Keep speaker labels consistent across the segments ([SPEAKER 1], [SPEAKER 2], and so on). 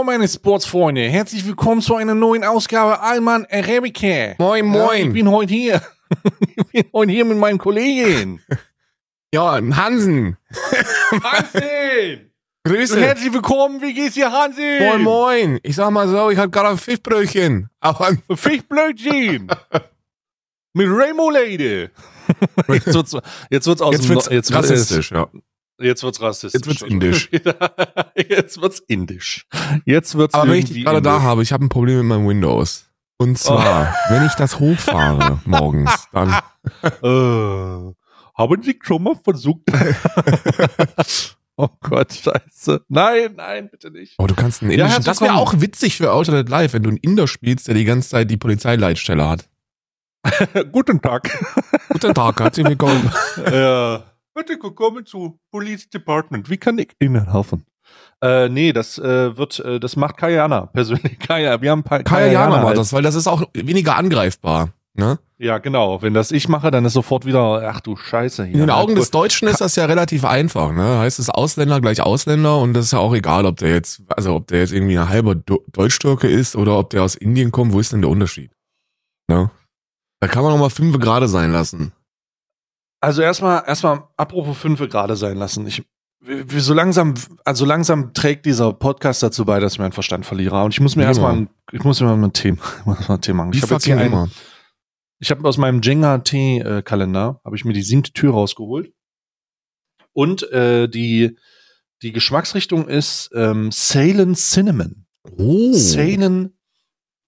[SPEAKER 1] Moin, moin, moin, meine Sportsfreunde. Herzlich willkommen zu einer neuen Ausgabe Alman Arabica.
[SPEAKER 2] Moin,
[SPEAKER 1] Ja, ich
[SPEAKER 2] moin.
[SPEAKER 1] bin heute hier. ich bin heute hier mit meinen Kollegen.
[SPEAKER 2] Ja, Hansen.
[SPEAKER 1] Hansen!
[SPEAKER 2] Grüße.
[SPEAKER 1] Herzlich willkommen, wie geht's dir, Hansen?
[SPEAKER 2] Moin, moin. Ich sag mal so, ich hab gerade ein Fischbrötchen. Aber
[SPEAKER 1] Fischblödchen. mit Remoulade. jetzt wird's, jetzt wird's aus
[SPEAKER 2] jetzt
[SPEAKER 1] dem
[SPEAKER 2] wird's
[SPEAKER 1] jetzt
[SPEAKER 2] rassistisch, ja.
[SPEAKER 1] Jetzt wird's rassistisch.
[SPEAKER 2] Jetzt wird's indisch.
[SPEAKER 1] jetzt wird's indisch. Jetzt wird's
[SPEAKER 2] Aber wenn ich dich gerade da habe, ich habe ein Problem mit meinem Windows. Und zwar, wenn ich das hochfahre morgens, dann.
[SPEAKER 1] Äh, haben Sie schon mal versucht? oh Gott, scheiße. Nein, nein, bitte nicht.
[SPEAKER 2] Oh, du kannst einen
[SPEAKER 1] Ja,
[SPEAKER 2] indischen.
[SPEAKER 1] herzlich
[SPEAKER 2] das wäre auch witzig für Alternate Live, wenn du einen Inder spielst, der die ganze Zeit die Polizeileitstelle hat.
[SPEAKER 1] Guten Tag.
[SPEAKER 2] Guten Tag, herzlich willkommen.
[SPEAKER 1] ja. Bitte willkommen zu Police Department. Wie kann ich Ihnen helfen? Äh, nee, das äh, wird, äh, das macht Kayana persönlich. Kaya, wir haben pa
[SPEAKER 2] Kaya Jana macht
[SPEAKER 1] als-
[SPEAKER 2] das, weil das ist auch weniger angreifbar. Ne?
[SPEAKER 1] Ja, genau. Wenn das ich mache, dann ist sofort wieder, ach du Scheiße hier.
[SPEAKER 2] In den Augen des Deutschen ist das ja relativ einfach, ne? Heißt es Ausländer gleich Ausländer und das ist ja auch egal, ob der jetzt, also ob der jetzt irgendwie ein halber Do Deutschtürke ist oder ob der aus Indien kommt, wo ist denn der Unterschied? Ne? Da kann man noch mal fünf gerade sein lassen.
[SPEAKER 1] Also erstmal, erstmal, apropos Fünfe gerade sein lassen. Ich, wie, so langsam, also langsam trägt dieser Podcast dazu bei, dass ich meinen Verstand verliere. Und ich muss mir erstmal, ein, ich muss mir mal ein Thema, ich muss mal ein Thema machen. Ich habe jetzt hier
[SPEAKER 2] immer.
[SPEAKER 1] ich habe aus meinem Jenga-Tee-Kalender, habe ich mir die siebte Tür rausgeholt. Und äh, die, die Geschmacksrichtung ist ähm, Salem Cinnamon.
[SPEAKER 2] Oh.
[SPEAKER 1] Salem.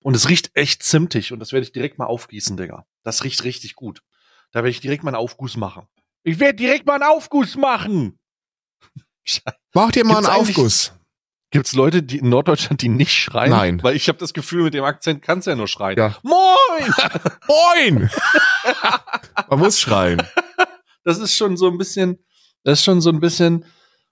[SPEAKER 1] Und es riecht echt zimtig. Und das werde ich direkt mal aufgießen, Digga. Das riecht richtig gut. Da werde ich direkt mal einen Aufguss machen. Ich werde direkt mal einen Aufguss machen.
[SPEAKER 2] Mach dir mal
[SPEAKER 1] Gibt's
[SPEAKER 2] einen Aufguss.
[SPEAKER 1] Gibt es Leute die in Norddeutschland, die nicht schreien?
[SPEAKER 2] Nein.
[SPEAKER 1] Weil ich habe das Gefühl, mit dem Akzent kannst du ja nur schreien.
[SPEAKER 2] Ja.
[SPEAKER 1] Moin!
[SPEAKER 2] Moin! man muss schreien.
[SPEAKER 1] Das ist schon so ein bisschen, das ist schon so ein bisschen.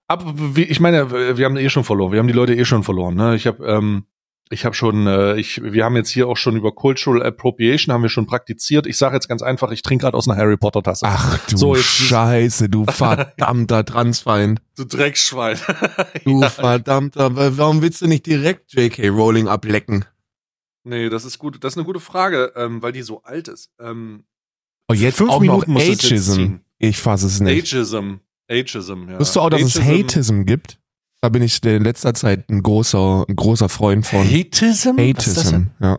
[SPEAKER 1] Ab, wie, ich meine, wir haben eh schon verloren. Wir haben die Leute eh schon verloren. Ne? Ich habe, ähm, ich habe schon, äh, ich, wir haben jetzt hier auch schon über Cultural Appropriation haben wir schon praktiziert. Ich sage jetzt ganz einfach, ich trinke gerade aus einer Harry Potter Tasse.
[SPEAKER 2] Ach du
[SPEAKER 1] So, jetzt-
[SPEAKER 2] Scheiße, du verdammter Transfeind.
[SPEAKER 1] du Dreckschwein.
[SPEAKER 2] Du verdammter, warum willst du nicht direkt J.K. Rowling ablecken?
[SPEAKER 1] Nee, das ist gut. Das ist eine gute Frage, ähm, weil die so alt ist. Ähm,
[SPEAKER 2] Oh, jetzt
[SPEAKER 1] Fünf
[SPEAKER 2] auch
[SPEAKER 1] Minuten
[SPEAKER 2] noch
[SPEAKER 1] muss es jetzt
[SPEAKER 2] Ageism. Ich fasse es nicht.
[SPEAKER 1] Ageism. Ageism, ja.
[SPEAKER 2] Wusstest du auch, dass es
[SPEAKER 1] Ageism-
[SPEAKER 2] Hateism gibt? Da bin ich in letzter Zeit ein großer, ein großer Freund von.
[SPEAKER 1] Hateism? Das
[SPEAKER 2] Hateism,
[SPEAKER 1] denn?
[SPEAKER 2] ja.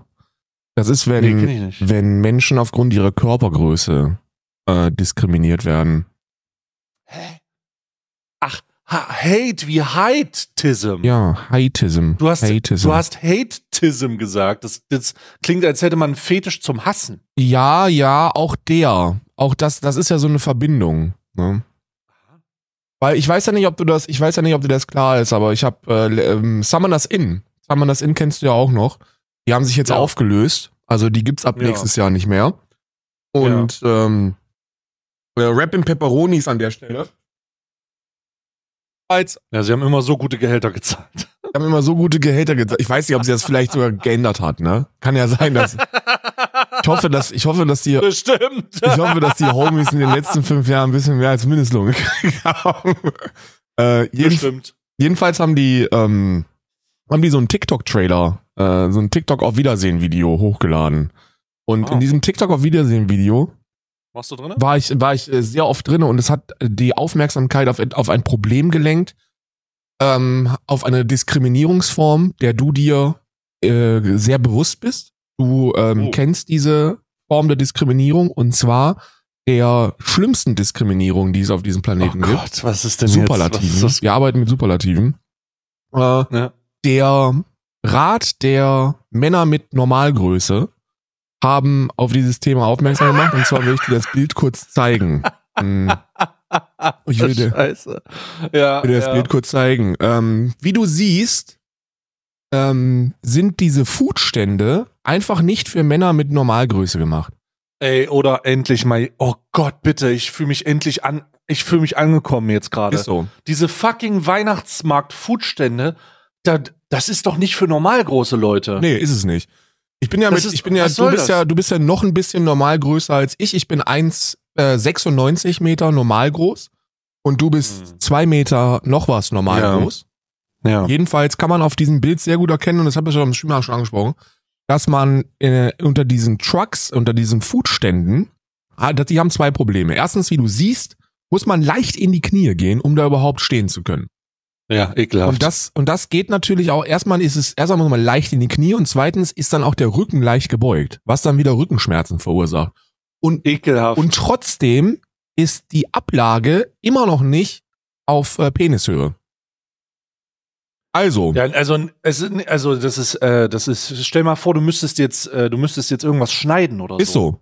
[SPEAKER 2] Das ist, wenn,
[SPEAKER 1] Nee,
[SPEAKER 2] wenn Menschen aufgrund ihrer Körpergröße äh, diskriminiert werden.
[SPEAKER 1] Hä? Ach, ha Hate wie Hateism.
[SPEAKER 2] Ja, Hateism.
[SPEAKER 1] Du hast,
[SPEAKER 2] Hateism.
[SPEAKER 1] du hast Hateism gesagt. Das, das klingt, als hätte man einen Fetisch zum Hassen.
[SPEAKER 2] ja, ja, auch der. Auch das, das ist ja so eine Verbindung. Ne? Weil ich weiß ja nicht, ob du das, ich weiß ja nicht, ob dir das klar ist, aber ich habe äh, ähm, Summoners Inn. Summoners Inn kennst du ja auch noch. Die haben sich jetzt
[SPEAKER 1] Ja.
[SPEAKER 2] aufgelöst. Also die gibt's ab
[SPEAKER 1] Ja.
[SPEAKER 2] nächstes Jahr nicht mehr. Und ähm, äh, Rap in Pepperonis an der Stelle.
[SPEAKER 1] Ja, sie haben immer so gute Gehälter gezahlt.
[SPEAKER 2] die haben immer so gute Gehälter gezahlt. Ich weiß nicht, ob sie das vielleicht sogar geändert hat, ne? Kann ja sein, dass. Ich hoffe, dass, ich hoffe, dass die,
[SPEAKER 1] Bestimmt.
[SPEAKER 2] ich hoffe, dass die Homies in den letzten fünf Jahren ein bisschen mehr als Mindestlohn gekriegt haben. Äh, jeden,
[SPEAKER 1] Bestimmt.
[SPEAKER 2] jedenfalls haben die, ähm, haben die so einen TikTok-Trailer, äh, so ein TikTok auf Wiedersehen-Video hochgeladen. Und
[SPEAKER 1] Ah.
[SPEAKER 2] in diesem TikTok auf Wiedersehen-Video
[SPEAKER 1] Machst du drin?
[SPEAKER 2] war ich, war ich äh, sehr oft drin und es hat die Aufmerksamkeit auf, auf ein Problem gelenkt, ähm, auf eine Diskriminierungsform, der du dir äh, sehr bewusst bist. Du ähm,
[SPEAKER 1] Oh.
[SPEAKER 2] kennst diese Form der Diskriminierung und zwar der schlimmsten Diskriminierung, die es auf diesem
[SPEAKER 1] Oh
[SPEAKER 2] Planeten gibt.
[SPEAKER 1] Gott, was ist denn
[SPEAKER 2] Superlativen.
[SPEAKER 1] jetzt? Was
[SPEAKER 2] Wir arbeiten mit Superlativen. Äh?
[SPEAKER 1] Ja.
[SPEAKER 2] der Rat der Männer mit Normalgröße haben auf dieses Thema aufmerksam gemacht und zwar will ich dir das Bild kurz zeigen. Hm, Ich will dir-
[SPEAKER 1] Scheiße. Ja,
[SPEAKER 2] will dir das
[SPEAKER 1] ja.
[SPEAKER 2] Bild kurz zeigen. Ähm, wie du siehst, ähm, sind diese Foodstände einfach nicht für Männer mit Normalgröße gemacht.
[SPEAKER 1] Ey, oder endlich mal. Oh Gott, bitte, ich fühle mich endlich an. Ich fühle mich angekommen jetzt gerade.
[SPEAKER 2] Ist so.
[SPEAKER 1] Diese fucking Weihnachtsmarkt-Foodstände, da, das ist doch nicht für normal große Leute.
[SPEAKER 2] Nee, ist es nicht. Ich bin ja
[SPEAKER 1] Das
[SPEAKER 2] mit,
[SPEAKER 1] ist-
[SPEAKER 2] ich bin ja, du bist
[SPEAKER 1] das?
[SPEAKER 2] ja, du bist ja noch ein bisschen normal größer als ich. Ich bin 1,96 Meter normal groß und du bist
[SPEAKER 1] Hm.
[SPEAKER 2] zwei Meter noch was normal
[SPEAKER 1] Ja.
[SPEAKER 2] groß.
[SPEAKER 1] Ja.
[SPEAKER 2] Jedenfalls kann man auf diesem Bild sehr gut erkennen, und das habe ich schon im Streamer schon angesprochen, dass man äh, unter diesen Trucks, unter diesen Foodständen, die haben zwei Probleme. Erstens, wie du siehst, muss man leicht in die Knie gehen, um da überhaupt stehen zu können.
[SPEAKER 1] Ja, ekelhaft.
[SPEAKER 2] Und das, und das geht natürlich auch, erstmal ist es, erstmal muss man leicht in die Knie und zweitens ist dann auch der Rücken leicht gebeugt, was dann wieder Rückenschmerzen verursacht. Und,
[SPEAKER 1] ekelhaft.
[SPEAKER 2] und trotzdem ist die Ablage immer noch nicht auf äh, Penishöhe. Also,
[SPEAKER 1] ja, also, es, ist- also das ist, äh, das ist, stell mal vor, du müsstest jetzt, äh, du müsstest jetzt irgendwas schneiden oder
[SPEAKER 2] ist
[SPEAKER 1] so.
[SPEAKER 2] so.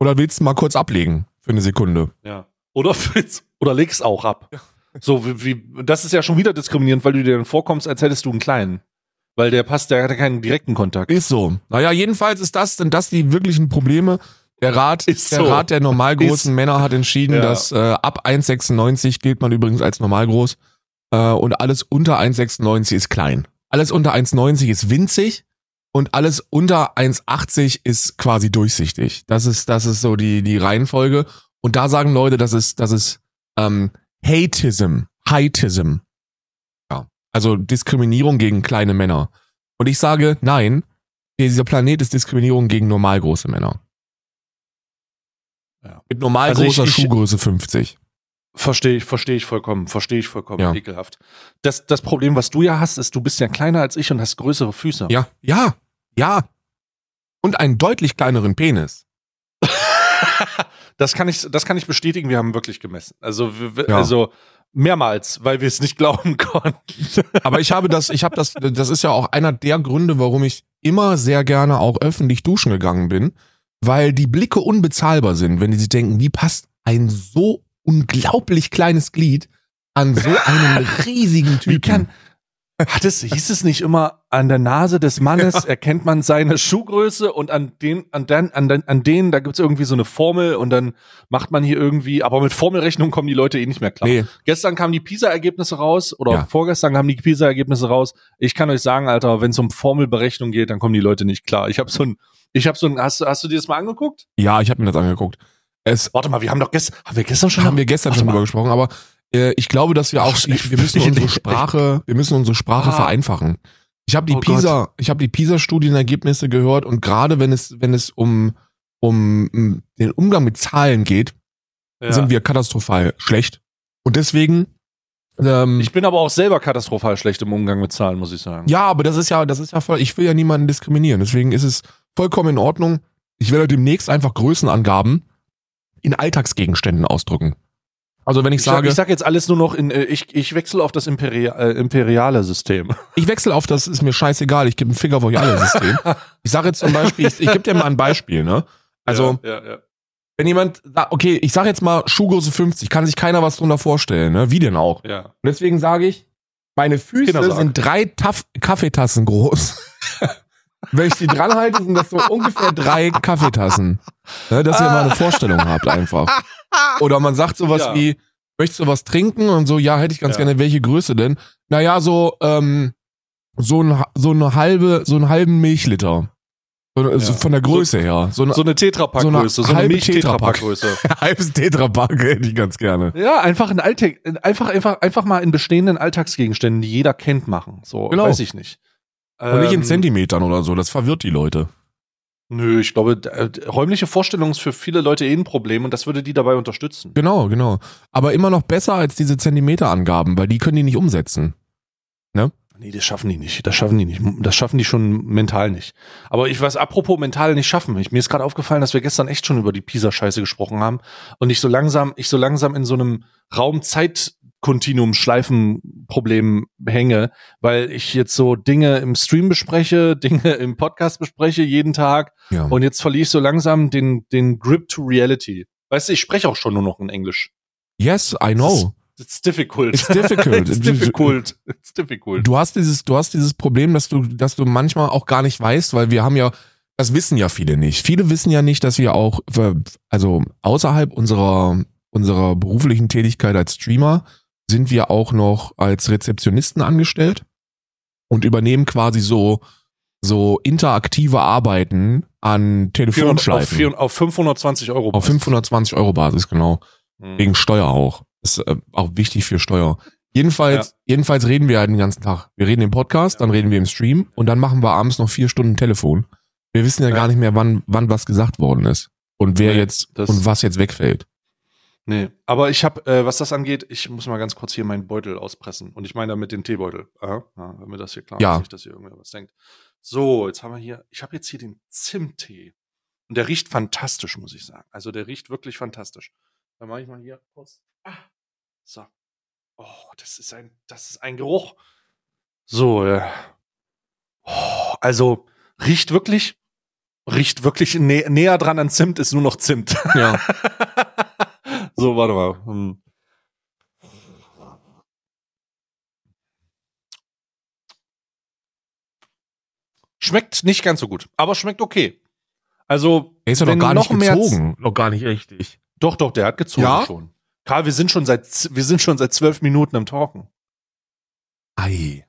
[SPEAKER 2] Oder willst du mal kurz ablegen für eine Sekunde?
[SPEAKER 1] Ja. Oder willst- oder leg's auch ab. So wie, wie, das ist ja schon wieder diskriminierend, weil du dir dann vorkommst, als hättest du einen kleinen. Weil der passt, der hat ja keinen direkten Kontakt.
[SPEAKER 2] Ist so. Naja, jedenfalls ist das, sind das die wirklichen Probleme. Der Rat,
[SPEAKER 1] Ist
[SPEAKER 2] der
[SPEAKER 1] so.
[SPEAKER 2] Rat der normalgroßen Männer hat entschieden,
[SPEAKER 1] Ja.
[SPEAKER 2] dass äh, ab 1,96 gilt man übrigens als normalgroß äh, und alles unter 1,96 ist klein. Alles unter 1,90 ist winzig und alles unter 1,80 ist quasi durchsichtig. Das ist, das ist so die, die Reihenfolge. Und da sagen Leute, das ist, das ist ähm, Hateism, Heightism. Ja. Also Diskriminierung gegen kleine Männer. Und ich sage, nein, dieser Planet ist Diskriminierung gegen normalgroße Männer.
[SPEAKER 1] Ja.
[SPEAKER 2] Mit normalgroßer
[SPEAKER 1] Also ich- ich-
[SPEAKER 2] Schuhgröße 50.
[SPEAKER 1] Verstehe ich, verstehe ich vollkommen, verstehe ich vollkommen,
[SPEAKER 2] Ja.
[SPEAKER 1] ekelhaft. Das, das Problem, was du ja hast, ist, du bist ja kleiner als ich und hast größere Füße.
[SPEAKER 2] Ja, ja, ja. Und einen deutlich kleineren Penis.
[SPEAKER 1] das kann ich, das kann ich bestätigen, wir haben wirklich gemessen. Also, wir-
[SPEAKER 2] Ja.
[SPEAKER 1] also mehrmals, weil wir es nicht glauben konnten.
[SPEAKER 2] Aber ich habe das, ich habe das, das ist ja auch einer der Gründe, warum ich immer sehr gerne auch öffentlich duschen gegangen bin, weil die Blicke unbezahlbar sind, wenn die sich denken, wie passt ein so unglaublich kleines Glied an so einen riesigen Typen.
[SPEAKER 1] Wie kann, hat es, hieß es nicht immer, an der Nase des Mannes erkennt man seine Schuhgröße und an den, an den, an den, an denen, da gibt's irgendwie so eine Formel und dann macht man hier irgendwie, aber mit Formelrechnung kommen die Leute eh nicht mehr klar.
[SPEAKER 2] Nee,
[SPEAKER 1] Gestern kamen die PISA-Ergebnisse raus oder
[SPEAKER 2] Ja.
[SPEAKER 1] vorgestern kamen die PISA-Ergebnisse raus. Ich kann euch sagen, Alter, wenn es um Formelberechnung geht, dann kommen die Leute nicht klar. Ich habe so ein, ich habe so ein, hast, du- hast du dir das mal angeguckt?
[SPEAKER 2] ja, ich habe mir das angeguckt. Es
[SPEAKER 1] Warte mal, wir haben doch gestern, haben wir gestern schon?
[SPEAKER 2] haben wir gestern schon drüber gesprochen, aber äh, ich glaube, dass wir auch,
[SPEAKER 1] Ach, ich-
[SPEAKER 2] wir müssen unsere Sprache, wir müssen unsere Sprache
[SPEAKER 1] Ah.
[SPEAKER 2] vereinfachen. Ich habe die
[SPEAKER 1] Oh Gott.
[SPEAKER 2] PISA, ich habe die PISA-Studienergebnisse gehört und gerade wenn es, wenn es um um den Umgang mit Zahlen geht,
[SPEAKER 1] Ja.
[SPEAKER 2] sind wir katastrophal schlecht. Und deswegen, ähm,
[SPEAKER 1] Ich bin aber auch selber katastrophal schlecht im Umgang mit Zahlen, muss ich sagen.
[SPEAKER 2] ja, aber das ist ja, das ist ja voll, ich will ja niemanden diskriminieren. Deswegen ist es vollkommen in Ordnung. Ich werde demnächst einfach Größenangaben in Alltagsgegenständen ausdrücken. Also wenn ich,
[SPEAKER 1] Ich sag,
[SPEAKER 2] sage,
[SPEAKER 1] ich sag jetzt alles nur noch in, äh, ich, ich wechsle auf das Imperi äh, imperiale System.
[SPEAKER 2] Ich wechsle auf das, ist mir scheißegal, ich gebe einen Finger auf euch alle System. Ich sage jetzt zum Beispiel, ich, ich gebe dir mal ein Beispiel, ne? Also,
[SPEAKER 1] ja, ja, ja.
[SPEAKER 2] wenn jemand okay, ich sage jetzt mal Schuhgröße 50, kann sich keiner was drunter vorstellen, ne? Wie denn auch?
[SPEAKER 1] ja.
[SPEAKER 2] Und deswegen sage ich, meine Füße sind drei Taff Kaffeetassen groß. Wenn ich die dran halte, sind das so ungefähr drei Kaffeetassen. Ne, dass ihr mal eine Vorstellung habt einfach. Oder man sagt sowas
[SPEAKER 1] Ja.
[SPEAKER 2] wie, möchtest du was trinken? Und so, ja, hätte ich ganz
[SPEAKER 1] Ja.
[SPEAKER 2] gerne. Welche Größe denn? Naja, so, ähm, so, ein, so eine halbe, so einen halben Milchliter. So, so von der Größe her. So, eine,
[SPEAKER 1] So eine Tetrapack-Größe, so eine,
[SPEAKER 2] halbe
[SPEAKER 1] Milch-Tetrapack-Größe.
[SPEAKER 2] halbes Tetrapack hätte ich ganz gerne.
[SPEAKER 1] Ja, einfach ein Alltag, einfach, einfach, einfach mal in bestehenden Alltagsgegenständen, die jeder kennt, machen. So,
[SPEAKER 2] Genau.
[SPEAKER 1] weiß ich nicht.
[SPEAKER 2] Und nicht in
[SPEAKER 1] Ähm,
[SPEAKER 2] Zentimetern oder so. Das verwirrt die Leute.
[SPEAKER 1] Nö, ich glaube, äh, räumliche Vorstellung ist für viele Leute eh ein Problem und das würde die dabei unterstützen.
[SPEAKER 2] Genau, genau. Aber immer noch besser als diese Zentimeterangaben, weil die können die nicht umsetzen.
[SPEAKER 1] Nee, das schaffen die nicht. Das schaffen die nicht. Das schaffen die schon mental nicht. Aber ich weiß, apropos mental nicht schaffen. Ich, mir ist gerade aufgefallen, dass wir gestern echt schon über die Pisa-Scheiße gesprochen haben und ich so langsam, ich so langsam in so einem Raum-Zeit-Kontinuum-Schleifen-Problem hänge, weil ich jetzt so Dinge im Stream bespreche, Dinge im Podcast bespreche, jeden Tag
[SPEAKER 2] Ja.
[SPEAKER 1] und jetzt verliere ich so langsam den, den Grip to Reality. Weißt du, ich spreche auch schon nur noch in Englisch.
[SPEAKER 2] yes, I know.
[SPEAKER 1] It's difficult.
[SPEAKER 2] It's difficult.
[SPEAKER 1] It's difficult. It's difficult.
[SPEAKER 2] Du hast dieses, du hast dieses Problem, dass du, dass du manchmal auch gar nicht weißt, weil wir haben ja, das wissen ja viele nicht. Viele wissen ja nicht, dass wir auch, also außerhalb unserer, unserer beruflichen Tätigkeit als Streamer sind wir auch noch als Rezeptionisten angestellt und übernehmen quasi so, so interaktive Arbeiten an
[SPEAKER 1] 400, auf,
[SPEAKER 2] Telefonschleifen.
[SPEAKER 1] 400, auf 520 Euro.
[SPEAKER 2] Auf 520 Euro Basis, genau.
[SPEAKER 1] Hm.
[SPEAKER 2] Wegen Steuer auch. Ist äh, auch wichtig für Steuer. Jedenfalls, jedenfalls reden wir halt den ganzen Tag. Wir reden im Podcast, dann reden wir im Stream und dann machen wir abends noch vier Stunden Telefon. Wir wissen ja,
[SPEAKER 1] Ja.
[SPEAKER 2] gar nicht mehr, wann, wann was gesagt worden ist. Und wer
[SPEAKER 1] Nee,
[SPEAKER 2] jetzt und was jetzt wegfällt.
[SPEAKER 1] Nee, aber ich habe, äh, was das angeht, ich muss mal ganz kurz hier meinen Beutel auspressen. Und ich meine damit den Teebeutel. Aha, ja, damit das hier klar
[SPEAKER 2] Ja.
[SPEAKER 1] ist, nicht, dass hier irgendwer was denkt. So, jetzt haben wir hier, ich habe jetzt hier den Zimttee. Und der riecht fantastisch, muss ich sagen. Also der riecht wirklich fantastisch. Dann mache ich mal hier kurz. Ah, so. Oh, das ist ein, das ist ein Geruch. So, ja. Oh, also riecht wirklich, riecht wirklich nä näher dran an Zimt, ist nur noch Zimt.
[SPEAKER 2] Ja.
[SPEAKER 1] so, warte mal. Hm. Schmeckt nicht ganz so gut, aber schmeckt okay. Also,
[SPEAKER 2] Er ist ja noch gar nicht
[SPEAKER 1] noch mehr
[SPEAKER 2] gezogen. Noch gar nicht richtig.
[SPEAKER 1] doch, doch, der hat gezogen
[SPEAKER 2] Ja?
[SPEAKER 1] schon. Karl, wir sind schon seit wir sind schon seit zwölf Minuten am Talken.
[SPEAKER 2] Ei.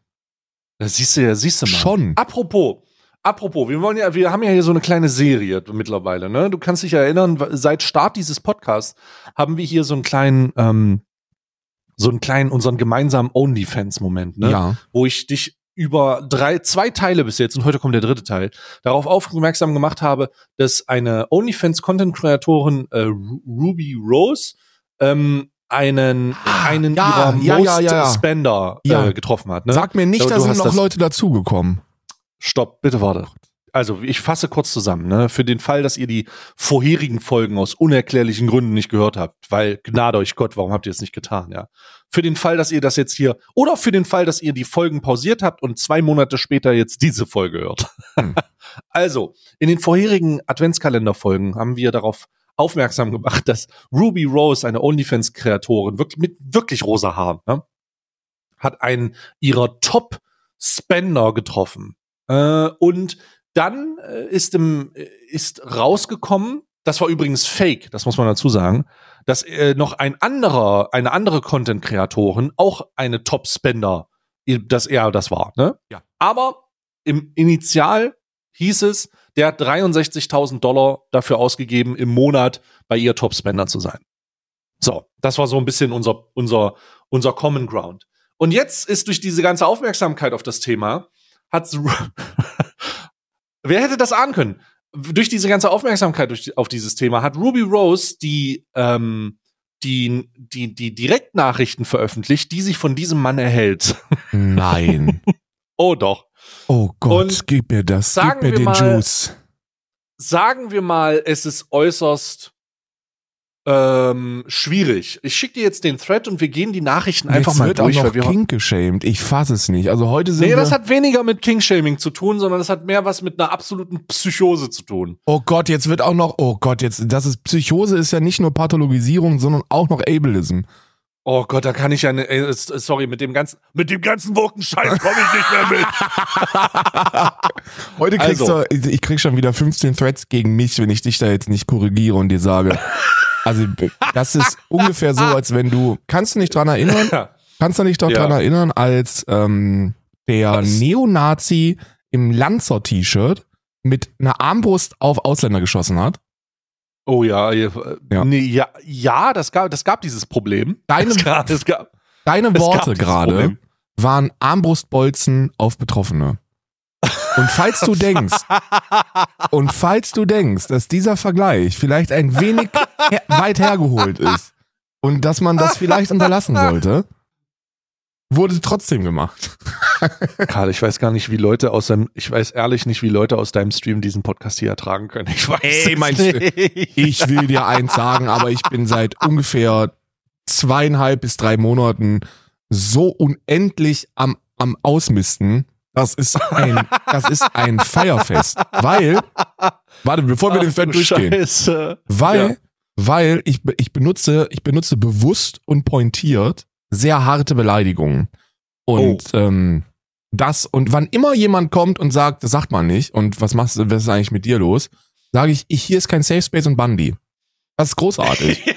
[SPEAKER 1] Das siehst du ja, siehst du mal.
[SPEAKER 2] Schon.
[SPEAKER 1] Apropos, apropos, wir wollen ja, wir haben ja hier so eine kleine Serie mittlerweile, ne? Du kannst dich ja erinnern, seit Start dieses Podcasts haben wir hier so einen kleinen, ähm, so einen kleinen, unseren gemeinsamen OnlyFans-Moment, ne?
[SPEAKER 2] Ja.
[SPEAKER 1] Wo ich dich über drei, zwei Teile bis jetzt und heute kommt der dritte Teil, darauf aufmerksam gemacht habe, dass eine OnlyFans-Content-Kreatorin äh, Ru- Ruby Rose ähm, einen,
[SPEAKER 2] Ah,
[SPEAKER 1] einen
[SPEAKER 2] ja,
[SPEAKER 1] ihrer
[SPEAKER 2] ja,
[SPEAKER 1] Most
[SPEAKER 2] ja.
[SPEAKER 1] Spender. Äh, getroffen hat. Ne?
[SPEAKER 2] Sag mir nicht, da sind noch Leute dazugekommen.
[SPEAKER 1] Stopp, bitte warte. Also, ich fasse kurz zusammen, ne? Für den Fall, dass ihr die vorherigen Folgen aus unerklärlichen Gründen nicht gehört habt, weil gnade euch Gott, warum habt ihr es nicht getan, ja? Für den Fall, dass ihr das jetzt hier, oder für den Fall, dass ihr die Folgen pausiert habt und zwei Monate später jetzt diese Folge hört.
[SPEAKER 2] Hm.
[SPEAKER 1] Also, in den vorherigen Adventskalenderfolgen haben wir darauf aufmerksam gemacht, dass Ruby Rose, eine OnlyFans-Kreatorin, wirklich, mit wirklich rosa Haaren, ne? hat einen ihrer Top-Spender getroffen. Äh, und dann äh, ist, im, äh, ist rausgekommen, das war übrigens fake, das muss man dazu sagen, dass äh, noch ein anderer, eine andere Content-Kreatorin auch eine Top-Spender, dass er das war. Ne?
[SPEAKER 2] Ja.
[SPEAKER 1] Aber im Initial hieß es, der hat 63.000 Dollar dafür ausgegeben, im Monat bei ihr Top-Spender zu sein. So, das war so ein bisschen unser, unser, unser Common Ground. Und jetzt ist durch diese ganze Aufmerksamkeit auf das Thema, hat's, wer hätte das ahnen können? Durch diese ganze Aufmerksamkeit durch, auf dieses Thema hat Ruby Rose die, ähm, die, die, die Direktnachrichten veröffentlicht, die sich von diesem Mann erhält.
[SPEAKER 2] Nein.
[SPEAKER 1] Oh doch.
[SPEAKER 2] Oh Gott,
[SPEAKER 1] Und
[SPEAKER 2] gib mir das,
[SPEAKER 1] sagen
[SPEAKER 2] gib mir
[SPEAKER 1] wir
[SPEAKER 2] den
[SPEAKER 1] mal-
[SPEAKER 2] Juice.
[SPEAKER 1] Sagen wir mal, es ist äußerst ähm, schwierig. Ich schicke dir jetzt den Thread und wir gehen die Nachrichten einfach
[SPEAKER 2] Jetzt
[SPEAKER 1] mal
[SPEAKER 2] wird
[SPEAKER 1] durch.
[SPEAKER 2] auch
[SPEAKER 1] weil
[SPEAKER 2] noch
[SPEAKER 1] wir
[SPEAKER 2] King geschämt. Ich fasse es nicht. Also heute sind
[SPEAKER 1] Nee,
[SPEAKER 2] wir,
[SPEAKER 1] das hat weniger mit King-Shaming zu tun, sondern das hat mehr was mit einer absoluten Psychose zu tun.
[SPEAKER 2] Oh Gott, jetzt wird auch noch, oh Gott, jetzt, das ist, Psychose ist ja nicht nur Pathologisierung, sondern auch noch Ableism.
[SPEAKER 1] Oh Gott, da kann ich ja, ne, sorry, mit dem ganzen, mit dem ganzen Wokenscheiß komme ich nicht mehr mit.
[SPEAKER 2] Heute kriegst
[SPEAKER 1] Also.
[SPEAKER 2] du, ich krieg schon wieder 15 Threads gegen mich, wenn ich dich da jetzt nicht korrigiere und dir sage. Also, das ist ungefähr so, als wenn du, kannst du nicht dran erinnern? Kannst du dich doch
[SPEAKER 1] Ja.
[SPEAKER 2] dran erinnern, als ähm, der
[SPEAKER 1] Was?
[SPEAKER 2] Neonazi im Lanzer-T-Shirt mit einer Armbrust auf Ausländer geschossen hat?
[SPEAKER 1] Oh ja, ja,
[SPEAKER 2] Ja.
[SPEAKER 1] Nee, ja, ja, das gab, das gab dieses Problem.
[SPEAKER 2] Deine-
[SPEAKER 1] das gab, das gab,
[SPEAKER 2] Deine
[SPEAKER 1] Es
[SPEAKER 2] Worte gerade waren Armbrustbolzen auf Betroffene. Und falls du denkst, und falls du denkst, dass dieser Vergleich vielleicht ein wenig her weit hergeholt ist und dass man das vielleicht unterlassen sollte, wurde trotzdem gemacht.
[SPEAKER 1] Karl, ich weiß gar nicht, wie Leute aus deinem, ich weiß ehrlich nicht, wie Leute aus deinem Stream diesen Podcast hier ertragen können. Ich weiß
[SPEAKER 2] Ey,
[SPEAKER 1] nicht.
[SPEAKER 2] Ich will dir eins sagen, aber ich bin seit ungefähr zweieinhalb bis drei Monaten so unendlich am, am Ausmisten. Das ist ein, das ist ein Feierfest. Weil, warte, bevor wir den
[SPEAKER 1] Ach,
[SPEAKER 2] Thread
[SPEAKER 1] du
[SPEAKER 2] durchgehen.
[SPEAKER 1] Scheiße.
[SPEAKER 2] Weil,
[SPEAKER 1] Ja.
[SPEAKER 2] weil ich, ich benutze, ich benutze bewusst und pointiert sehr harte Beleidigungen. Und
[SPEAKER 1] Oh.
[SPEAKER 2] ähm, das, und wann immer jemand kommt und sagt, das sagt man nicht, und was machst du, was ist eigentlich mit dir los, sage ich, ich, hier ist kein Safe Space und Bundy. Das ist großartig.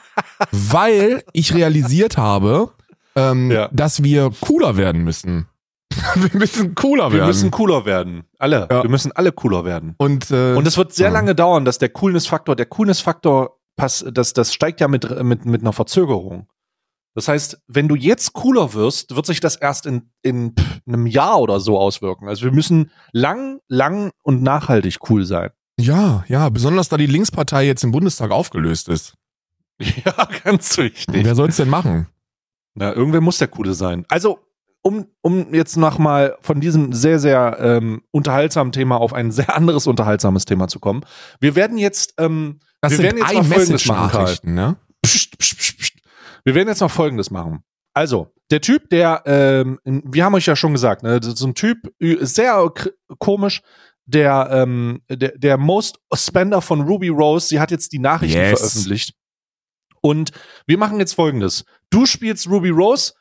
[SPEAKER 2] weil ich realisiert habe, ähm,
[SPEAKER 1] Ja.
[SPEAKER 2] dass wir cooler werden müssen. wir müssen cooler
[SPEAKER 1] Wir
[SPEAKER 2] werden.
[SPEAKER 1] müssen cooler werden. Alle.
[SPEAKER 2] Ja.
[SPEAKER 1] Wir müssen alle cooler werden.
[SPEAKER 2] und äh,
[SPEAKER 1] Und es wird sehr
[SPEAKER 2] ja.
[SPEAKER 1] lange dauern, dass der Coolness-Faktor, der Coolness-Faktor, das, das steigt ja mit, mit, mit einer Verzögerung. Das heißt, wenn du jetzt cooler wirst, wird sich das erst in, in einem Jahr oder so auswirken. Also wir müssen lang, lang und nachhaltig cool sein.
[SPEAKER 2] Ja, ja, besonders da die Linkspartei jetzt im Bundestag aufgelöst ist.
[SPEAKER 1] Ja, ganz wichtig.
[SPEAKER 2] Wer soll's denn machen?
[SPEAKER 1] Na, irgendwer muss der Coole sein. Also, um, um jetzt nochmal von diesem sehr, sehr ähm, unterhaltsamen Thema auf ein sehr anderes unterhaltsames Thema zu kommen. Wir werden jetzt, ähm,
[SPEAKER 2] Das
[SPEAKER 1] wir werden jetzt mal Folgendes machen,
[SPEAKER 2] ne?
[SPEAKER 1] Psst, psst, psst. Wir werden jetzt noch Folgendes machen. Also, der Typ, der, ähm, wir haben euch ja schon gesagt, ne, so ein Typ, sehr komisch, der, ähm, der, der Most Spender von Ruby Rose, sie hat jetzt die Nachrichten
[SPEAKER 2] Yes.
[SPEAKER 1] veröffentlicht. Und wir machen jetzt folgendes. Du spielst Ruby Rose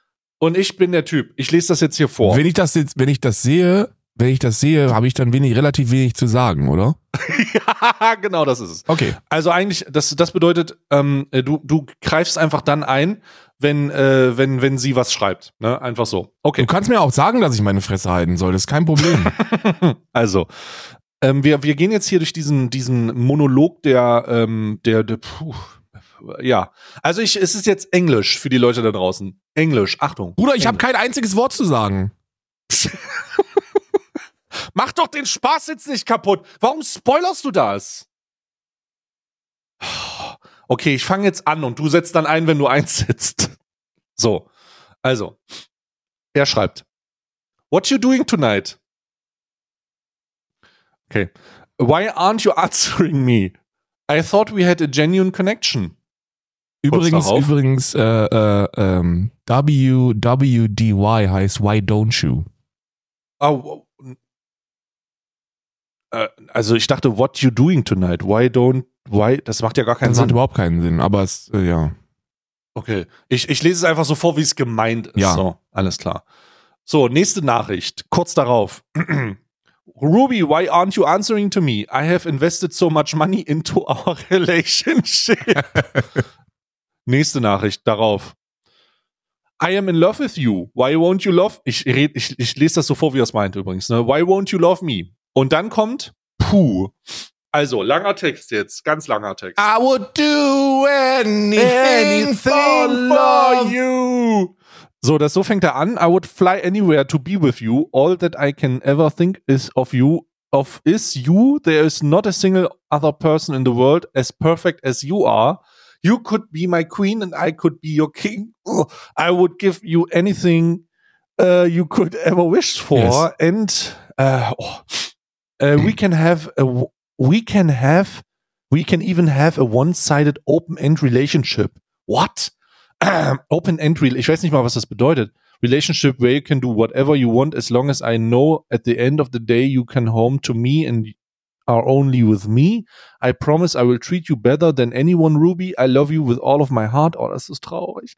[SPEAKER 1] und ich bin der Typ. Ich lese das jetzt hier vor.
[SPEAKER 2] Wenn ich das jetzt, wenn ich das sehe, wenn ich das sehe, habe ich dann wenig, relativ wenig zu sagen, oder?
[SPEAKER 1] ja, genau das ist es.
[SPEAKER 2] Okay.
[SPEAKER 1] Also eigentlich, das, das bedeutet, ähm, äh, du, du greifst einfach dann ein, wenn, äh, wenn, wenn sie was schreibt. Ne? Einfach so.
[SPEAKER 2] Du
[SPEAKER 1] Okay.
[SPEAKER 2] kannst mir auch sagen, dass ich meine Fresse halten soll, das ist kein Problem.
[SPEAKER 1] Also, ähm, wir, wir gehen jetzt hier durch diesen, diesen Monolog der, ähm, der, der puh, ja. Also ich, es ist jetzt Englisch für die Leute da draußen. Englisch, Achtung.
[SPEAKER 2] Bruder, ich habe kein einziges Wort zu sagen.
[SPEAKER 1] Mach doch den Spaß jetzt nicht kaputt. Warum spoilerst du das? Okay, ich fange jetzt an und du setzt dann ein, wenn du einsetzt. So, also, er schreibt, What you doing tonight? Okay. Why aren't you answering me? I thought we had a genuine connection.
[SPEAKER 2] Übrigens, übrigens, äh, äh, ähm, WWDY heißt Why Don't You?
[SPEAKER 1] Oh, äh, also ich dachte, what you doing tonight? Why don't, why? Das macht ja gar keinen
[SPEAKER 2] Das
[SPEAKER 1] Sinn.
[SPEAKER 2] macht überhaupt keinen Sinn, aber es, äh, ja.
[SPEAKER 1] Okay, ich, ich lese es einfach so vor, wie es gemeint ist.
[SPEAKER 2] Ja.
[SPEAKER 1] So, alles klar. So, nächste Nachricht. Kurz darauf. Ruby, why aren't you answering to me? I have invested so much money into our relationship. nächste Nachricht darauf. I am in love with you. Why won't you love? Ich, red, ich, ich lese das so vor, wie er es meint übrigens. Ne? Why won't you love me? Und dann kommt Puh. Also, langer Text jetzt. Ganz langer Text.
[SPEAKER 2] I would do anything,
[SPEAKER 1] you. So, das so fängt er an. I would fly anywhere to be with you. All that I can ever think is of you. Of is you. There is not a single other person in the world as perfect as you are. You could be my queen and I could be your king. Ugh. I would give you anything uh, you could ever wish for.
[SPEAKER 2] Yes.
[SPEAKER 1] And uh, oh, uh, we can have a, we can have we can even have a one-sided open-end relationship. What? Open-end, ich weiß nicht mal, was das bedeutet. Relationship where you can do whatever you want as long as I know at the end of the day you can home to me and are only with me. I promise I will treat you better than anyone, Ruby. I love you with all of my heart. Oh, das ist traurig.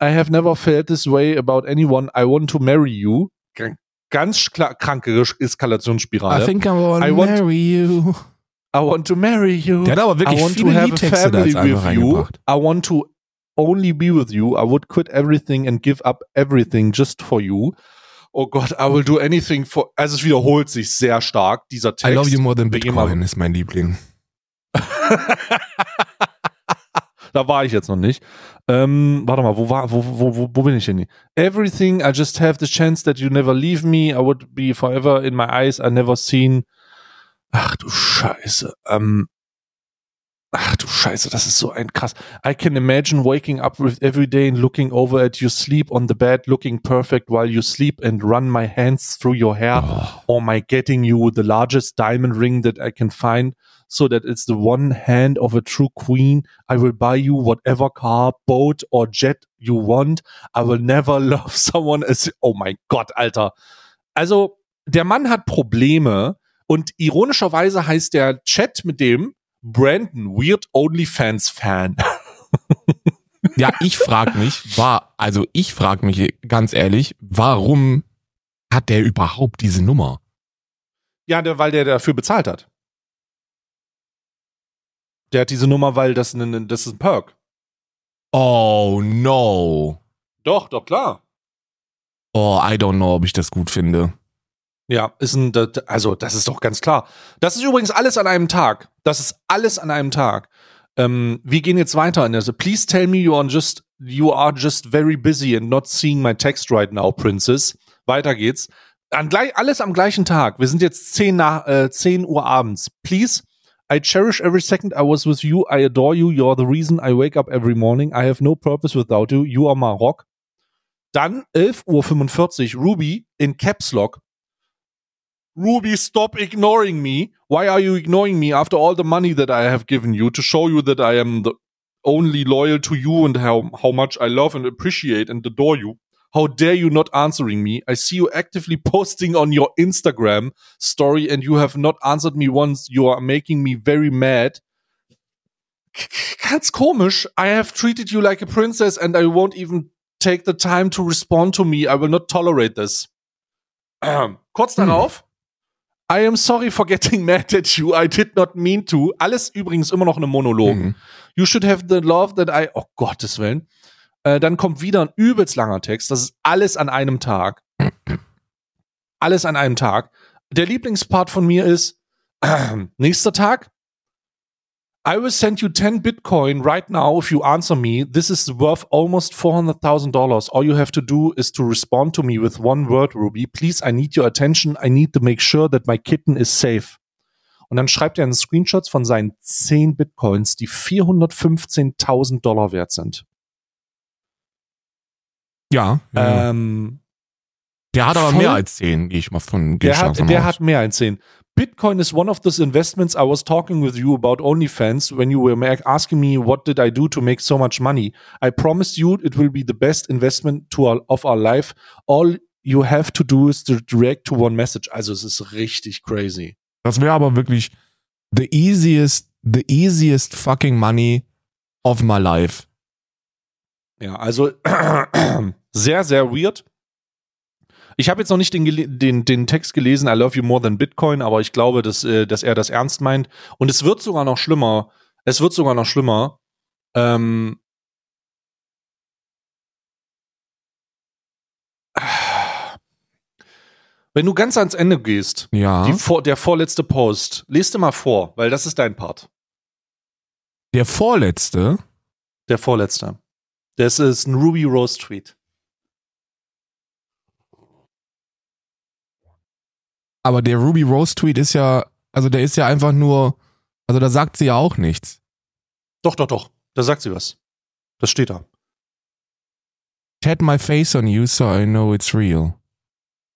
[SPEAKER 1] I have never felt this way about anyone. I want to marry you. Ganz klar, kranke Eskalationsspirale.
[SPEAKER 2] I think I wanna marry you.
[SPEAKER 1] I want to marry you.
[SPEAKER 2] Der hat aber wirklich
[SPEAKER 1] I want
[SPEAKER 2] viele
[SPEAKER 1] to have a
[SPEAKER 2] Liedtexte
[SPEAKER 1] family with you. I want to only be with you. I would quit everything and give up everything just for you. Oh Gott, I will do anything for. Also es wiederholt sich sehr stark dieser Text.
[SPEAKER 2] I love you more than. Bitcoin ist mein Liebling.
[SPEAKER 1] da war ich jetzt noch nicht. Ähm, warte mal, wo war, wo, wo, wo, wo bin ich denn? Everything, I just have the chance that you never leave me. I would be forever in my eyes. I never seen. Ach du Scheiße. Ähm, ach du Scheiße, das ist so ein krass. I can imagine waking up with every day and looking over at you sleep on the bed, looking perfect while you sleep and run my hands through your hair.
[SPEAKER 2] Oh.
[SPEAKER 1] or my getting you the largest diamond ring that I can find so that it's the one hand of a true queen. I will buy you whatever car, boat or jet you want. I will never love someone as, oh mein Gott, Alter. Also, der Mann hat Probleme und ironischerweise heißt der Chat mit dem Brandon Weird OnlyFans Fan.
[SPEAKER 2] Ja, ich frag mich, war, also ich frag mich ganz ehrlich, warum hat der überhaupt diese Nummer?
[SPEAKER 1] Ja, der, weil der dafür bezahlt hat. Der hat diese Nummer, weil das, ein, das ist ein Perk.
[SPEAKER 2] Oh no.
[SPEAKER 1] Doch, doch, klar.
[SPEAKER 2] Oh, I don't know, ob ich das gut finde.
[SPEAKER 1] Ja, ist ein, also das ist doch ganz klar. Das ist übrigens alles an einem Tag. Das ist alles an einem Tag. Ähm, wir gehen jetzt weiter der. Please tell me you are just you are just very busy and not seeing my text right now, Princess. Weiter geht's. An gleich, alles am gleichen Tag. Wir sind jetzt 10, nach, äh, 10 Uhr abends. Please, I cherish every second I was with you. I adore you. You're the reason I wake up every morning. I have no purpose without you. You are my rock. Dann 11.45 Uhr, Ruby in Caps Lock. Ruby, stop ignoring me. Why are you ignoring me after all the money that I have given you to show you that I am the only loyal to you and how, how much I love and appreciate and adore you? How dare you not answering me? I see you actively posting on your Instagram story and you have not answered me once. You are making me very mad. Ganz komisch. I have treated you like a princess and I won't even take the time to respond to me. I will not tolerate this. Kurz darauf. I am sorry for getting mad at you. I did not mean to. Alles übrigens immer noch eine Monolog.
[SPEAKER 2] Mhm.
[SPEAKER 1] You should have the love that I. Oh Gottes Willen. Äh, dann kommt wieder ein übelst langer Text. Das ist alles an einem Tag. alles an einem Tag. Der Lieblingspart von mir ist nächster Tag. I will send you 10 Bitcoin right now if you answer me. This is worth almost $400,000. All you have to do is to respond to me with one word, Ruby. Please, I need your attention. I need to make sure that my kitten is safe. Und dann schreibt er einen Screenshot von seinen 10 Bitcoins, die 415.000 Dollar wert sind.
[SPEAKER 2] Ja. ja.
[SPEAKER 1] Ähm,
[SPEAKER 2] der hat aber mehr als 10, gehe ich mal von
[SPEAKER 1] der hat, der hat mehr als 10. Bitcoin is one of those investments I was talking with you about OnlyFans when you were asking me what did I do to make so much money. I promise you it will be the best investment to our, of our life. All you have to do is to react to one message. Also es ist richtig crazy.
[SPEAKER 2] Das wäre aber wirklich the easiest, the easiest fucking money of my life.
[SPEAKER 1] Ja, also sehr, sehr weird. Ich habe jetzt noch nicht den, den, den Text gelesen, I love you more than Bitcoin, aber ich glaube, dass, äh, dass er das ernst meint. Und es wird sogar noch schlimmer. Es wird sogar noch schlimmer. Ähm, wenn du ganz ans Ende gehst,
[SPEAKER 2] Ja.
[SPEAKER 1] die der vorletzte Post, lest dir mal vor, weil das ist dein Part.
[SPEAKER 2] Der vorletzte,
[SPEAKER 1] Der vorletzte. Das ist ein Ruby Rose Tweet.
[SPEAKER 2] Aber der Ruby Rose Tweet ist ja, also der ist ja einfach nur, also da sagt sie ja auch nichts.
[SPEAKER 1] Doch, doch, doch. Da sagt sie was. Das steht da.
[SPEAKER 2] Tat my face on you so I know it's real.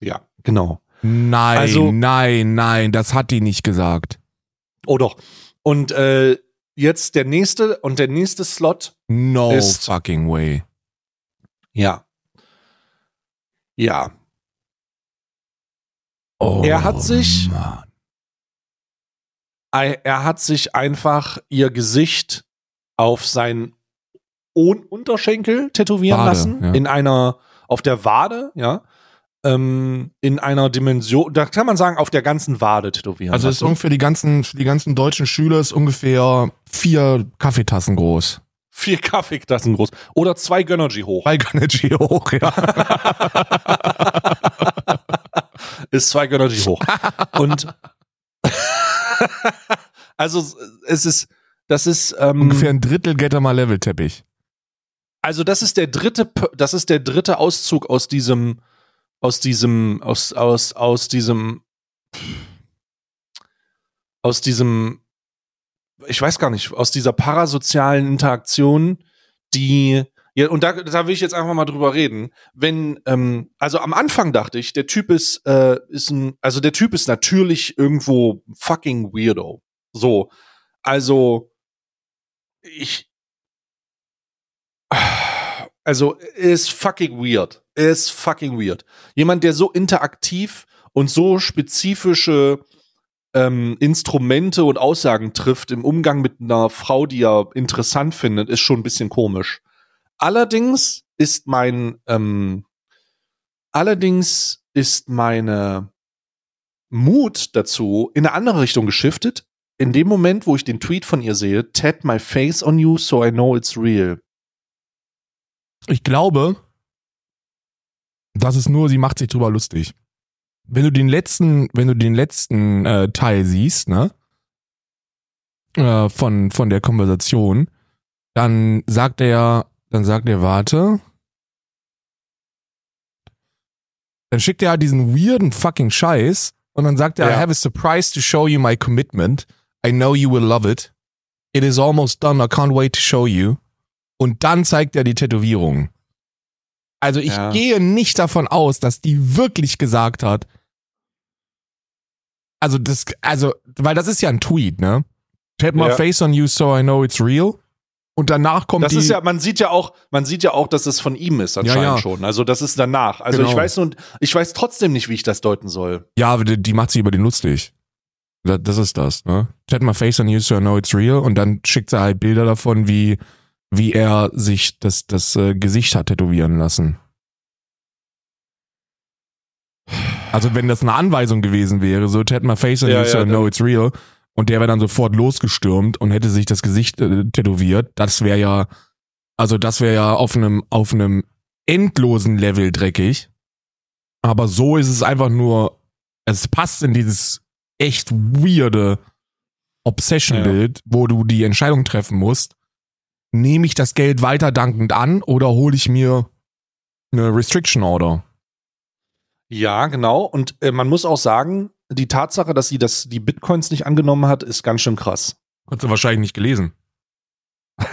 [SPEAKER 1] Ja, genau.
[SPEAKER 2] Nein,
[SPEAKER 1] Also-
[SPEAKER 2] nein, nein, das hat die nicht gesagt.
[SPEAKER 1] Oh doch. Und äh, jetzt der nächste und der nächste Slot.
[SPEAKER 2] No
[SPEAKER 1] Ist-
[SPEAKER 2] fucking way.
[SPEAKER 1] Ja. Ja.
[SPEAKER 2] Oh,
[SPEAKER 1] Er hat sich-
[SPEAKER 2] Mann.
[SPEAKER 1] Er hat sich einfach ihr Gesicht auf sein Un Unterschenkel tätowieren
[SPEAKER 2] Wade,
[SPEAKER 1] lassen.
[SPEAKER 2] ja.
[SPEAKER 1] In einer, auf der Wade, ja. Ähm, in einer Dimension, da kann man sagen, auf der ganzen Wade tätowieren.
[SPEAKER 2] Also ist
[SPEAKER 1] lassen.
[SPEAKER 2] ungefähr die ganzen, für die ganzen deutschen Schüler ist ungefähr vier Kaffeetassen groß.
[SPEAKER 1] vier Kaffeetassen groß. Oder zwei Gönnergy hoch.
[SPEAKER 2] Bei Gönnergy hoch, ja.
[SPEAKER 1] ist zwei Gönnergy hoch. Und also es ist, das ist ähm,
[SPEAKER 2] ungefähr ein Drittel Get mal Level Teppich.
[SPEAKER 1] also das ist der dritte, das ist der dritte Auszug aus diesem, aus diesem, aus, aus, aus diesem, aus diesem, ich weiß gar nicht, aus dieser parasozialen Interaktion, die, ja, und da, da will ich jetzt einfach mal drüber reden. Wenn, ähm, also am Anfang dachte ich, der Typ ist, äh, ist ein, also der Typ ist natürlich irgendwo fucking weirdo. So. Also, ich, also, ist fucking weird. Ist fucking weird. Jemand, der so interaktiv und so spezifische ähm, Instrumente und Aussagen trifft im Umgang mit einer Frau, die er interessant findet, ist schon ein bisschen komisch. Allerdings ist mein, ähm, allerdings ist meine Mut dazu in eine andere Richtung geschiftet. In dem Moment, wo ich den Tweet von ihr sehe, tat my face on you so I know it's real.
[SPEAKER 2] Ich glaube, das ist nur, sie macht sich drüber lustig. Wenn du den letzten, wenn du den letzten äh, Teil siehst, ne, äh, von von der Konversation, dann sagt er, dann sagt er, warte. Dann schickt er halt diesen weirden fucking Scheiß und dann sagt er,
[SPEAKER 1] Ja.
[SPEAKER 2] I have a surprise to show you my commitment. I know you will love it. It is almost done. I can't wait to show you. Und dann zeigt er die Tätowierung. Also ich
[SPEAKER 1] Ja.
[SPEAKER 2] gehe nicht davon aus, dass die wirklich gesagt hat. Also das, also, weil das ist ja ein Tweet, ne? Tap my
[SPEAKER 1] Ja.
[SPEAKER 2] face on you so I know it's real. Und danach kommt
[SPEAKER 1] Das
[SPEAKER 2] die.
[SPEAKER 1] ist ja, man sieht ja auch, man sieht ja auch, dass es von ihm ist anscheinend
[SPEAKER 2] Ja, ja.
[SPEAKER 1] schon. Also das ist danach. Also
[SPEAKER 2] Genau.
[SPEAKER 1] ich weiß und ich weiß trotzdem nicht, wie ich das deuten soll.
[SPEAKER 2] Ja, aber die, die macht sich über den lustig. Das, das ist das, ne? Chat my face on you so I know it's real und dann schickt sie halt Bilder davon, wie, wie er sich das, das äh, Gesicht hat tätowieren lassen. Also wenn das eine Anweisung gewesen wäre, so chat my face on
[SPEAKER 1] Ja,
[SPEAKER 2] you so I know it's real und der wäre dann sofort losgestürmt und hätte sich das Gesicht äh, tätowiert, das wäre ja, also das wäre ja auf einem, auf einem endlosen Level dreckig. Aber so ist es einfach nur, es passt in dieses echt weirde Obsession-Bild, wo du die Entscheidung treffen musst, nehme ich das Geld weiter dankend an oder hole ich mir eine Restriction Order?
[SPEAKER 1] Ja, genau. Und äh, man muss auch sagen, die Tatsache, dass sie das, die Bitcoins nicht angenommen hat, ist ganz schön krass.
[SPEAKER 2] Hat sie wahrscheinlich nicht gelesen.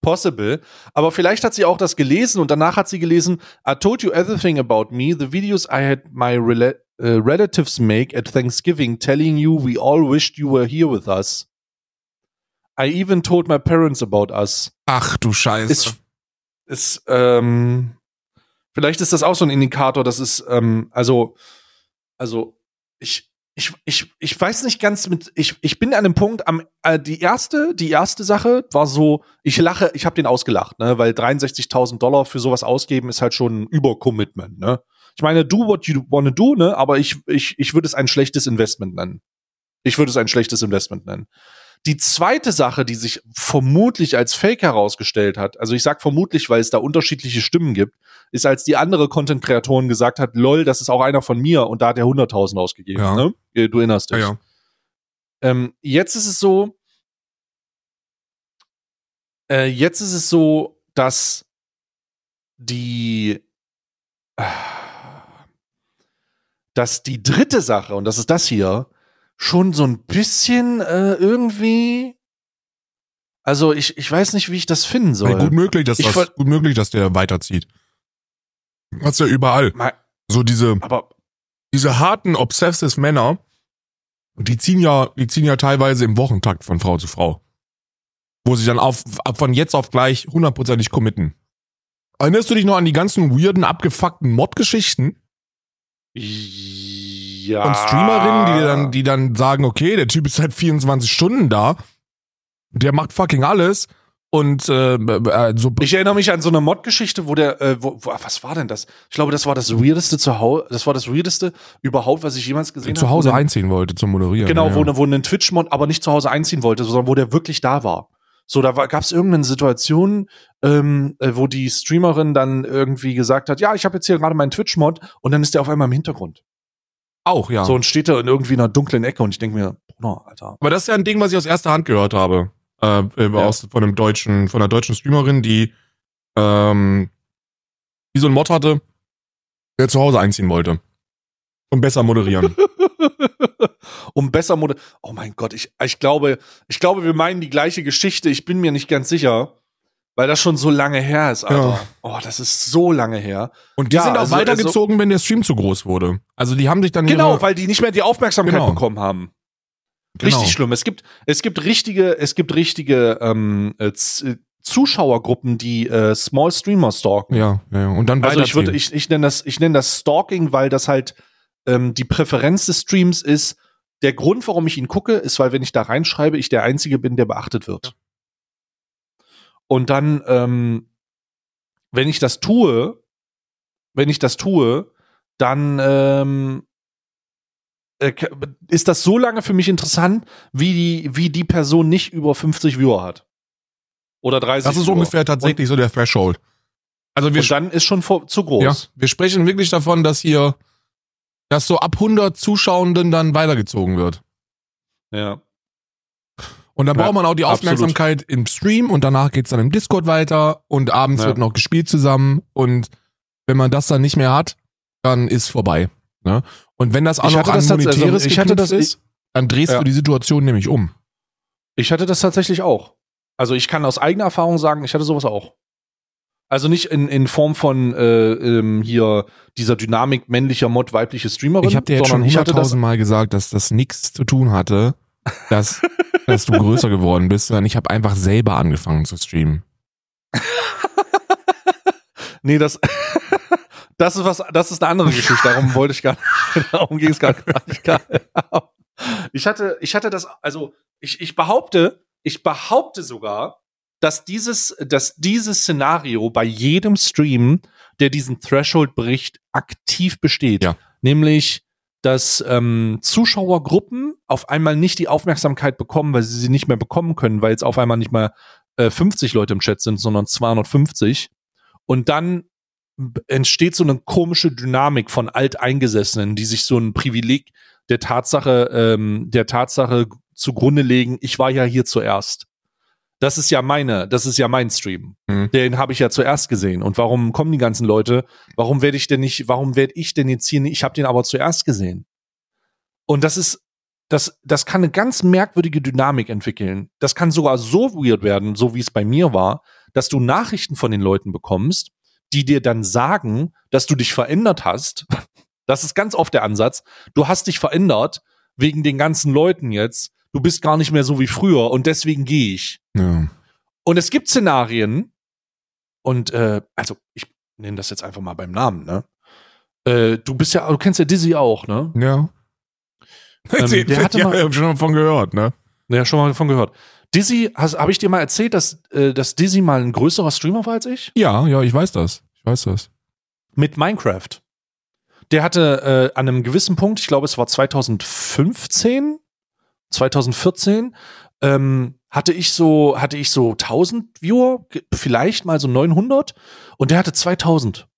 [SPEAKER 1] Possible. Aber vielleicht hat sie auch das gelesen und danach hat sie gelesen, I told you everything about me, the videos I had my rela uh, relatives make at Thanksgiving telling you we all wished you were here with us. I even told my parents about us.
[SPEAKER 2] Ach du Scheiße.
[SPEAKER 1] Ist, ist ähm, vielleicht ist das auch so ein Indikator, dass es, ähm, also, also, ich, ich, ich, ich weiß nicht ganz mit, ich, ich bin an dem Punkt, am, äh, die erste, die erste Sache war so, ich lache, ich habe den ausgelacht, ne, weil 63.000 Dollar für sowas ausgeben ist halt schon ein Übercommitment, ne. Ich meine, do what you wanna do, ne, aber ich, ich, ich würde es ein schlechtes Investment nennen. Ich würde es ein schlechtes Investment nennen. Die zweite Sache, die sich vermutlich als Fake herausgestellt hat, also ich sag vermutlich, weil es da unterschiedliche Stimmen gibt, ist, als die andere Content-Kreatorin gesagt hat, lol, das ist auch einer von mir und da hat er 100.000 ausgegeben.
[SPEAKER 2] Ja.
[SPEAKER 1] Ne? Äh, Du erinnerst dich.
[SPEAKER 2] ja, ja.
[SPEAKER 1] Ähm, jetzt ist es so, äh, jetzt ist es so, dass die, äh, dass die dritte Sache, und das ist das hier, schon so ein bisschen äh, irgendwie, also ich, ich weiß nicht, wie ich das finden soll.
[SPEAKER 2] Ja, gut möglich, dass
[SPEAKER 1] Ich
[SPEAKER 2] das, gut möglich, dass der weiterzieht. Hat's ja überall.
[SPEAKER 1] Mal-
[SPEAKER 2] So diese,
[SPEAKER 1] Aber
[SPEAKER 2] diese harten, obsessive Männer, die ziehen ja, die ziehen ja teilweise im Wochentakt von Frau zu Frau. Wo sie dann auf, ab von jetzt auf gleich hundertprozentig committen. Erinnerst du dich noch an die ganzen weirden, abgefuckten Mod-Geschichten
[SPEAKER 1] ja.
[SPEAKER 2] von Streamerinnen, die dann, die dann sagen, okay, der Typ ist seit 24 Stunden da, der macht fucking alles und äh, äh, so
[SPEAKER 1] Ich erinnere mich an so eine Mod-Geschichte, wo der, äh, wo, wo, was war denn das? Ich glaube, das war das weirdeste zu Hause, das war das weirdeste überhaupt, was ich jemals gesehen habe.
[SPEAKER 2] zu Hause
[SPEAKER 1] wo ein-
[SPEAKER 2] einziehen wollte zum Moderieren.
[SPEAKER 1] Genau,
[SPEAKER 2] ja,
[SPEAKER 1] wo,
[SPEAKER 2] ja.
[SPEAKER 1] ne- wo ein Twitch-Mod aber nicht zu Hause einziehen wollte, sondern wo der wirklich da war. So, da gab es irgendeine Situation, ähm, äh, wo die Streamerin dann irgendwie gesagt hat, ja, ich habe jetzt hier gerade meinen Twitch-Mod und dann ist der auf einmal im Hintergrund.
[SPEAKER 2] Auch, ja.
[SPEAKER 1] So, und steht da in irgendwie einer dunklen Ecke und ich denke mir, Bruder, Alter.
[SPEAKER 2] Aber das ist ja ein Ding, was ich aus erster Hand gehört habe. Äh,
[SPEAKER 1] Ja.
[SPEAKER 2] aus, von einem deutschen, von einer deutschen Streamerin, die, ähm, die so einen Mod hatte, der zu Hause einziehen wollte. Und besser moderieren.
[SPEAKER 1] um besser Mode. Oh mein Gott, ich, ich glaube, ich glaube, wir meinen die gleiche Geschichte. Ich bin mir nicht ganz sicher, weil das schon so lange her ist, Alter.
[SPEAKER 2] Ja.
[SPEAKER 1] Oh, das ist so lange her.
[SPEAKER 2] Und die
[SPEAKER 1] Ja,
[SPEAKER 2] sind auch
[SPEAKER 1] also-
[SPEAKER 2] weitergezogen, wenn der Stream zu groß wurde. Also die haben sich dann
[SPEAKER 1] Genau, weil die nicht mehr die Aufmerksamkeit
[SPEAKER 2] Genau.
[SPEAKER 1] bekommen haben.
[SPEAKER 2] Genau.
[SPEAKER 1] Richtig schlimm. Es gibt, es gibt richtige, es gibt richtige ähm, äh, Z- Zuschauergruppen, die äh, Small Streamer stalken.
[SPEAKER 2] Ja, ja. Und dann
[SPEAKER 1] Also ich würde, ich, ich nenne das, ich nenne das Stalking, weil das halt ähm, die Präferenz des Streams ist. Der Grund, warum ich ihn gucke, ist, weil wenn ich da reinschreibe, ich der Einzige bin, der beachtet wird. Und dann, ähm, wenn ich das tue, wenn ich das tue, dann ähm, äh, ist das so lange für mich interessant, wie die, wie die Person nicht über 50 Viewer hat. Oder 30
[SPEAKER 2] Das ist
[SPEAKER 1] Viewer.
[SPEAKER 2] ungefähr tatsächlich so der Threshold. Also wir,
[SPEAKER 1] Und dann ist schon vor, zu groß.
[SPEAKER 2] ja, wir sprechen wirklich davon, dass hier, dass so ab 100 Zuschauenden dann weitergezogen wird.
[SPEAKER 1] ja.
[SPEAKER 2] Und dann
[SPEAKER 1] Ja,
[SPEAKER 2] braucht man auch die
[SPEAKER 1] absolut.
[SPEAKER 2] Aufmerksamkeit im Stream und danach geht's dann im Discord weiter und abends
[SPEAKER 1] Ja.
[SPEAKER 2] wird noch gespielt zusammen und wenn man das dann nicht mehr hat, dann ist vorbei. Ne? Und wenn das auch
[SPEAKER 1] Ich
[SPEAKER 2] noch
[SPEAKER 1] tats- also
[SPEAKER 2] Monetäres
[SPEAKER 1] ich hatte das-
[SPEAKER 2] ist, dann drehst
[SPEAKER 1] Ja.
[SPEAKER 2] du die Situation nämlich um.
[SPEAKER 1] Ich hatte das tatsächlich auch. Also ich kann aus eigener Erfahrung sagen, ich hatte sowas auch. Also nicht in, in Form von äh, ähm, hier dieser Dynamik männlicher Mod, weibliche Streamerin,
[SPEAKER 2] Ich habe dir jetzt schon
[SPEAKER 1] sondern ich hatte das.
[SPEAKER 2] hunderttausend Mal gesagt, dass das nichts zu tun hatte, dass, dass du größer geworden bist, sondern ich habe einfach selber angefangen zu streamen.
[SPEAKER 1] Nee, das, das ist was, das ist eine andere Geschichte. Darum wollte ich gar nicht, darum ging es gar nicht. Gar nicht. Ich hatte, ich hatte das, also ich, ich behaupte, ich behaupte sogar, dass dieses, dass dieses Szenario bei jedem Stream, der diesen Threshold bricht, aktiv besteht.
[SPEAKER 2] Ja.
[SPEAKER 1] Nämlich, dass ähm, Zuschauergruppen auf einmal nicht die Aufmerksamkeit bekommen, weil sie sie nicht mehr bekommen können, weil jetzt auf einmal nicht mehr äh, 50 Leute im Chat sind, sondern 250. Und dann entsteht so eine komische Dynamik von Alteingesessenen, die sich so ein Privileg der Tatsache, ähm, der Tatsache zugrunde legen, ich war ja hier zuerst. Das ist ja meine, das ist ja mein Stream.
[SPEAKER 2] Mhm.
[SPEAKER 1] Den habe ich ja zuerst gesehen. Und warum kommen die ganzen Leute? Warum werde ich denn nicht, warum werde ich denn jetzt hier nicht, ich habe den aber zuerst gesehen. Und das ist, das, das kann eine ganz merkwürdige Dynamik entwickeln. Das kann sogar so weird werden, so wie es bei mir war, dass du Nachrichten von den Leuten bekommst, die dir dann sagen, dass du dich verändert hast. Das ist ganz oft der Ansatz. Du hast dich verändert wegen den ganzen Leuten jetzt. Du bist gar nicht mehr so wie früher und deswegen gehe ich.
[SPEAKER 2] Ja.
[SPEAKER 1] Und es gibt Szenarien, und äh, also ich nenne das jetzt einfach mal beim Namen, ne? Äh, du bist ja, du kennst ja Dizzy auch, ne?
[SPEAKER 2] Ja.
[SPEAKER 1] Ähm, der hatte
[SPEAKER 2] ja,
[SPEAKER 1] mal-
[SPEAKER 2] schon davon gehört, ne?
[SPEAKER 1] Ja, schon mal davon gehört. Dizzy, habe ich dir mal erzählt, dass, äh, dass Dizzy mal ein größerer Streamer war als ich?
[SPEAKER 2] Ja, ja, ich weiß das. Ich weiß das.
[SPEAKER 1] Mit Minecraft. Der hatte äh, an einem gewissen Punkt, ich glaube, es war 2015, 2014, ähm, hatte ich so, hatte ich so 1000 Viewer, vielleicht mal so 900 und der hatte 2000.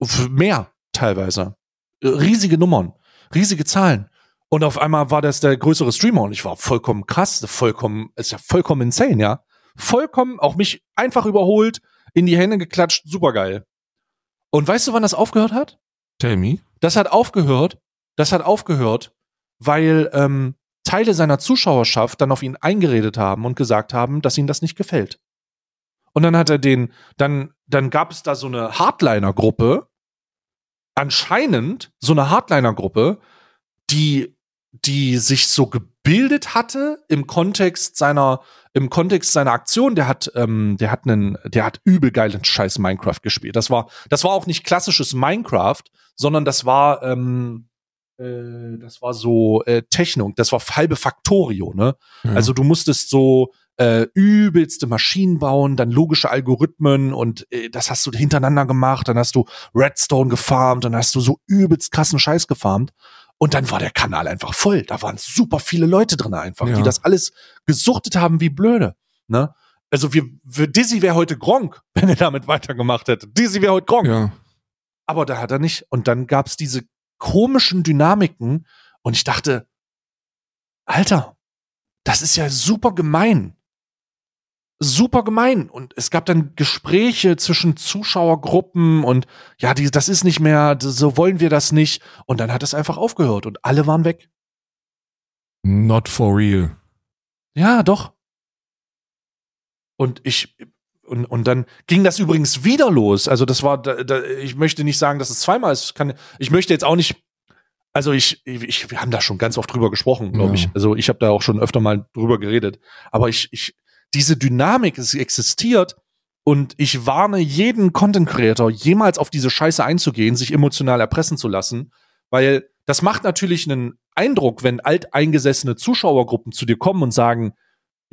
[SPEAKER 1] F- Mehr teilweise. Äh, Riesige Nummern, riesige Zahlen. Und auf einmal war das der größere Streamer und ich war vollkommen krass, vollkommen, ist ja vollkommen insane, ja. Vollkommen, auch mich einfach überholt, in die Hände geklatscht, supergeil. Und weißt du, wann das aufgehört hat?
[SPEAKER 2] Tell me.
[SPEAKER 1] Das hat aufgehört, das hat aufgehört, weil ähm, Teile seiner Zuschauerschaft dann auf ihn eingeredet haben und gesagt haben, dass ihnen das nicht gefällt. Und dann hat er den, dann, dann gab es da so eine Hardliner-Gruppe, anscheinend so eine Hardliner-Gruppe, die, die sich so gebildet hatte im Kontext seiner, im Kontext seiner Aktion. Der hat, ähm, der hat einen, der hat übel geilen Scheiß Minecraft gespielt. Das war, das war auch nicht klassisches Minecraft, sondern das war, ähm, äh, das war so äh, Techno, das war halbe Factorio, ne?
[SPEAKER 2] Ja.
[SPEAKER 1] Also du musstest so äh, übelste Maschinen bauen, dann logische Algorithmen und äh, das hast du hintereinander gemacht, dann hast du Redstone gefarmt, dann hast du so übelst krassen Scheiß gefarmt und dann war der Kanal einfach voll. Da waren super viele Leute drin einfach,
[SPEAKER 2] Ja.
[SPEAKER 1] die das alles gesuchtet haben wie blöde, ne? Also wir, wir Dizzy wäre heute Gronk, wenn er damit weitergemacht hätte. Dizzy wäre heute Gronk.
[SPEAKER 2] ja.
[SPEAKER 1] Aber da hat er nicht. Und dann gab's diese komischen Dynamiken und ich dachte, Alter, das ist ja super gemein. Super gemein. Und es gab dann Gespräche zwischen Zuschauergruppen und ja, die, das ist nicht mehr, so wollen wir das nicht. Und dann hat es einfach aufgehört und alle waren weg.
[SPEAKER 2] Not for real.
[SPEAKER 1] Ja, doch. Und ich, und, und dann ging das übrigens wieder los. Also das war, da, da, ich möchte nicht sagen, dass es zweimal ist. Ich Kann, ich möchte jetzt auch nicht, also ich, ich, wir haben da schon ganz oft drüber gesprochen, glaube
[SPEAKER 2] Ja.
[SPEAKER 1] ich. Also ich habe da auch schon öfter mal drüber geredet. Aber ich, ich, diese Dynamik, es existiert. Und ich warne jeden Content Creator, jemals auf diese Scheiße einzugehen, sich emotional erpressen zu lassen, weil das macht natürlich einen Eindruck, wenn alteingesessene Zuschauergruppen zu dir kommen und sagen,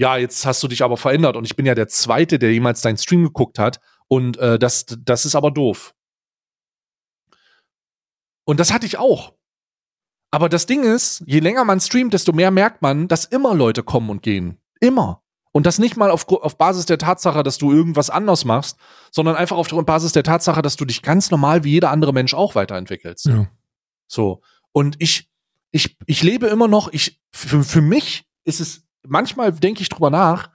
[SPEAKER 1] ja, jetzt hast du dich aber verändert und ich bin ja der Zweite, der jemals deinen Stream geguckt hat und äh, das, das ist aber doof. Und das hatte ich auch. Aber das Ding ist, je länger man streamt, desto mehr merkt man, dass immer Leute kommen und gehen. Immer. Und das nicht mal auf, auf Basis der Tatsache, dass du irgendwas anders machst, sondern einfach auf Basis der Tatsache, dass du dich ganz normal wie jeder andere Mensch auch weiterentwickelst.
[SPEAKER 2] Ja.
[SPEAKER 1] So. Und ich, ich, ich lebe immer noch, ich, für, für mich ist es manchmal denke ich drüber nach,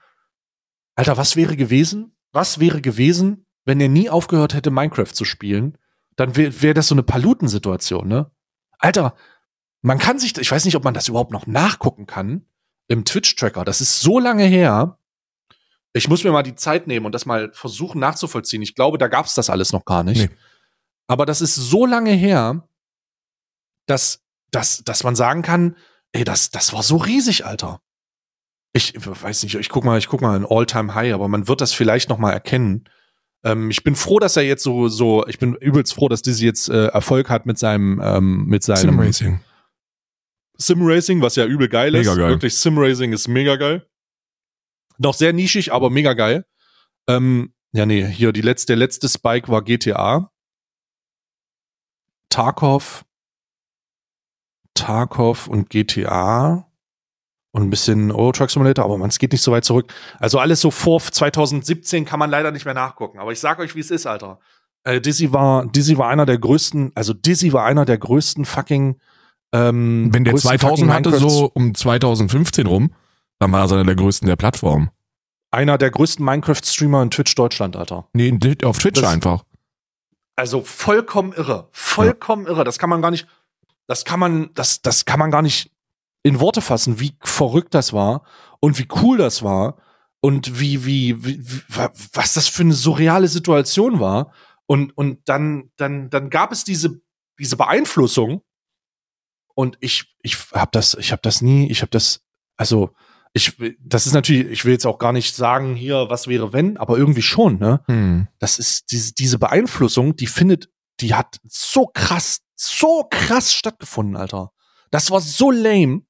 [SPEAKER 1] Alter, was wäre gewesen? Was wäre gewesen, wenn er nie aufgehört hätte, Minecraft zu spielen? Dann wäre wär das so eine Palutensituation, ne? Alter, man kann sich, ich weiß nicht, ob man das überhaupt noch nachgucken kann im Twitch-Tracker. Das ist so lange her. Ich muss mir mal die Zeit nehmen und das mal versuchen nachzuvollziehen. Ich glaube, da gab's das alles noch gar nicht.
[SPEAKER 2] Nee.
[SPEAKER 1] Aber das ist so lange her, dass, dass, dass man sagen kann, ey, das, das war so riesig, Alter. Ich weiß nicht, ich guck mal, ich guck mal ein All-Time-High, aber man wird das vielleicht noch mal erkennen. Ähm, ich bin froh, dass er jetzt so, so, ich bin übelst froh, dass Dizzy jetzt äh, Erfolg hat mit seinem, ähm, mit seinem
[SPEAKER 2] Sim Racing.
[SPEAKER 1] Sim Racing, was ja übel geil
[SPEAKER 2] Mega
[SPEAKER 1] ist.
[SPEAKER 2] geil.
[SPEAKER 1] Wirklich, Sim Racing ist mega geil. Noch sehr nischig, aber mega geil. Ähm, ja, nee, hier die letzte, der letzte Spike war GTA. Tarkov. Tarkov und GTA. Und ein bisschen Euro Truck Simulator, aber man, es geht nicht so weit zurück. Also alles so vor 2017 kann man leider nicht mehr nachgucken. Aber ich sag euch, wie es ist, Alter. Äh, Dizzy war, Dizzy war einer der größten, also Dizzy war einer der größten fucking ähm,
[SPEAKER 2] Wenn der
[SPEAKER 1] größten
[SPEAKER 2] 2000
[SPEAKER 1] fucking
[SPEAKER 2] hatte,
[SPEAKER 1] Minecraft-
[SPEAKER 2] so um 2015 rum, dann war er einer der größten der Plattform.
[SPEAKER 1] einer der größten Minecraft-Streamer in Twitch Deutschland, Alter.
[SPEAKER 2] Nee, auf Twitch
[SPEAKER 1] Das-
[SPEAKER 2] einfach.
[SPEAKER 1] Also vollkommen irre. Vollkommen irre. Das kann man gar nicht, das kann man, das, das kann man gar nicht in Worte fassen, wie verrückt das war und wie cool das war und wie, wie, wie, wie wa- was das für eine surreale Situation war. Und, und dann, dann, dann gab es diese, diese Beeinflussung. Und ich, ich habe das, ich habe das nie, ich habe das, also, ich, das ist natürlich, ich will jetzt auch gar nicht sagen, hier, was wäre wenn, aber irgendwie schon, ne?
[SPEAKER 2] Hm.
[SPEAKER 1] das ist diese, diese Beeinflussung, die findet, die hat so krass, so krass stattgefunden, Alter. Das war so lame.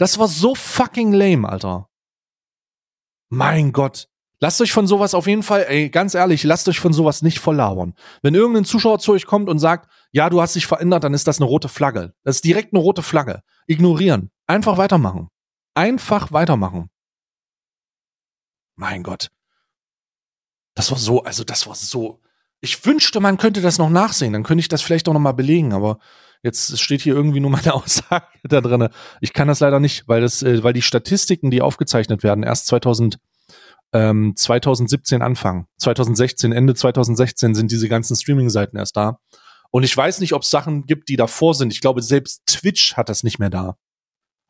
[SPEAKER 1] Das war so fucking lame, Alter. Mein Gott. Lasst euch von sowas auf jeden Fall, ey, ganz ehrlich, lasst euch von sowas nicht voll labern. Wenn irgendein Zuschauer zu euch kommt und sagt, ja, du hast dich verändert, dann ist das eine rote Flagge. Das ist direkt eine rote Flagge. Ignorieren. Einfach weitermachen. Einfach weitermachen. Mein Gott. Das war so, also das war so. Ich wünschte, man könnte das noch nachsehen, dann könnte ich das vielleicht auch noch mal belegen, aber jetzt steht hier irgendwie nur meine Aussage da drinne. Ich kann das leider nicht, weil das, äh, weil die Statistiken, die aufgezeichnet werden, erst 2000, ähm, 2017 anfangen. 2016, Ende 2016 sind diese ganzen Streaming-Seiten erst da. Und ich weiß nicht, ob es Sachen gibt, die davor sind. Ich glaube, selbst Twitch hat das nicht mehr da.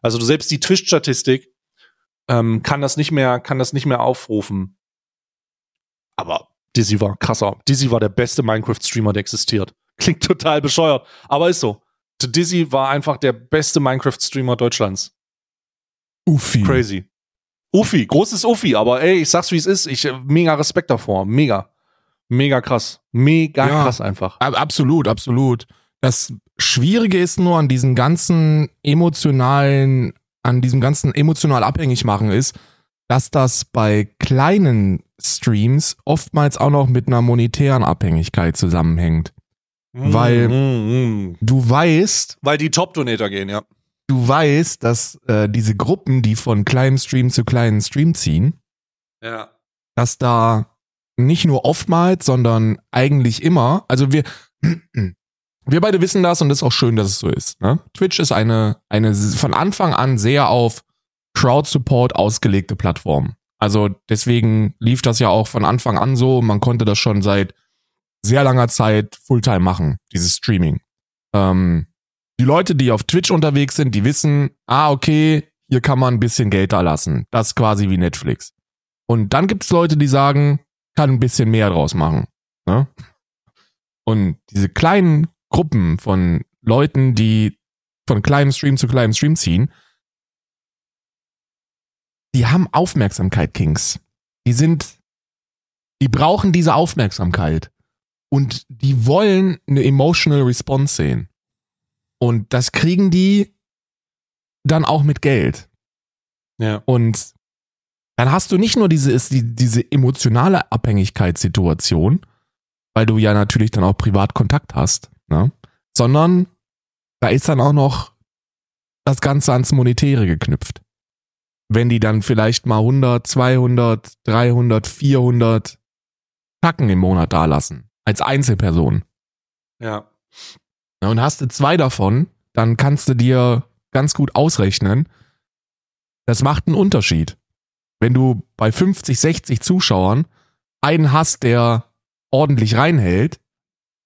[SPEAKER 1] Also selbst die Twitch-Statistik ähm, kann das nicht mehr, kann das nicht mehr aufrufen. Aber Dizzy war krasser. Dizzy war der beste Minecraft-Streamer, der existiert. Klingt total bescheuert, aber ist so. Dizzy war einfach der beste Minecraft-Streamer Deutschlands.
[SPEAKER 2] Uffi.
[SPEAKER 1] Crazy. Uffi, großes Uffi, aber ey, ich sag's wie es ist. Ich äh, mega Respekt davor. Mega. Mega krass. Mega
[SPEAKER 2] Ja.
[SPEAKER 1] krass einfach.
[SPEAKER 2] Ab- Absolut, absolut. Das Schwierige ist nur an diesen ganzen emotionalen, an diesem ganzen emotional abhängig machen ist, dass das bei kleinen Streams oftmals auch noch mit einer monetären Abhängigkeit zusammenhängt. Weil-
[SPEAKER 1] Mm, mm.
[SPEAKER 2] Du weißt,
[SPEAKER 1] Weil die Top-Donator gehen, ja.
[SPEAKER 2] du weißt, dass äh, diese Gruppen, die von kleinem Stream zu kleinen Stream ziehen,
[SPEAKER 1] Ja.
[SPEAKER 2] dass da nicht nur oftmals, sondern eigentlich immer, also wir, wir beide wissen das und es ist auch schön, dass es so ist. Ne? Twitch ist eine, eine von Anfang an sehr auf Crowd-Support ausgelegte Plattform. Also deswegen lief das ja auch von Anfang an so. Man konnte das schon seit sehr langer Zeit Fulltime machen, dieses Streaming. Ähm, die Leute, die auf Twitch unterwegs sind, die wissen, ah, okay, hier kann man ein bisschen Geld da lassen. Das ist quasi wie Netflix. Und dann gibt es Leute, die sagen, kann ein bisschen mehr draus machen. Ne? Und diese kleinen Gruppen von Leuten, die von kleinem Stream zu kleinem Stream ziehen, die haben Aufmerksamkeit, Kings. Die sind, die brauchen diese Aufmerksamkeit. Und die wollen eine emotional response sehen. Und das kriegen die dann auch mit Geld.
[SPEAKER 1] Ja.
[SPEAKER 2] Und dann hast du nicht nur diese, die, diese emotionale Abhängigkeitssituation, weil du ja natürlich dann auch privat Kontakt hast, ne? sondern da ist dann auch noch das Ganze ans Monetäre geknüpft. Wenn die dann vielleicht mal 100, 200, 300, 400 Tacken im Monat dalassen, als Einzelperson.
[SPEAKER 1] Ja.
[SPEAKER 2] Und hast du zwei davon, dann kannst du dir ganz gut ausrechnen, Das macht einen Unterschied. Wenn du bei 50, 60 Zuschauern einen hast, der ordentlich reinhält,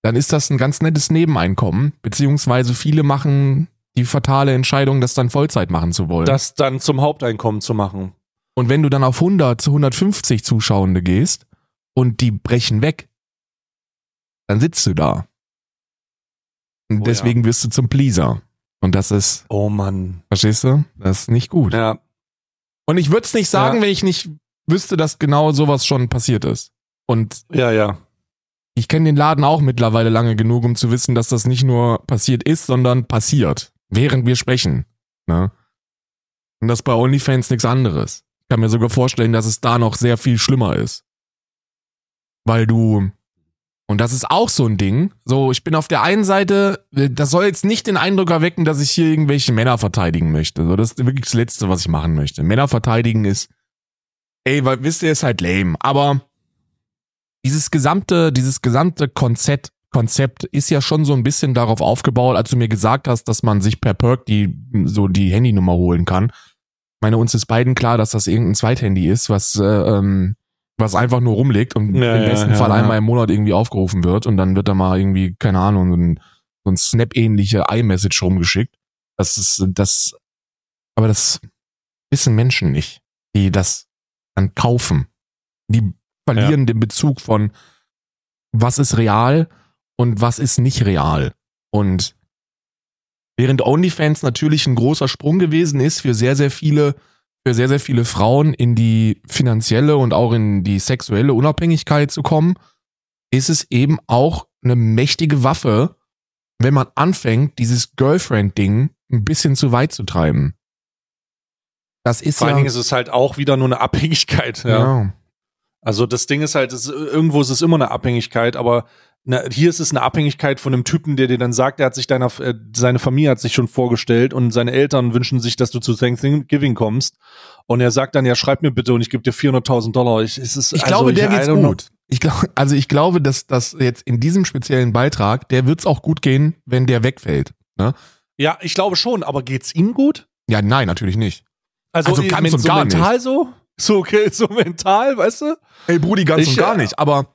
[SPEAKER 2] dann ist das ein ganz nettes Nebeneinkommen, beziehungsweise viele machen die fatale Entscheidung, das dann Vollzeit machen zu wollen.
[SPEAKER 1] Das dann zum Haupteinkommen zu machen.
[SPEAKER 2] Und wenn du dann auf 100 zu 150 Zuschauende gehst und die brechen weg, dann sitzt du da. Und
[SPEAKER 1] Oh
[SPEAKER 2] deswegen wirst du zum Pleaser. Und das ist,
[SPEAKER 1] Oh Mann.
[SPEAKER 2] verstehst du? Das ist nicht gut.
[SPEAKER 1] Ja.
[SPEAKER 2] Und ich würde es nicht sagen,
[SPEAKER 1] Ja.
[SPEAKER 2] wenn ich nicht wüsste, dass genau sowas schon passiert ist. Und
[SPEAKER 1] Ja, ja.
[SPEAKER 2] ich kenne den Laden auch mittlerweile lange genug, um zu wissen, dass das nicht nur passiert ist, sondern passiert, während wir sprechen. Ne? Und das ist bei OnlyFans nichts anderes. Ich kann mir sogar vorstellen, dass es da noch sehr viel schlimmer ist. Weil du, und das ist auch so ein Ding, so, ich bin auf der einen Seite, äh, das soll jetzt nicht den Eindruck erwecken, dass ich hier irgendwelche Männer verteidigen möchte. So, das ist wirklich das Letzte, was ich machen möchte. Männer verteidigen ist, ey, weil, wisst ihr, ist halt lame. Aber dieses gesamte, dieses gesamte Konzept, Konzept ist ja schon so ein bisschen darauf aufgebaut, als du mir gesagt hast, dass man sich per Perk die, so die Handynummer holen kann. Ich meine, uns ist beiden klar, dass das irgendein Zweithandy ist, was, äh, ähm, was einfach nur rumliegt und
[SPEAKER 1] Ja,
[SPEAKER 2] im besten
[SPEAKER 1] ja,
[SPEAKER 2] Fall
[SPEAKER 1] ja.
[SPEAKER 2] einmal im Monat irgendwie aufgerufen wird und dann wird da mal irgendwie, keine Ahnung, so ein, so ein Snap-ähnliche iMessage rumgeschickt. Das ist, das, aber das wissen Menschen nicht, die das dann kaufen. Die verlieren den Bezug von, was ist real und was ist nicht real. Und während OnlyFans natürlich ein großer Sprung gewesen ist für sehr, sehr viele, für sehr, sehr viele Frauen in die finanzielle und auch in die sexuelle Unabhängigkeit zu kommen, ist es eben auch eine mächtige Waffe, wenn man anfängt, dieses Girlfriend-Ding ein bisschen zu weit zu treiben. Das ist
[SPEAKER 1] Vor
[SPEAKER 2] ja,
[SPEAKER 1] allen Dingen ist es halt auch wieder nur eine Abhängigkeit. Ja.
[SPEAKER 2] ja.
[SPEAKER 1] Also das Ding ist halt, es, irgendwo ist es immer eine Abhängigkeit, aber na, hier ist es eine Abhängigkeit von einem Typen, der dir dann sagt, er hat sich deiner, äh, seine Familie hat sich schon vorgestellt und seine Eltern wünschen sich, dass du zu Thanksgiving kommst. Und er sagt dann, ja, schreib mir bitte und ich gebe dir 400.000 Dollar. Ich, es ist,
[SPEAKER 2] Ich
[SPEAKER 1] also
[SPEAKER 2] glaube, der
[SPEAKER 1] I
[SPEAKER 2] geht's
[SPEAKER 1] know.
[SPEAKER 2] gut. Ich glaube, also ich glaube, dass das jetzt in diesem speziellen Beitrag, der wird's auch gut gehen, wenn der wegfällt. Ne?
[SPEAKER 1] Ja, ich glaube schon, aber geht's ihm gut?
[SPEAKER 2] Ja, nein, natürlich nicht.
[SPEAKER 1] Also,
[SPEAKER 2] Also
[SPEAKER 1] äh,
[SPEAKER 2] ganz und
[SPEAKER 1] so
[SPEAKER 2] gar
[SPEAKER 1] mental so? So, okay, so mental, weißt du?
[SPEAKER 2] Ey, Brudi, ganz
[SPEAKER 1] Ich,
[SPEAKER 2] und gar
[SPEAKER 1] äh,
[SPEAKER 2] nicht. Aber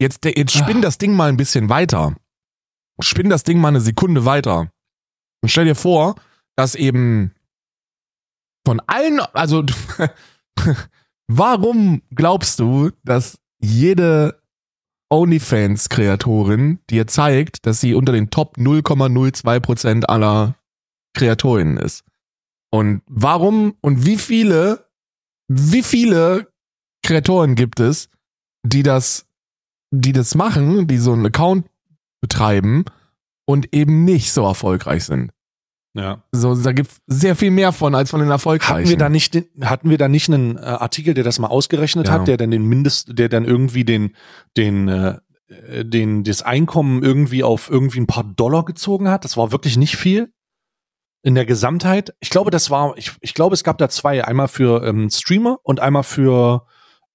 [SPEAKER 2] jetzt, jetzt spinn das Ding mal ein bisschen weiter. Spinn das Ding mal eine Sekunde weiter. Und stell dir vor, dass eben von allen, also warum glaubst du, dass jede OnlyFans-Kreatorin dir zeigt, dass sie unter den Top 0,02% aller Kreatorinnen ist? Und warum und wie viele, wie viele Kreatoren gibt es, die das, die das machen, die so einen Account betreiben und eben nicht so erfolgreich sind?
[SPEAKER 1] Ja.
[SPEAKER 2] So, da gibt sehr viel mehr von als von den erfolgreichen.
[SPEAKER 1] Hatten wir da nicht, hatten wir da nicht einen äh, Artikel, der das mal ausgerechnet
[SPEAKER 2] Ja.
[SPEAKER 1] hat, der dann den Mindest, der dann irgendwie den, den, äh, äh, den, das Einkommen irgendwie auf irgendwie ein paar Dollar gezogen hat? Das war wirklich nicht viel. In der Gesamtheit. Ich glaube, das war, ich, ich glaube, es gab da zwei. Einmal für ähm, Streamer und einmal für,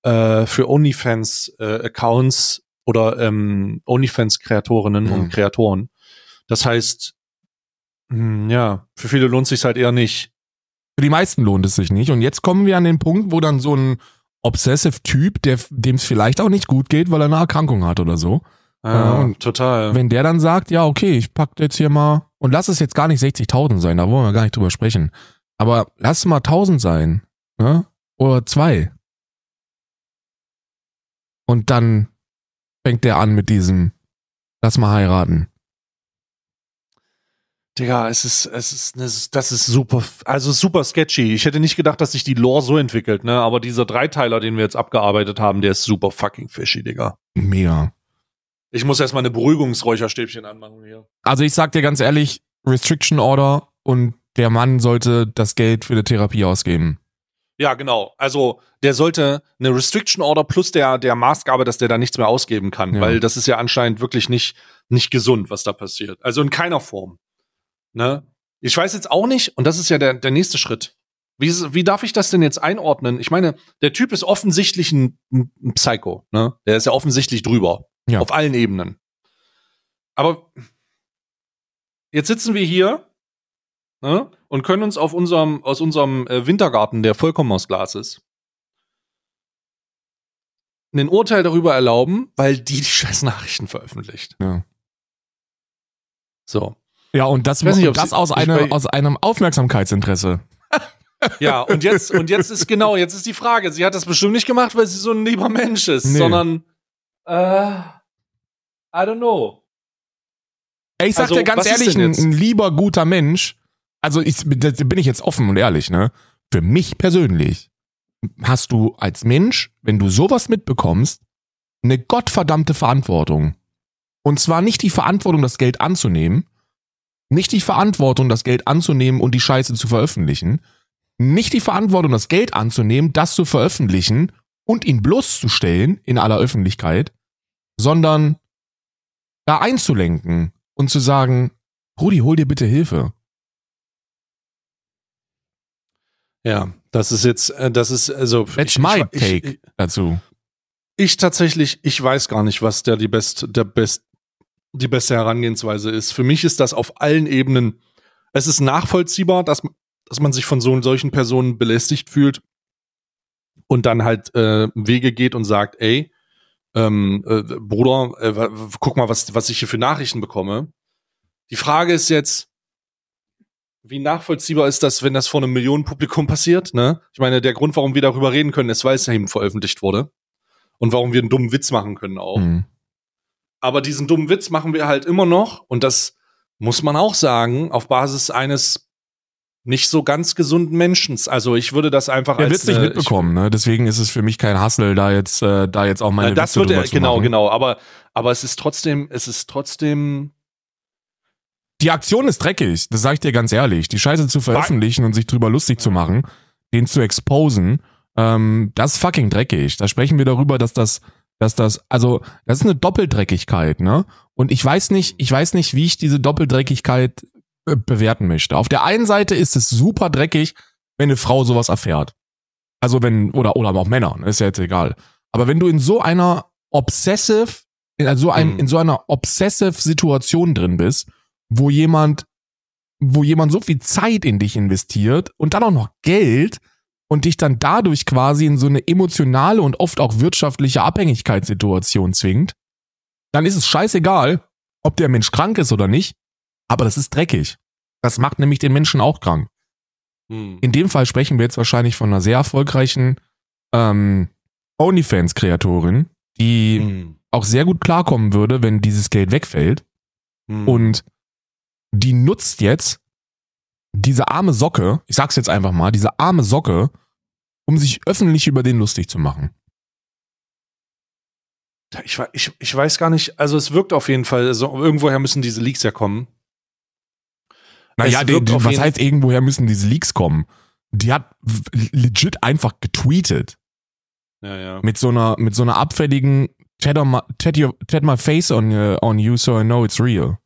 [SPEAKER 1] äh, für OnlyFans-Accounts oder ähm, OnlyFans-Kreatorinnen
[SPEAKER 2] Ja.
[SPEAKER 1] und Kreatoren. Das heißt, hm, ja, für viele lohnt sich halt eher nicht.
[SPEAKER 2] Für die meisten lohnt es sich nicht. Und jetzt kommen wir an den Punkt, wo dann so ein Obsessive-Typ, der dem es vielleicht auch nicht gut geht, weil er eine Erkrankung hat oder so,
[SPEAKER 1] Ja,
[SPEAKER 2] und
[SPEAKER 1] total.
[SPEAKER 2] wenn der dann sagt, ja, okay, ich pack jetzt hier mal, und lass es jetzt gar nicht 60.000 sein, da wollen wir gar nicht drüber sprechen, aber lass es mal 1000 sein, ne? oder zwei. Und dann fängt der an mit diesem, lass mal heiraten.
[SPEAKER 1] Digga, es ist, es ist, ne, das ist super, also super sketchy. Ich hätte nicht gedacht, dass sich die Lore so entwickelt, ne? Aber dieser Dreiteiler, den wir jetzt abgearbeitet haben, der ist super fucking fishy, Digga.
[SPEAKER 2] Mega.
[SPEAKER 1] Ich muss erstmal eine Beruhigungsräucherstäbchen anmachen hier.
[SPEAKER 2] Also ich sag dir ganz ehrlich, Restriction Order und der Mann sollte das Geld für die Therapie ausgeben.
[SPEAKER 1] Ja, genau. Also, der sollte eine Restriction Order plus der, der Maßgabe, dass der da nichts mehr ausgeben kann,
[SPEAKER 2] Ja.
[SPEAKER 1] weil das ist ja anscheinend wirklich nicht, nicht gesund, was da passiert. Also in keiner Form. Ne? Ich weiß jetzt auch nicht, und das ist ja der, der nächste Schritt. Wie, wie darf ich das denn jetzt einordnen? Ich meine, der Typ ist offensichtlich ein, ein Psycho, ne? Der ist ja offensichtlich drüber.
[SPEAKER 2] Ja.
[SPEAKER 1] Auf allen Ebenen. Aber jetzt sitzen wir hier ne? und können uns auf unserem, aus unserem äh, Wintergarten, der vollkommen aus Glas ist, ein Urteil darüber erlauben, weil die die scheiß Nachrichten veröffentlicht.
[SPEAKER 2] Ja.
[SPEAKER 1] So.
[SPEAKER 2] Ja, und das,
[SPEAKER 1] nicht, ob
[SPEAKER 2] das
[SPEAKER 1] sie-
[SPEAKER 2] aus, eine, aus einem Aufmerksamkeitsinteresse.
[SPEAKER 1] Ja, und jetzt, und jetzt ist genau, jetzt ist die Frage. Sie hat das bestimmt nicht gemacht, weil sie so ein lieber Mensch ist,
[SPEAKER 2] Nee.
[SPEAKER 1] sondern, äh, I don't know.
[SPEAKER 2] Ich sag
[SPEAKER 1] Also,
[SPEAKER 2] dir ganz ehrlich, ein lieber, guter Mensch, also ich, da bin ich jetzt offen und ehrlich, ne? Für mich persönlich hast du als Mensch, wenn du sowas mitbekommst, eine gottverdammte Verantwortung. Und zwar nicht die Verantwortung, das Geld anzunehmen, nicht die Verantwortung, das Geld anzunehmen und die Scheiße zu veröffentlichen, nicht die Verantwortung, das Geld anzunehmen, das zu veröffentlichen und ihn bloßzustellen in aller Öffentlichkeit, sondern da einzulenken und zu sagen, Rudi, hol dir bitte Hilfe.
[SPEAKER 1] Ja, das ist jetzt, äh, das ist, also.
[SPEAKER 2] That's
[SPEAKER 1] ich-
[SPEAKER 2] my
[SPEAKER 1] ich,
[SPEAKER 2] take
[SPEAKER 1] Ich,
[SPEAKER 2] dazu.
[SPEAKER 1] ich tatsächlich, ich weiß gar nicht, was der die best, der best, die beste Herangehensweise ist. Für mich ist das auf allen Ebenen, es ist nachvollziehbar, dass, dass man sich von so solchen Personen belästigt fühlt und dann halt äh, Wege geht und sagt, ey, ähm, äh, Bruder, äh, guck mal, was, was ich hier für Nachrichten bekomme. Die Frage ist jetzt, wie nachvollziehbar ist das, wenn das vor einem Millionenpublikum passiert? Ne? Ich meine, der Grund, warum wir darüber reden können, ist, weil es eben veröffentlicht wurde. Und warum wir einen dummen Witz machen können auch.
[SPEAKER 2] Hm.
[SPEAKER 1] Aber diesen dummen Witz machen wir halt immer noch. Und das muss man auch sagen, auf Basis eines nicht so ganz gesunden Menschen. Also ich würde das einfach
[SPEAKER 2] Er
[SPEAKER 1] als
[SPEAKER 2] wird's nicht mitbekommen, ne? Deswegen ist es für mich kein Hassel, da jetzt, äh, da jetzt auch meine
[SPEAKER 1] äh, das
[SPEAKER 2] Witze
[SPEAKER 1] würde
[SPEAKER 2] drüber
[SPEAKER 1] er,
[SPEAKER 2] zu
[SPEAKER 1] genau,
[SPEAKER 2] machen.
[SPEAKER 1] genau. Aber, aber es ist trotzdem, es ist trotzdem,
[SPEAKER 2] Die Aktion ist dreckig, das sage ich dir ganz ehrlich. Die Scheiße zu veröffentlichen und sich drüber lustig zu machen, den zu exposen, ähm, das ist fucking dreckig. Da sprechen wir darüber, dass das, dass das, also, das ist eine Doppeldreckigkeit, ne? Und ich weiß nicht, ich weiß nicht, wie ich diese Doppeldreckigkeit äh, bewerten möchte. Auf der einen Seite ist es super dreckig, wenn eine Frau sowas erfährt. Also wenn, oder, oder auch Männer, ne? ist ja jetzt egal. Aber wenn du in so einer obsessive, in so, einem,
[SPEAKER 1] Mhm.
[SPEAKER 2] in so einer obsessive Situation drin bist, wo jemand, wo jemand so viel Zeit in dich investiert und dann auch noch Geld und dich dann dadurch quasi in so eine emotionale und oft auch wirtschaftliche Abhängigkeitssituation zwingt, dann ist es scheißegal, ob der Mensch krank ist oder nicht, aber das ist dreckig. Das macht nämlich den Menschen auch krank.
[SPEAKER 1] hm,
[SPEAKER 2] In dem Fall sprechen wir jetzt wahrscheinlich von einer sehr erfolgreichen ähm, OnlyFans-Kreatorin, die
[SPEAKER 1] hm,
[SPEAKER 2] auch sehr gut klarkommen würde, wenn dieses Geld wegfällt.
[SPEAKER 1] hm.
[SPEAKER 2] Und die nutzt jetzt diese arme Socke, ich sag's jetzt einfach mal, diese arme Socke, um sich öffentlich über den lustig zu machen.
[SPEAKER 1] ich, ich, ich weiß gar nicht, also es wirkt auf jeden Fall, so, irgendwoher müssen diese Leaks ja kommen.
[SPEAKER 2] Naja, die, die, was heißt, irgendwoher müssen diese Leaks kommen? Die hat legit einfach getweetet
[SPEAKER 1] Ja, ja.
[SPEAKER 2] mit so einer, mit so einer abfälligen Ted, on my, Ted, your, Ted my face on, uh, on you so I know it's real.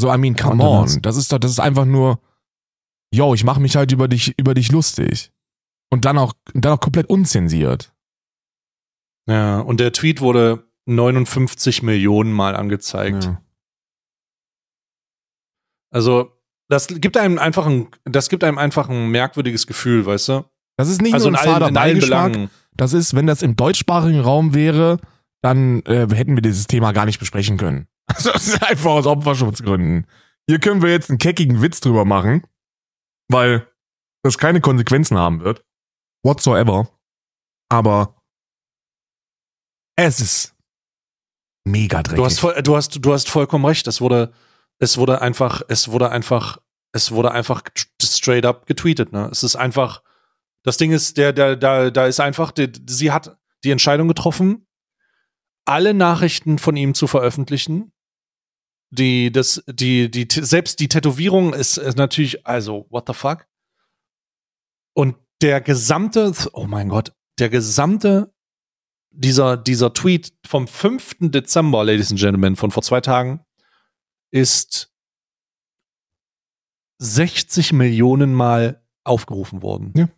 [SPEAKER 2] So, I mean, come on. Das ist doch, das ist einfach nur, yo, ich mache mich halt über dich, über dich lustig. Und dann auch, dann auch komplett unzensiert.
[SPEAKER 1] Ja, und der Tweet wurde 59 Millionen Mal angezeigt.
[SPEAKER 2] Ja.
[SPEAKER 1] Also, das gibt einem einfach ein, das gibt einem einfach ein merkwürdiges Gefühl, weißt du?
[SPEAKER 2] Das ist nicht
[SPEAKER 1] Also
[SPEAKER 2] nur ein fader Beigeschmack. Das ist, wenn das im deutschsprachigen Raum wäre, dann äh, hätten wir dieses Thema gar nicht besprechen können. Also das ist einfach aus Opferschutzgründen. Hier können wir jetzt einen keckigen Witz drüber machen, weil das keine Konsequenzen haben wird. Whatsoever. Aber es ist mega dreckig.
[SPEAKER 1] Du hast, voll, du hast, du hast vollkommen recht. Es wurde, es wurde einfach, es wurde einfach, es wurde einfach straight up getweetet. Ne? Es ist einfach, das Ding ist, der, der, da, da ist einfach, die, sie hat die Entscheidung getroffen, alle Nachrichten von ihm zu veröffentlichen. Die, das, die, die, selbst die Tätowierung ist, ist natürlich, also, what the fuck? Und der gesamte, oh mein Gott, der gesamte dieser, dieser Tweet vom 5. Dezember, Ladies and Gentlemen, von vor zwei Tagen, ist 60 Millionen Mal aufgerufen worden.
[SPEAKER 2] Ja.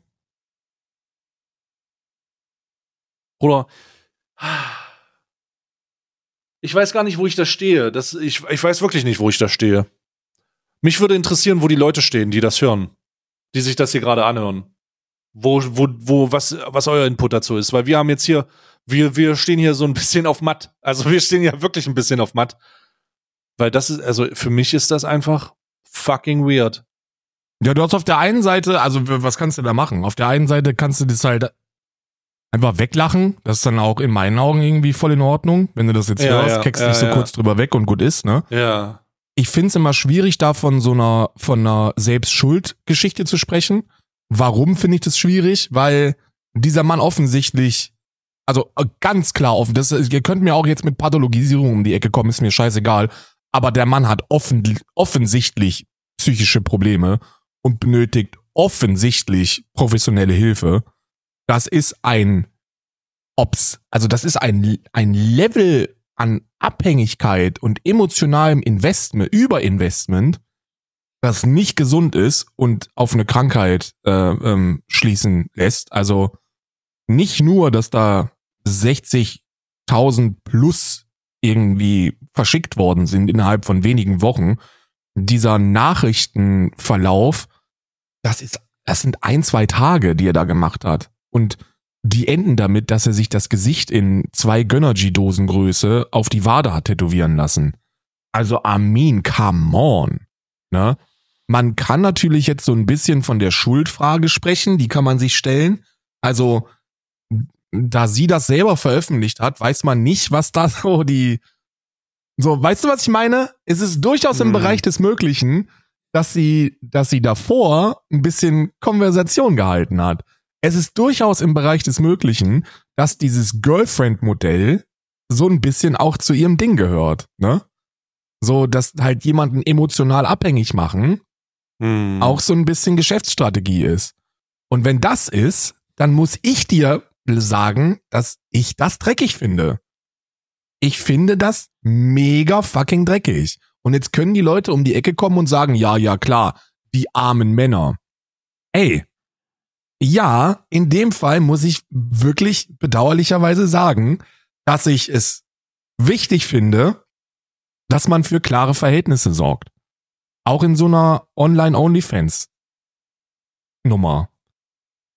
[SPEAKER 1] Oder ich weiß gar nicht, wo ich da stehe. Das, ich, ich weiß wirklich nicht, wo ich da stehe. Mich würde interessieren, wo die Leute stehen, die das hören, die sich das hier gerade anhören. Wo, wo, wo, was, was euer Input dazu ist. Weil wir haben jetzt hier, wir, wir stehen hier so ein bisschen auf matt. Also wir stehen ja wirklich ein bisschen auf matt. Weil das ist, also für mich ist das einfach fucking weird.
[SPEAKER 2] Ja, du hast auf der einen Seite, also was kannst du da machen? Auf der einen Seite kannst du das halt einfach weglachen. Das ist dann auch in meinen Augen irgendwie voll in Ordnung. Wenn du das jetzt
[SPEAKER 1] Ja,
[SPEAKER 2] hörst,
[SPEAKER 1] ja,
[SPEAKER 2] keckst
[SPEAKER 1] ja,
[SPEAKER 2] dich so
[SPEAKER 1] ja.
[SPEAKER 2] kurz drüber weg und gut ist, ne?
[SPEAKER 1] Ja.
[SPEAKER 2] Ich find's immer schwierig, da von so einer, von einer Selbstschuldgeschichte zu sprechen. Warum finde ich das schwierig? Weil dieser Mann offensichtlich, also äh, ganz klar offen, das, ihr könnt mir auch jetzt mit Pathologisierung um die Ecke kommen, ist mir scheißegal. Aber der Mann hat offen, offensichtlich psychische Probleme und benötigt offensichtlich professionelle Hilfe. Das ist ein Ops, also das ist ein, ein Level an Abhängigkeit und emotionalem Investment, Überinvestment, das nicht gesund ist und auf eine Krankheit äh, ähm, schließen lässt. Also nicht nur, dass da 60.000 plus irgendwie verschickt worden sind innerhalb von wenigen Wochen. Dieser Nachrichtenverlauf, das ist, das sind ein, zwei Tage, die er da gemacht hat. Und die enden damit, dass er sich das Gesicht in zwei Gönnergy-Dosengröße auf die Wade hat tätowieren lassen. Also Armin, come on. Ne? Man kann natürlich jetzt so ein bisschen von der Schuldfrage sprechen, die kann man sich stellen. Also, da sie das selber veröffentlicht hat, weiß man nicht, was da so die. So, weißt du, was ich meine? Es ist durchaus im
[SPEAKER 1] Hm.
[SPEAKER 2] Bereich des Möglichen, dass sie, dass sie davor ein bisschen Konversation gehalten hat. Es ist durchaus im Bereich des Möglichen, dass dieses Girlfriend-Modell so ein bisschen auch zu ihrem Ding gehört, ne? So, dass halt jemanden emotional abhängig machen,
[SPEAKER 1] Hm.
[SPEAKER 2] auch so ein bisschen Geschäftsstrategie ist. Und wenn das ist, dann muss ich dir sagen, dass ich das dreckig finde. Ich finde das mega fucking dreckig. Und jetzt können die Leute um die Ecke kommen und sagen, ja, ja, klar, die armen Männer. Ey, ja, in dem Fall muss ich wirklich bedauerlicherweise sagen, dass ich es wichtig finde, dass man für klare Verhältnisse sorgt. Auch in so einer Online-OnlyFans-Nummer.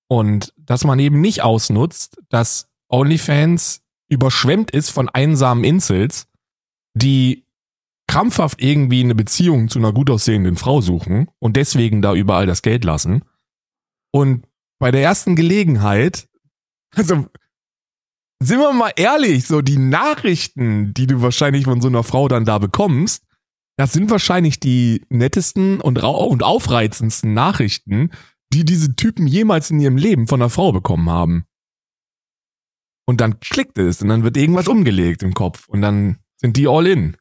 [SPEAKER 2] Und dass man eben nicht ausnutzt, dass OnlyFans überschwemmt ist von einsamen Insels, die krampfhaft irgendwie eine Beziehung zu einer gut aussehenden Frau suchen und deswegen da überall das Geld lassen. Und bei der ersten Gelegenheit, also sind wir mal ehrlich, so die Nachrichten, die du wahrscheinlich von so einer Frau dann da bekommst, das sind wahrscheinlich die nettesten und, und aufreizendsten Nachrichten, die diese Typen jemals in ihrem Leben von einer Frau bekommen haben. Und dann klickt es und dann wird irgendwas umgelegt im Kopf und dann sind die all in.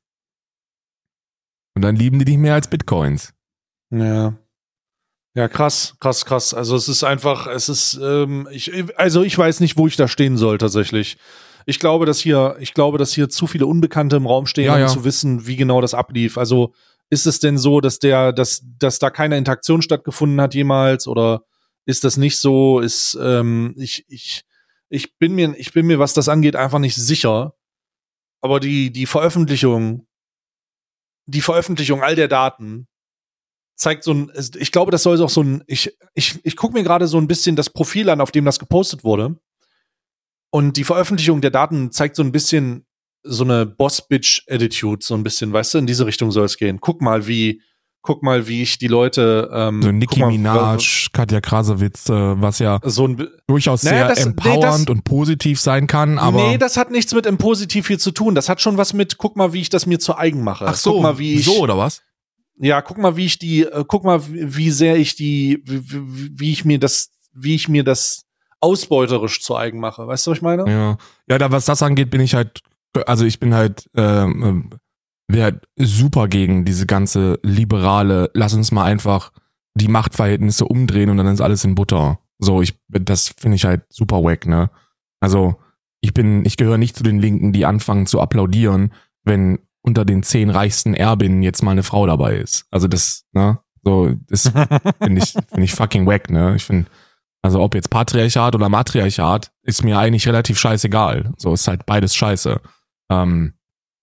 [SPEAKER 2] Und dann lieben die dich mehr als Bitcoins.
[SPEAKER 1] Ja. Ja, krass, krass, krass. Also es ist einfach, es ist, ähm, ich, also ich weiß nicht, wo ich da stehen soll tatsächlich. Ich glaube, dass hier, ich glaube, dass hier zu viele Unbekannte im Raum stehen,
[SPEAKER 2] Ja,
[SPEAKER 1] um
[SPEAKER 2] ja.
[SPEAKER 1] zu wissen, wie genau das ablief. Also ist es denn so, dass der, dass, dass da keine Interaktion stattgefunden hat jemals oder ist das nicht so? Ist, ähm, ich, ich, ich bin mir, ich bin mir, was das angeht, einfach nicht sicher. Aber die, die Veröffentlichung, die Veröffentlichung all der Daten zeigt so ein, ich glaube, das soll auch so ein, ich, ich, ich gucke mir gerade so ein bisschen das Profil an, auf dem das gepostet wurde. Und die Veröffentlichung der Daten zeigt so ein bisschen so eine Boss-Bitch-Attitude, so ein bisschen, weißt du, in diese Richtung soll es gehen. Guck mal, wie, guck mal, wie ich die Leute, ähm,
[SPEAKER 2] So Nicki
[SPEAKER 1] mal,
[SPEAKER 2] Minaj, Katja Krasowitz, äh, was ja
[SPEAKER 1] so ein,
[SPEAKER 2] durchaus
[SPEAKER 1] Naja,
[SPEAKER 2] sehr
[SPEAKER 1] das- nee,
[SPEAKER 2] empowernd
[SPEAKER 1] das-
[SPEAKER 2] und positiv sein kann, aber
[SPEAKER 1] nee, das hat nichts mit im Positiv hier zu tun. Das hat schon was mit, guck mal, wie ich das mir zu eigen mache.
[SPEAKER 2] ach so,
[SPEAKER 1] guck mal, wie ich,
[SPEAKER 2] so oder was?
[SPEAKER 1] Ja, guck mal, wie ich die, äh, guck mal, wie, wie sehr ich die, wie, wie, ich mir das, wie ich mir das ausbeuterisch zu eigen mache. Weißt du, was ich meine?
[SPEAKER 2] Ja, ja, da was das angeht, bin ich halt, also ich bin halt, ähm, ähm, wäre halt super gegen diese ganze liberale, lass uns mal einfach die Machtverhältnisse umdrehen und dann ist alles in Butter. So, ich, das finde ich halt super wack, ne? Also, ich bin, ich gehöre nicht zu den Linken, die anfangen zu applaudieren, wenn unter den zehn reichsten Erbinnen jetzt mal eine Frau dabei ist. Also das, ne? So, das finde ich, finde ich fucking wack, ne? Ich finde, also ob jetzt Patriarchat oder Matriarchat, ist mir eigentlich relativ scheißegal. So ist halt beides scheiße. Ähm,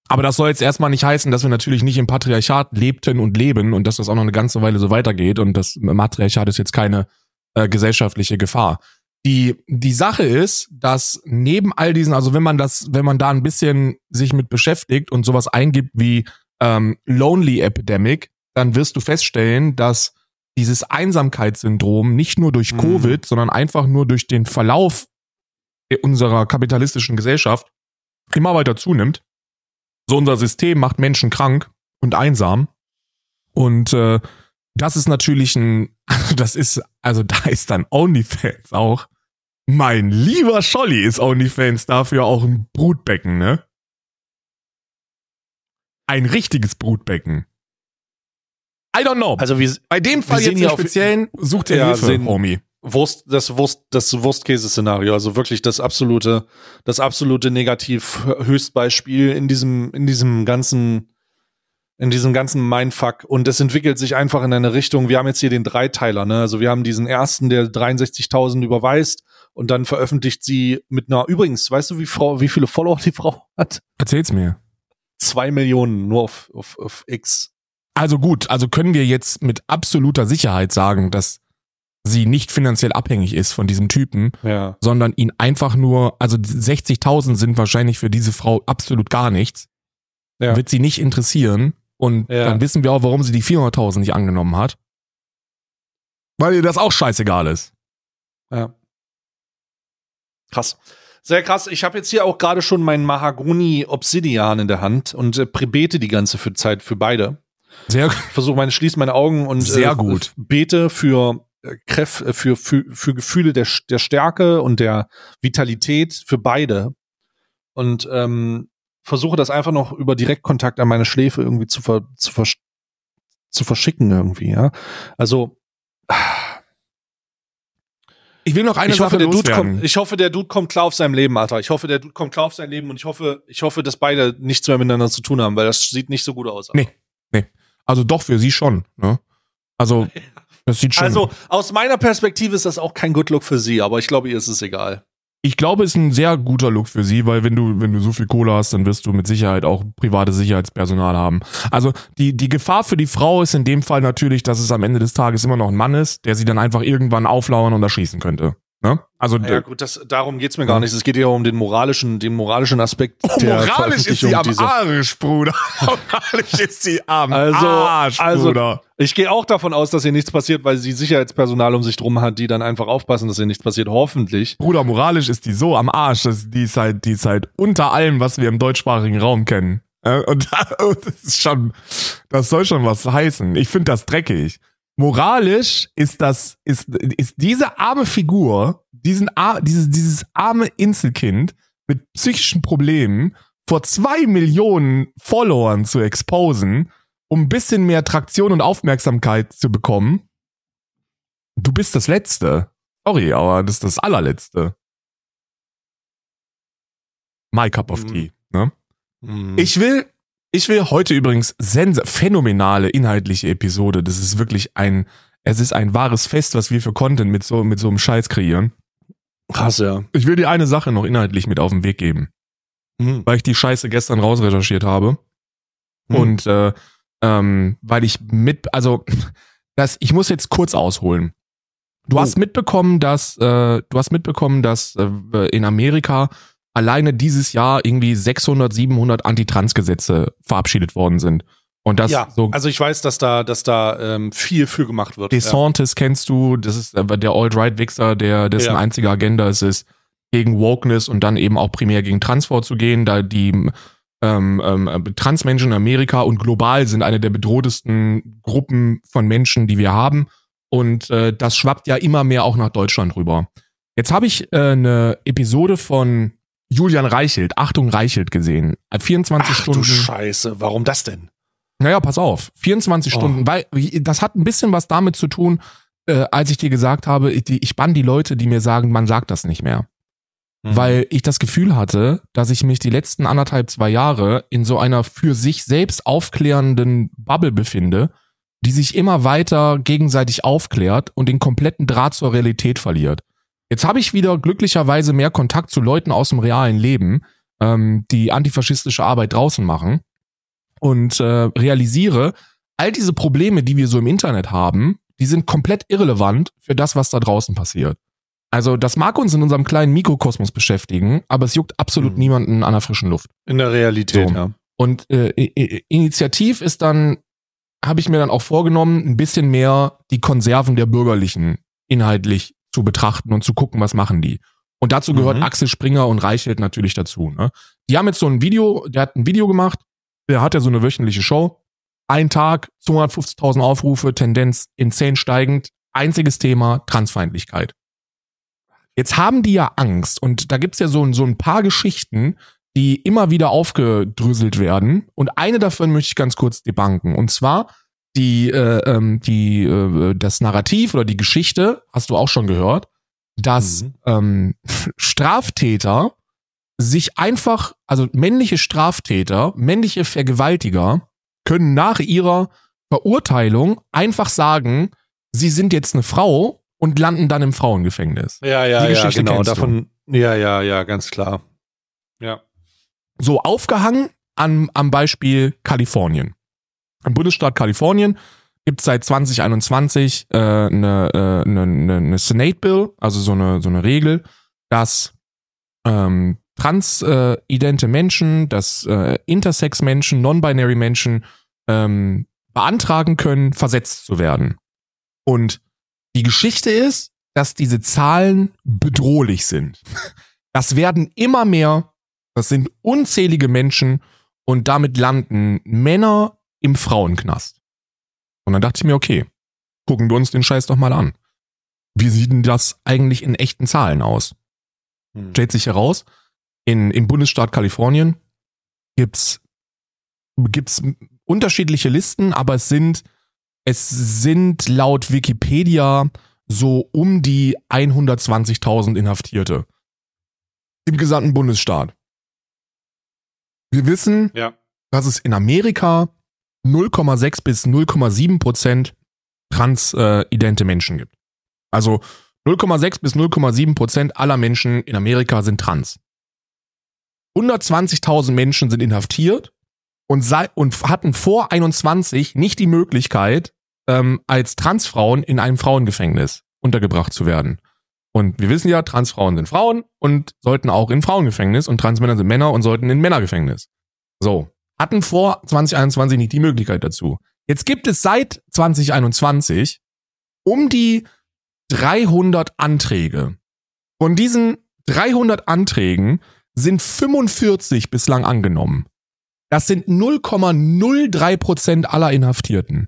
[SPEAKER 2] Aber das soll jetzt erstmal nicht heißen, dass wir natürlich nicht im Patriarchat lebten und leben und dass das auch noch eine ganze Weile so weitergeht und das Matriarchat ist jetzt keine äh, gesellschaftliche Gefahr. Die, die Sache ist, dass neben all diesen, also wenn man das, wenn man da ein bisschen sich mit beschäftigt und sowas eingibt wie ähm, Lonely Epidemic, dann wirst du feststellen, dass dieses Einsamkeitssyndrom nicht nur durch
[SPEAKER 1] Mhm.
[SPEAKER 2] Covid, sondern einfach nur durch den Verlauf unserer kapitalistischen Gesellschaft immer weiter zunimmt. So unser System macht Menschen krank und einsam. Und äh, das ist natürlich ein, das ist, also da ist dann OnlyFans auch. Mein lieber Scholli ist OnlyFans dafür auch ein Brutbecken, ne? Ein richtiges Brutbecken. I don't know.
[SPEAKER 1] Also wir,
[SPEAKER 2] Bei dem Fall jetzt im Speziellen sucht ihr
[SPEAKER 1] Ja,
[SPEAKER 2] Hilfe,
[SPEAKER 1] sehen-
[SPEAKER 2] Homie.
[SPEAKER 1] Wurst, das Wurst, das Wurstkäse-Szenario, also wirklich das absolute, das absolute Negativ-Höchstbeispiel in diesem, in diesem ganzen, in diesem ganzen Mindfuck. Und es entwickelt sich einfach in eine Richtung. Wir haben jetzt hier den Dreiteiler, ne? Also wir haben diesen ersten, der 63.000 überweist und dann veröffentlicht sie mit einer, übrigens, weißt du, wie Frau, wie viele Follower die Frau hat?
[SPEAKER 2] Erzähl's mir.
[SPEAKER 1] Zwei Millionen nur auf, auf, auf X.
[SPEAKER 2] Also gut, also können wir jetzt mit absoluter Sicherheit sagen, dass sie nicht finanziell abhängig ist von diesem Typen,
[SPEAKER 1] Ja.
[SPEAKER 2] sondern ihn einfach nur, also 60.000 sind wahrscheinlich für diese Frau absolut gar nichts.
[SPEAKER 1] Ja.
[SPEAKER 2] Wird sie nicht interessieren und
[SPEAKER 1] Ja.
[SPEAKER 2] dann wissen wir auch, warum sie die 400.000 nicht angenommen hat. Weil ihr das auch scheißegal ist.
[SPEAKER 1] Ja. Krass. Sehr krass. Ich habe jetzt hier auch gerade schon meinen Mahagoni Obsidian in der Hand und äh, bete die ganze für Zeit für beide.
[SPEAKER 2] Sehr
[SPEAKER 1] Ich versuche meine, schließe meine Augen und
[SPEAKER 2] Sehr
[SPEAKER 1] äh,
[SPEAKER 2] gut.
[SPEAKER 1] bete für äh, Kräft, äh, für, für, für Gefühle der, der Stärke und der Vitalität für beide. Und ähm, versuche das einfach noch über Direktkontakt an meine Schläfe irgendwie zu, ver, zu, vers zu verschicken irgendwie, ja. Also
[SPEAKER 2] Ich will noch eine
[SPEAKER 1] ich
[SPEAKER 2] Sache
[SPEAKER 1] hoffe, der Dude kommt, ich hoffe, der Dude kommt klar auf seinem Leben, Alter. Ich hoffe, der Dude kommt klar auf sein Leben und ich hoffe, ich hoffe, dass beide nichts mehr miteinander zu tun haben, weil das sieht nicht so gut aus. Alter.
[SPEAKER 2] Nee. Also doch für sie schon. Ne? Also das sieht schon.
[SPEAKER 1] Also aus meiner Perspektive ist das auch kein Good Look für sie, aber ich glaube, ihr ist es egal.
[SPEAKER 2] Ich glaube, es ist ein sehr guter Look für sie, weil wenn du, wenn du so viel Kohle hast, dann wirst du mit Sicherheit auch private Sicherheitspersonal haben. Also die, die Gefahr für die Frau ist in dem Fall natürlich, dass es am Ende des Tages immer noch ein Mann ist, der sie dann einfach irgendwann auflauern und erschießen könnte. Ne? Also
[SPEAKER 1] Ja gut, das, darum geht's mir gar nicht. Es geht ja um den moralischen, den moralischen Aspekt der
[SPEAKER 2] moralisch ist sie am. Arsch, Bruder. moralisch ist sie am
[SPEAKER 1] Also-
[SPEAKER 2] Arsch,
[SPEAKER 1] also-
[SPEAKER 2] Bruder.
[SPEAKER 1] Ich gehe auch davon aus, dass ihr nichts passiert, weil sie Sicherheitspersonal um sich drum hat, die dann einfach aufpassen, dass ihr nichts passiert. Hoffentlich.
[SPEAKER 2] Bruder, moralisch ist die so am Arsch, dass die ist halt, die ist halt unter allem, was wir im deutschsprachigen Raum kennen. Und das ist schon, das soll schon was heißen. Ich finde das dreckig. Moralisch ist das, ist, ist diese arme Figur, diesen, dieses, dieses arme Inselkind mit psychischen Problemen vor zwei Millionen Followern zu exposen, um ein bisschen mehr Traktion und Aufmerksamkeit zu bekommen. Du bist das Letzte. Sorry, aber das ist das allerletzte. My cup of
[SPEAKER 1] Mhm.
[SPEAKER 2] tea. Ne?
[SPEAKER 1] Hm.
[SPEAKER 2] Ich will, ich will heute übrigens sense phänomenale inhaltliche Episode. Das ist wirklich ein, es ist ein wahres Fest, was wir für Content mit so, mit so einem Scheiß kreieren.
[SPEAKER 1] krass, ja.
[SPEAKER 2] Ich will dir eine Sache noch inhaltlich mit auf den Weg geben,
[SPEAKER 1] Hm.
[SPEAKER 2] weil ich die Scheiße gestern rausrecherchiert habe.
[SPEAKER 1] Hm.
[SPEAKER 2] Und äh, ähm, weil ich mit, also das, ich muss jetzt kurz ausholen. Du
[SPEAKER 1] Oh.
[SPEAKER 2] hast mitbekommen, dass äh, du hast mitbekommen, dass äh, in Amerika alleine dieses Jahr irgendwie 600, 700 Antitrans-Gesetze verabschiedet worden sind. Und das
[SPEAKER 1] ja,
[SPEAKER 2] so
[SPEAKER 1] also ich weiß, dass da, dass da ähm, viel für gemacht wird.
[SPEAKER 2] DeSantis kennst du, das ist äh, der Alt-Right-Wichser, der dessen
[SPEAKER 1] Ja.
[SPEAKER 2] einzige Agenda es ist, gegen Wokeness und dann eben auch primär gegen Trans vorzugehen, da die ähm, ähm, Transmenschen in Amerika und global sind eine der bedrohtesten Gruppen von Menschen, die wir haben. Und äh, das schwappt ja immer mehr auch nach Deutschland rüber. Jetzt habe ich äh, eine Episode von Julian Reichelt, Achtung Reichelt gesehen. Äh, 24
[SPEAKER 1] Ach
[SPEAKER 2] Stunden.
[SPEAKER 1] du Scheiße, warum das denn?
[SPEAKER 2] Naja, pass auf. 24
[SPEAKER 1] Oh.
[SPEAKER 2] Stunden, weil das hat ein bisschen was damit zu tun, äh, als ich dir gesagt habe, ich, ich bann die Leute, die mir sagen, man sagt das nicht mehr.
[SPEAKER 1] Mhm.
[SPEAKER 2] Weil ich das Gefühl hatte, dass ich mich die letzten anderthalb, zwei Jahre in so einer für sich selbst aufklärenden Bubble befinde, die sich immer weiter gegenseitig aufklärt und den kompletten Draht zur Realität verliert. Jetzt habe ich wieder glücklicherweise mehr Kontakt zu Leuten aus dem realen Leben, ähm, die antifaschistische Arbeit draußen machen und äh, realisiere, all diese Probleme, die wir so im Internet haben, die sind komplett irrelevant für das, was da draußen passiert. Also das mag uns in unserem kleinen Mikrokosmos beschäftigen, aber es juckt absolut mhm. niemanden an der frischen Luft.
[SPEAKER 1] In der Realität, so. ja.
[SPEAKER 2] Und äh, initiativ ist dann, habe ich mir dann auch vorgenommen, ein bisschen mehr die Konserven der Bürgerlichen inhaltlich zu betrachten und zu gucken, was machen die. Und dazu gehört mhm. Axel Springer und Reichelt natürlich dazu. Ne? Die haben jetzt so ein Video, der hat ein Video gemacht, der hat ja so eine wöchentliche Show. Ein Tag, 250.000 Aufrufe, Tendenz insane steigend. Einziges Thema, Transfeindlichkeit. Jetzt haben die ja Angst und da gibt's ja so, so ein paar Geschichten, die immer wieder aufgedröselt werden. Und eine davon möchte ich ganz kurz debanken. Und zwar die, äh, ähm, die, äh, das Narrativ oder die Geschichte, hast du auch schon gehört, dass mhm. ähm, Straftäter sich einfach, also männliche Straftäter, männliche Vergewaltiger können nach ihrer Verurteilung einfach sagen, sie sind jetzt eine Frau und landen dann im Frauengefängnis.
[SPEAKER 1] Ja, ja, ja, genau. Davon, ja, ja, ja, ganz klar. Ja.
[SPEAKER 2] So aufgehangen an, am Beispiel Kalifornien. Im Bundesstaat Kalifornien gibt es seit 2021 äh, eine, äh, eine, eine Senate Bill, also so eine, so eine Regel, dass ähm, transidente äh, Menschen, dass äh, Intersex-Menschen, non-binary Menschen ähm, beantragen können, versetzt zu werden. Und die Geschichte ist, dass diese Zahlen bedrohlich sind. Das werden immer mehr, das sind unzählige Menschen und damit landen Männer im Frauenknast. Und dann dachte ich mir, okay, gucken wir uns den Scheiß doch mal an. Wie sieht denn das eigentlich in echten Zahlen aus? Hm. Stellt sich heraus, in, im Bundesstaat Kalifornien gibt's, gibt's unterschiedliche Listen, aber es sind, es sind laut Wikipedia so um die 120.000 Inhaftierte. Im gesamten Bundesstaat. Wir wissen, ja. dass es in Amerika 0,6 bis 0,7 Prozent transidente äh, Menschen gibt. Also 0,6 bis 0,7 Prozent aller Menschen in Amerika sind trans. 120.000 Menschen sind inhaftiert und, sei, und hatten vor 21 nicht die Möglichkeit, ähm, als Transfrauen in einem Frauengefängnis untergebracht zu werden. Und wir wissen ja, Transfrauen sind Frauen und sollten auch in Frauengefängnis und Transmänner sind Männer und sollten in Männergefängnis. So hatten vor 2021 nicht die Möglichkeit dazu. Jetzt gibt es seit 2021 um die 300 Anträge. Von diesen 300 Anträgen sind 45 bislang angenommen. Das sind 0,03 Prozent aller Inhaftierten.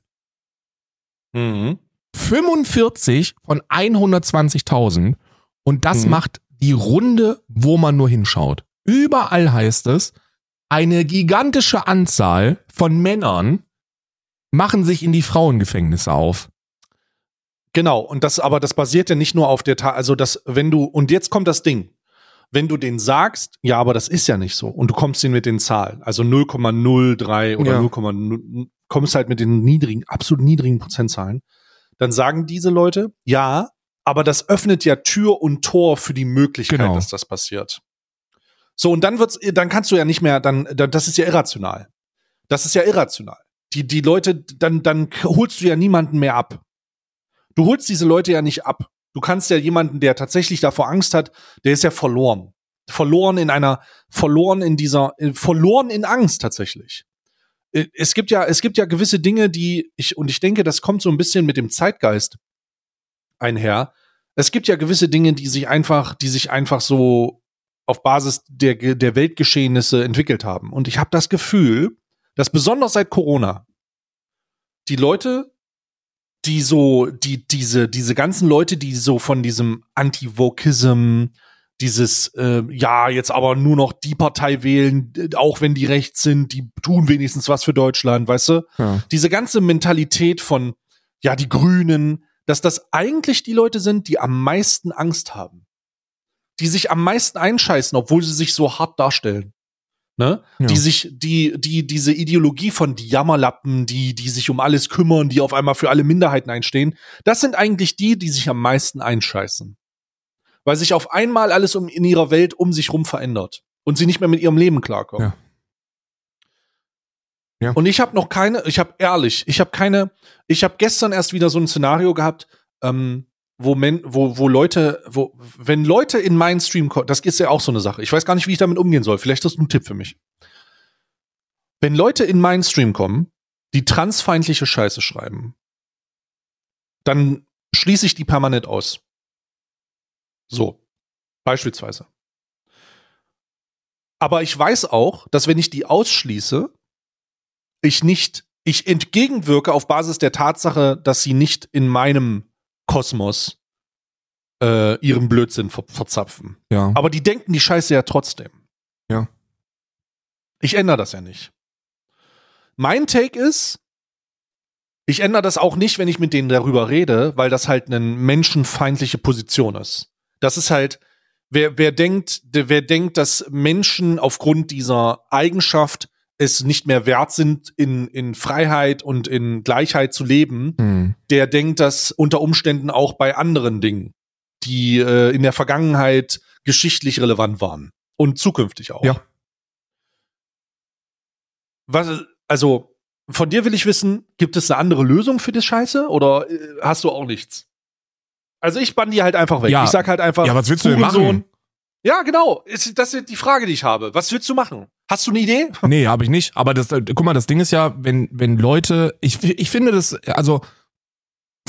[SPEAKER 2] Mhm. 45 von 120.000 und das mhm. macht die Runde, wo man nur hinschaut. Überall heißt es, eine gigantische Anzahl von Männern machen sich in die Frauengefängnisse auf.
[SPEAKER 1] Genau, und das, aber das basiert ja nicht nur auf der, Ta also das, wenn du, und jetzt kommt das Ding, wenn du den sagst, ja, aber das ist ja nicht so, und du kommst ihn mit den Zahlen, also 0,03 oder ja. 0,0, kommst halt mit den niedrigen, absolut niedrigen Prozentzahlen, dann sagen diese Leute, ja, aber das öffnet ja Tür und Tor für die Möglichkeit, genau. dass das passiert. So, und dann wird's, dann kannst du ja nicht mehr, dann, dann, das ist ja irrational. Das ist ja irrational. Die, die Leute, dann, dann holst du ja niemanden mehr ab. Du holst diese Leute ja nicht ab. Du kannst ja jemanden, der tatsächlich davor Angst hat, der ist ja verloren. Verloren in einer, verloren in dieser, äh, verloren in Angst tatsächlich. Äh, es gibt ja, es gibt ja gewisse Dinge, die ich, und ich denke, das kommt so ein bisschen mit dem Zeitgeist einher. Es gibt ja gewisse Dinge, die sich einfach, die sich einfach so auf Basis der, der Weltgeschehnisse entwickelt haben. Und ich habe das Gefühl, dass besonders seit Corona die Leute, die so, die, diese, diese ganzen Leute, die so von diesem Anti-Vokism, dieses, äh, ja, jetzt aber nur noch die Partei wählen, auch wenn die rechts sind, die tun wenigstens was für Deutschland, weißt du? Ja. Diese ganze Mentalität von, ja, die Grünen, dass das eigentlich die Leute sind, die am meisten Angst haben die sich am meisten einscheißen, obwohl sie sich so hart darstellen. Ne? Ja. Die sich, die, die, diese Ideologie von die Jammerlappen, die, die sich um alles kümmern, die auf einmal für alle Minderheiten einstehen, das sind eigentlich die, die sich am meisten einscheißen. Weil sich auf einmal alles um, in ihrer Welt um sich rum verändert. und sie nicht mehr mit ihrem Leben klarkommen.
[SPEAKER 2] Ja. Ja.
[SPEAKER 1] Und ich habe noch keine, ich habe ehrlich, ich habe keine, ich habe gestern erst wieder so ein Szenario gehabt, ähm, wo, men, wo, wo Leute, wo, wenn Leute in meinen Stream kommen, das ist ja auch so eine Sache. Ich weiß gar nicht, wie ich damit umgehen soll. Vielleicht ist das ein Tipp für mich. Wenn Leute in meinen Stream kommen, die transfeindliche Scheiße schreiben, dann schließe ich die permanent aus. So. Beispielsweise. Aber ich weiß auch, dass wenn ich die ausschließe, ich nicht, ich entgegenwirke auf Basis der Tatsache, dass sie nicht in meinem Kosmos äh, ihren Blödsinn ver verzapfen.
[SPEAKER 2] Ja.
[SPEAKER 1] Aber die denken die Scheiße ja trotzdem.
[SPEAKER 2] Ja.
[SPEAKER 1] Ich ändere das ja nicht. Mein Take ist, ich ändere das auch nicht, wenn ich mit denen darüber rede, weil das halt eine menschenfeindliche Position ist. Das ist halt, wer, wer denkt, wer denkt, dass Menschen aufgrund dieser Eigenschaft es nicht mehr wert sind, in, in Freiheit und in Gleichheit zu leben,
[SPEAKER 2] Hm.
[SPEAKER 1] der denkt das unter Umständen auch bei anderen Dingen, die äh, in der Vergangenheit geschichtlich relevant waren und zukünftig auch.
[SPEAKER 2] Ja.
[SPEAKER 1] Was, also, von dir will ich wissen, gibt es eine andere Lösung für das Scheiße oder äh, hast du auch nichts? Also ich bann die halt einfach weg.
[SPEAKER 2] Ja.
[SPEAKER 1] Ich sag halt einfach.
[SPEAKER 2] Ja, was willst du denn machen?
[SPEAKER 1] Ja, genau. Ist, das ist die Frage, die ich habe. Was willst du machen? Hast du eine Idee?
[SPEAKER 2] Nee, habe ich nicht. Aber das, äh, guck mal, das Ding ist ja, wenn, wenn Leute, ich, ich finde das, also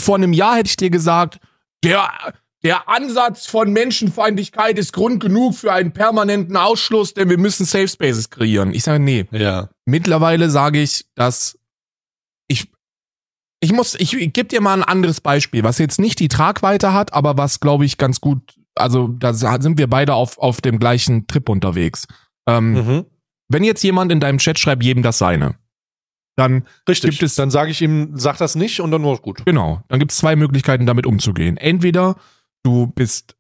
[SPEAKER 2] vor einem Jahr hätte ich dir gesagt, der, der Ansatz von Menschenfeindlichkeit ist Grund genug für einen permanenten Ausschluss, denn wir müssen Safe Spaces kreieren. Ich sage, nee.
[SPEAKER 1] Ja.
[SPEAKER 2] Mittlerweile sage ich, dass ich, ich muss, ich, ich gebe dir mal ein anderes Beispiel, was jetzt nicht die Tragweite hat, aber was, glaube ich, ganz gut, also da sind wir beide auf, auf dem gleichen Trip unterwegs. Ähm,
[SPEAKER 1] Mhm.
[SPEAKER 2] Wenn jetzt jemand in deinem Chat schreibt, jedem das seine, dann
[SPEAKER 1] Richtig.
[SPEAKER 2] Gibt es-
[SPEAKER 1] dann sage ich ihm, sag das nicht und dann nur gut.
[SPEAKER 2] genau, dann gibt es zwei Möglichkeiten, damit umzugehen. Entweder du bist,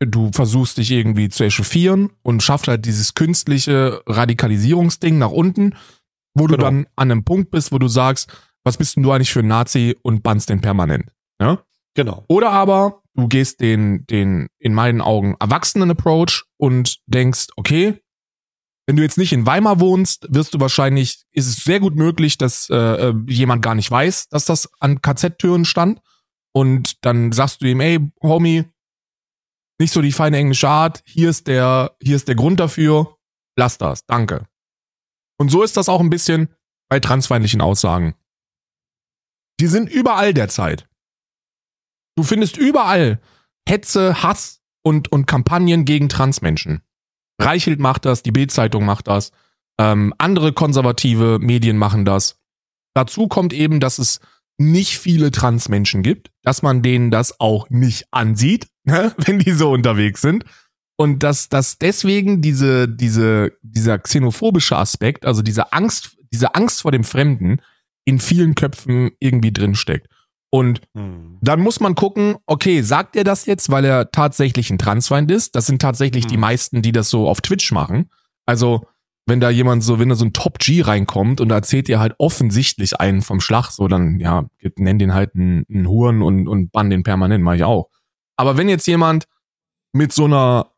[SPEAKER 2] du versuchst dich irgendwie zu echauffieren und schaffst halt dieses künstliche Radikalisierungsding nach unten, wo du
[SPEAKER 1] Genau.
[SPEAKER 2] dann an einem Punkt bist, wo du sagst, was bist denn du eigentlich für ein Nazi und bannst den permanent. Ja?
[SPEAKER 1] Genau.
[SPEAKER 2] Oder aber du gehst den, den in meinen Augen erwachsenen Approach und denkst, okay, wenn du jetzt nicht in Weimar wohnst, wirst du wahrscheinlich, ist es sehr gut möglich, dass äh, äh, jemand gar nicht weiß, dass das an KZ-Türen stand. Und dann sagst du ihm, ey, Homie, nicht so die feine englische Art, hier ist der, hier ist der Grund dafür, lass das, danke. Und so ist das auch ein bisschen bei transfeindlichen Aussagen. Die sind überall derzeit. Du findest überall Hetze, Hass und, und Kampagnen gegen Transmenschen. Reichelt macht das, die Bild-Zeitung macht das, ähm, andere konservative Medien machen das. Dazu kommt eben, dass es nicht viele Transmenschen gibt, dass man denen das auch nicht ansieht, ne, wenn die so unterwegs sind. Und dass, dass deswegen diese, diese, dieser xenophobische Aspekt, also diese Angst, diese Angst vor dem Fremden in vielen Köpfen irgendwie drinsteckt. Und
[SPEAKER 1] Hm.
[SPEAKER 2] dann muss man gucken, okay, sagt er das jetzt, weil er tatsächlich ein Transfeind ist? Das sind tatsächlich die
[SPEAKER 1] Hm.
[SPEAKER 2] meisten, die das so auf Twitch machen. Also, wenn da jemand so, wenn da so ein Top-G reinkommt und da erzählt ihr halt offensichtlich einen vom Schlag, so dann, ja, nenn den halt einen, einen Huren und, und bann den permanent, mach ich auch. Aber wenn jetzt jemand mit so einer,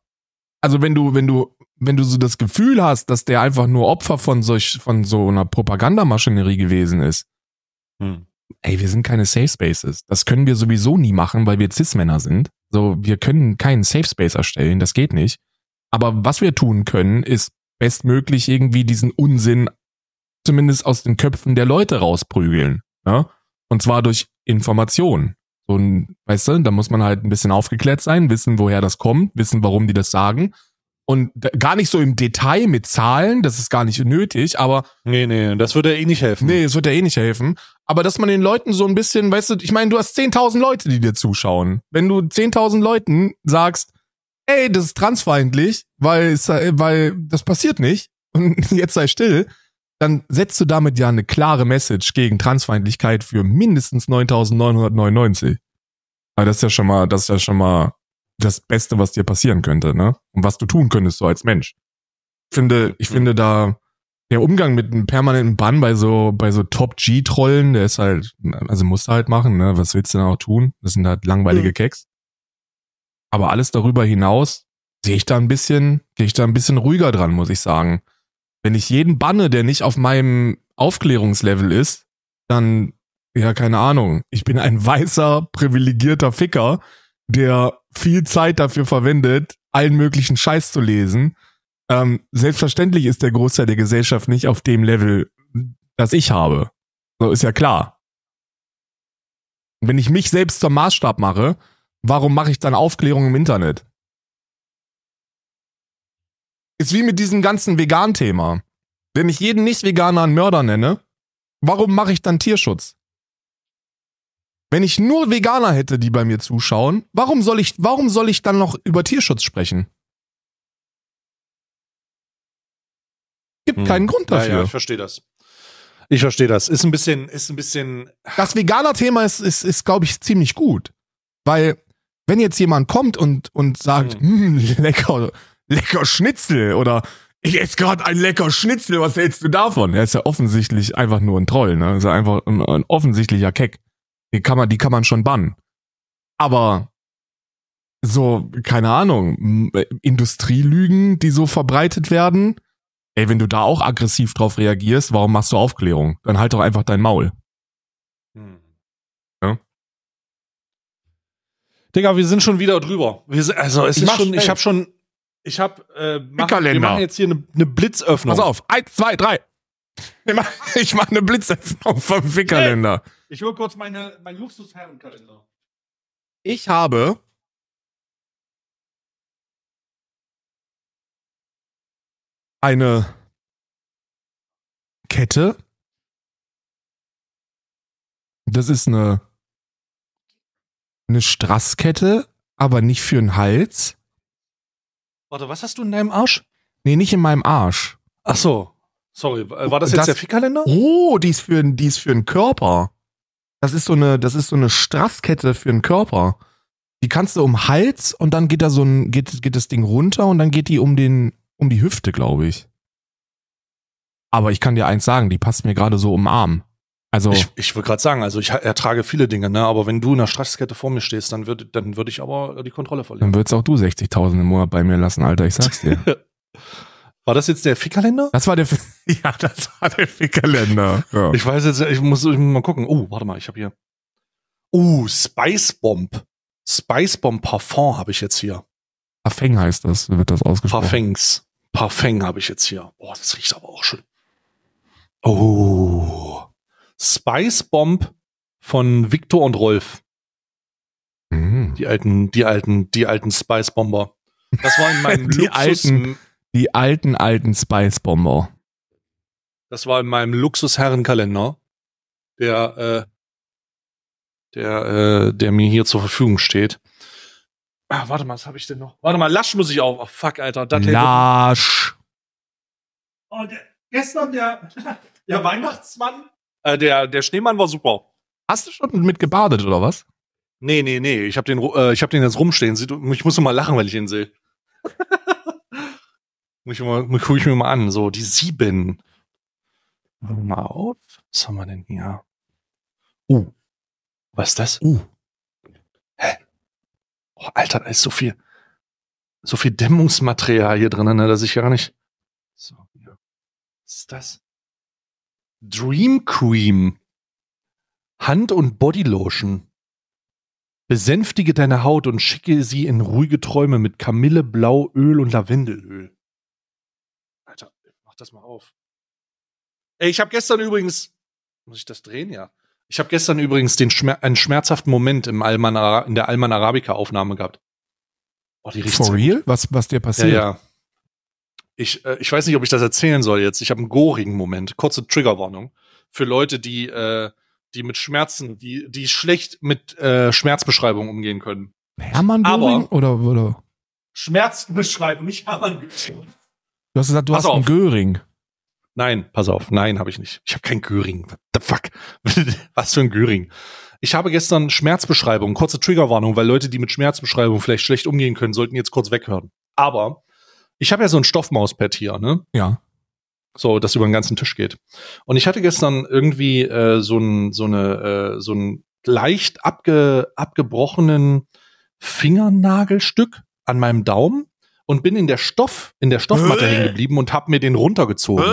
[SPEAKER 2] also wenn du, wenn du, wenn du so das Gefühl hast, dass der einfach nur Opfer von solch, von so einer Propagandamaschinerie gewesen ist,
[SPEAKER 1] Hm.
[SPEAKER 2] Ey, wir sind keine Safe Spaces. Das können wir sowieso nie machen, weil wir Cis-Männer sind. So, wir können keinen Safe Space erstellen, das geht nicht. Aber was wir tun können, ist bestmöglich irgendwie diesen Unsinn zumindest aus den Köpfen der Leute rausprügeln. Ja? Und zwar durch Information. So ein, weißt du, da muss man halt ein bisschen aufgeklärt sein, wissen, woher das kommt, wissen, warum die das sagen. Und gar nicht so im Detail mit Zahlen, das ist gar nicht nötig, aber
[SPEAKER 1] Nee, nee, das würde eh nicht helfen.
[SPEAKER 2] Nee, es wird ja eh nicht helfen. Aber dass man den Leuten so ein bisschen, weißt du, ich meine, du hast 10.000 Leute, die dir zuschauen. Wenn du 10.000 Leuten sagst, ey, das ist transfeindlich, weil, weil das passiert nicht und jetzt sei still, dann setzt du damit ja eine klare Message gegen Transfeindlichkeit für mindestens 9.999. Aber das ist ja schon mal, das ist ja schon mal das Beste, was dir passieren könnte, ne? Und was du tun könntest so als Mensch. Ich finde, ich finde da, der Umgang mit einem permanenten Bann bei so, bei so Top-G-Trollen, der ist halt, also musst du halt machen, ne? Was willst du denn auch tun? Das sind halt langweilige
[SPEAKER 1] Mhm.
[SPEAKER 2] Keks. Aber alles darüber hinaus sehe ich da ein bisschen, gehe ich da ein bisschen ruhiger dran, muss ich sagen. Wenn ich jeden banne, der nicht auf meinem Aufklärungslevel ist, dann, ja, keine Ahnung. Ich bin ein weißer, privilegierter Ficker, der viel Zeit dafür verwendet, allen möglichen Scheiß zu lesen. Ähm, selbstverständlich ist der Großteil der Gesellschaft nicht auf dem Level, das ich habe. So ist ja klar. Und wenn ich mich selbst zum Maßstab mache, warum mache ich dann Aufklärung im Internet? Ist wie mit diesem ganzen Vegan-Thema. Wenn ich jeden Nicht-Veganer einen Mörder nenne, warum mache ich dann Tierschutz? Wenn ich nur Veganer hätte, die bei mir zuschauen, warum soll ich, warum soll ich dann noch über Tierschutz sprechen? Gibt hm. keinen Grund dafür. Ja, ja,
[SPEAKER 1] ich verstehe das. Ich verstehe das. Ist ein bisschen, ist ein bisschen.
[SPEAKER 2] Das Veganer-Thema ist, ist, ist glaube ich, ziemlich gut. Weil, wenn jetzt jemand kommt und, und sagt, hm. lecker, lecker Schnitzel oder ich esse gerade ein lecker Schnitzel, was hältst du davon? Er ist ja offensichtlich einfach nur ein Troll, ne? Ist ja einfach ein, ein offensichtlicher Keck. Die kann man, die kann man schon bannen. Aber so, keine Ahnung, Industrielügen, die so verbreitet werden, ey, wenn du da auch aggressiv drauf reagierst, warum machst du Aufklärung? Dann halt doch einfach dein Maul. Hm.
[SPEAKER 1] Ja? Digga, wir sind schon wieder drüber. Wir sind, also es ich ist schon, ich habe schon, ich habe, äh, mach, wir machen jetzt hier eine, eine Blitzöffnung.
[SPEAKER 2] Pass auf, eins, zwei, drei. Ich mache eine Blitzöffnung vom Fickerländer.
[SPEAKER 1] Hey, ich hol kurz meine, mein Luxusherrenkalender.
[SPEAKER 2] Ich habe eine Kette. Das ist eine, eine Straßkette, aber nicht für den Hals.
[SPEAKER 1] Warte, was hast du in deinem Arsch?
[SPEAKER 2] Nee, nicht in meinem Arsch.
[SPEAKER 1] Ach so. Sorry, war das jetzt das, der Fickkalender?
[SPEAKER 2] Oh, die ist für, die ist für den Körper. Das ist so eine, das ist so eine Straßkette für den Körper. Die kannst du um Hals und dann geht da so ein, geht, geht das Ding runter und dann geht die um den, um die Hüfte, glaube ich. Aber ich kann dir eins sagen, die passt mir gerade so um den Arm. Also
[SPEAKER 1] ich, ich würde gerade sagen, also ich ertrage viele Dinge, ne? Aber wenn du in der Straßkette vor mir stehst, dann würde dann würde ich aber die Kontrolle verlieren.
[SPEAKER 2] Dann würdest auch du 60.000 im Monat bei mir lassen, Alter. Ich sag's dir.
[SPEAKER 1] War das jetzt der Fickkalender?
[SPEAKER 2] Das war der, ja, das war der Fickkalender. Ja.
[SPEAKER 1] Ich weiß jetzt, ich muss, ich muss mal gucken. Oh, warte mal, ich habe hier. Oh, Spice Bomb. Spice Bomb Parfum habe ich jetzt hier.
[SPEAKER 2] Parfeng heißt das, wird das ausgesprochen.
[SPEAKER 1] Parfengs. Parfeng habe ich jetzt hier. Boah, das riecht aber auch schön. Oh. Spice Bomb von Victor und Rolf. Mhm. Die alten, die alten, die alten Spice Bomber. Das war in meinem
[SPEAKER 2] die Luxus, alten, die alten, alten Spice Bomber.
[SPEAKER 1] Das war in meinem Luxusherrenkalender, der, äh, der, äh, der mir hier zur Verfügung steht. Ah, warte mal, was habe ich denn noch? Warte mal, Lasch muss ich auch. Oh, fuck, Alter.
[SPEAKER 2] Lasch.
[SPEAKER 1] Oh, der, gestern der, der Weihnachtsmann äh, der, der Schneemann war super.
[SPEAKER 2] Hast du schon mit gebadet oder was?
[SPEAKER 1] Nee, nee, nee. Ich habe den, äh, ich hab den jetzt rumstehen. Ich muss immer lachen, wenn ich ihn sehe. muss ich mal, guck ich mir mal an. So, die sieben. Mal auf. Was haben wir denn hier? Uh. Was ist das? Uh. Hä? Oh, Alter, da ist so viel, so viel Dämmungsmaterial hier drin, ne, dass ich gar nicht. So, ja. Was ist das? Dream Cream. Hand- und Bodylotion. Besänftige deine Haut und schicke sie in ruhige Träume mit Kamille, Blau, Öl und Lavendelöl. Das mal auf. Ey, ich habe gestern übrigens, muss ich das drehen, ja? Ich habe gestern übrigens den Schmer einen schmerzhaften Moment im Alman in der Alman Arabica Aufnahme gehabt.
[SPEAKER 2] Oh, die riecht For real? Was, was dir passiert?
[SPEAKER 1] Ja, ja. Ich, äh, ich weiß nicht, ob ich das erzählen soll jetzt. Ich habe einen gorigen Moment. Kurze Triggerwarnung für Leute, die, äh, die mit Schmerzen, die, die schlecht mit äh, Schmerzbeschreibungen umgehen können.
[SPEAKER 2] Hermann Göring oder, oder?
[SPEAKER 1] Schmerzbeschreibung, nicht Hermann
[SPEAKER 2] Göring. Du hast gesagt, du pass hast auf. einen Göring.
[SPEAKER 1] Nein, pass auf. Nein, habe ich nicht. Ich habe keinen Göring. What the fuck? Was für ein Göring? Ich habe gestern Schmerzbeschreibung, kurze Triggerwarnung, weil Leute, die mit Schmerzbeschreibung vielleicht schlecht umgehen können, sollten jetzt kurz weghören. Aber ich habe ja so ein Stoffmauspad hier, ne?
[SPEAKER 2] Ja.
[SPEAKER 1] So, das über den ganzen Tisch geht. Und ich hatte gestern irgendwie äh, so ein so eine äh, so ein leicht abge, abgebrochenen Fingernagelstück an meinem Daumen und bin in der Stoff, in der Stoffmatte hängen geblieben und habe mir den runtergezogen.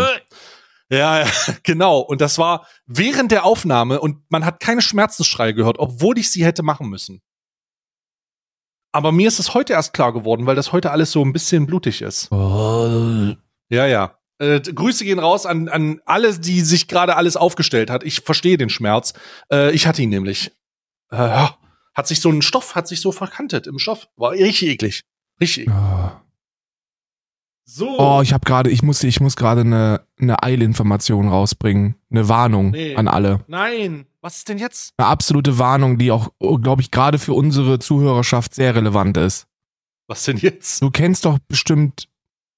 [SPEAKER 1] Ja, ja, genau. Und das war während der Aufnahme und man hat keine Schmerzensschreie gehört, obwohl ich sie hätte machen müssen. Aber mir ist es heute erst klar geworden, weil das heute alles so ein bisschen blutig ist.
[SPEAKER 2] Oh.
[SPEAKER 1] Ja, ja. Äh, Grüße gehen raus an, an alle, die sich gerade alles aufgestellt hat. Ich verstehe den Schmerz. Äh, ich hatte ihn nämlich. Äh, hat sich so ein Stoff, hat sich so verkantet im Stoff. War richtig eklig. Richtig.
[SPEAKER 2] Ah.
[SPEAKER 1] So.
[SPEAKER 2] Oh, ich habe gerade, ich musste, ich muss gerade eine, eine Eilinformation rausbringen, eine Warnung
[SPEAKER 1] Nee.
[SPEAKER 2] an alle.
[SPEAKER 1] Nein. Was ist denn jetzt?
[SPEAKER 2] Eine absolute Warnung, die auch, glaube ich, gerade für unsere Zuhörerschaft sehr relevant ist.
[SPEAKER 1] Was denn jetzt?
[SPEAKER 2] Du kennst doch bestimmt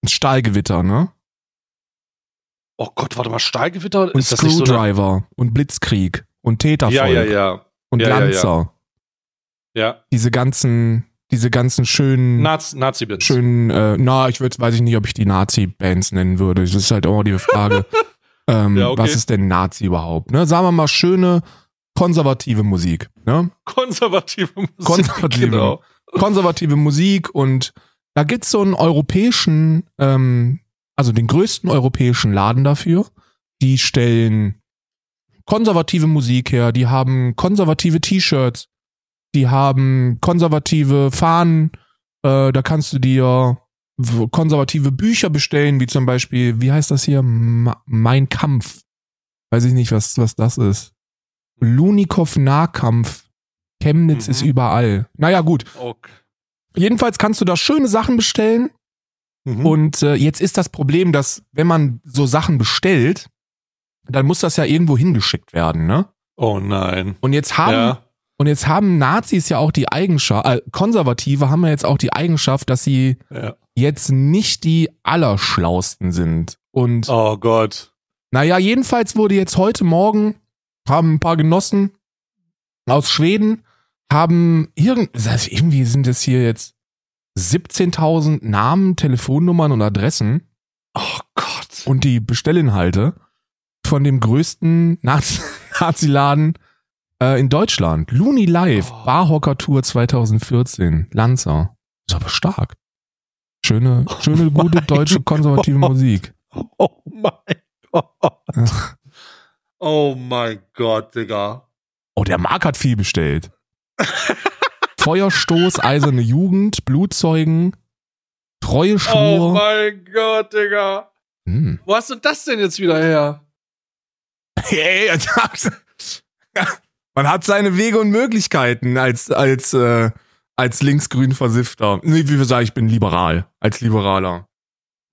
[SPEAKER 2] Stahlgewitter, ne?
[SPEAKER 1] Oh Gott, warte mal, Stahlgewitter?
[SPEAKER 2] Und
[SPEAKER 1] ist das nicht so
[SPEAKER 2] Screwdriver und Blitzkrieg und Tätervolk
[SPEAKER 1] Ja, ja, ja.
[SPEAKER 2] und
[SPEAKER 1] Ja, ja, ja.
[SPEAKER 2] Lanzer.
[SPEAKER 1] Ja.
[SPEAKER 2] Diese ganzen, diese ganzen schönen,
[SPEAKER 1] Nazi, Nazi-Bits.
[SPEAKER 2] schönen, äh, na, ich würde, weiß ich nicht, ob ich die Nazi-Bands nennen würde. Das ist halt auch die Frage, ähm,
[SPEAKER 1] Ja, okay.
[SPEAKER 2] was ist denn Nazi überhaupt? Ne? Sagen wir mal schöne konservative Musik. Ne?
[SPEAKER 1] Konservative Musik.
[SPEAKER 2] Konservative.
[SPEAKER 1] Genau.
[SPEAKER 2] konservative Musik und da gibt's so einen europäischen, ähm, also den größten europäischen Laden dafür. Die stellen konservative Musik her, die haben konservative T-Shirts, die haben konservative Fahnen, äh, da kannst du dir konservative Bücher bestellen, wie zum Beispiel, wie heißt das hier? Ma mein Kampf. Weiß ich nicht, was, was das ist. Lunikow Nahkampf. Chemnitz
[SPEAKER 1] Mhm.
[SPEAKER 2] ist überall. Naja, gut.
[SPEAKER 1] Okay.
[SPEAKER 2] Jedenfalls kannst du da schöne Sachen bestellen.
[SPEAKER 1] Mhm.
[SPEAKER 2] Und äh, jetzt ist das Problem, dass wenn man so Sachen bestellt, dann muss das ja irgendwo hingeschickt werden, ne?
[SPEAKER 1] oh nein.
[SPEAKER 2] Und jetzt haben
[SPEAKER 1] Ja.
[SPEAKER 2] Und jetzt haben Nazis ja auch die Eigenschaft, äh, Konservative haben ja jetzt auch die Eigenschaft, dass sie
[SPEAKER 1] ja.
[SPEAKER 2] jetzt nicht die allerschlausten sind. Und
[SPEAKER 1] Oh Gott.
[SPEAKER 2] naja, jedenfalls wurde jetzt heute Morgen, haben ein paar Genossen aus Schweden, haben irgend, irgendwie sind es hier jetzt 17.000 Namen, Telefonnummern und Adressen
[SPEAKER 1] Oh Gott.
[SPEAKER 2] und die Bestellinhalte von dem größten Nazi- Nazi-Laden äh, in Deutschland. Looney Live,
[SPEAKER 1] Oh.
[SPEAKER 2] Barhocker Tour 2014, Lanzer. Ist aber stark. Schöne, schöne, gute
[SPEAKER 1] mein
[SPEAKER 2] deutsche konservative
[SPEAKER 1] Gott.
[SPEAKER 2] Musik.
[SPEAKER 1] Oh mein Gott. Oh mein Gott, Digga.
[SPEAKER 2] Oh, der Marc hat viel bestellt. Feuerstoß, eiserne Jugend, Blutzeugen, treue
[SPEAKER 1] Oh
[SPEAKER 2] Schwur.
[SPEAKER 1] mein Gott, Digga.
[SPEAKER 2] Hm.
[SPEAKER 1] Wo hast du das denn jetzt wieder her?
[SPEAKER 2] Hey, hab's- man hat seine Wege und Möglichkeiten als, als, äh, als linksgrün Versiffter. Nee, wie wir sagen, ich bin liberal. Als Liberaler.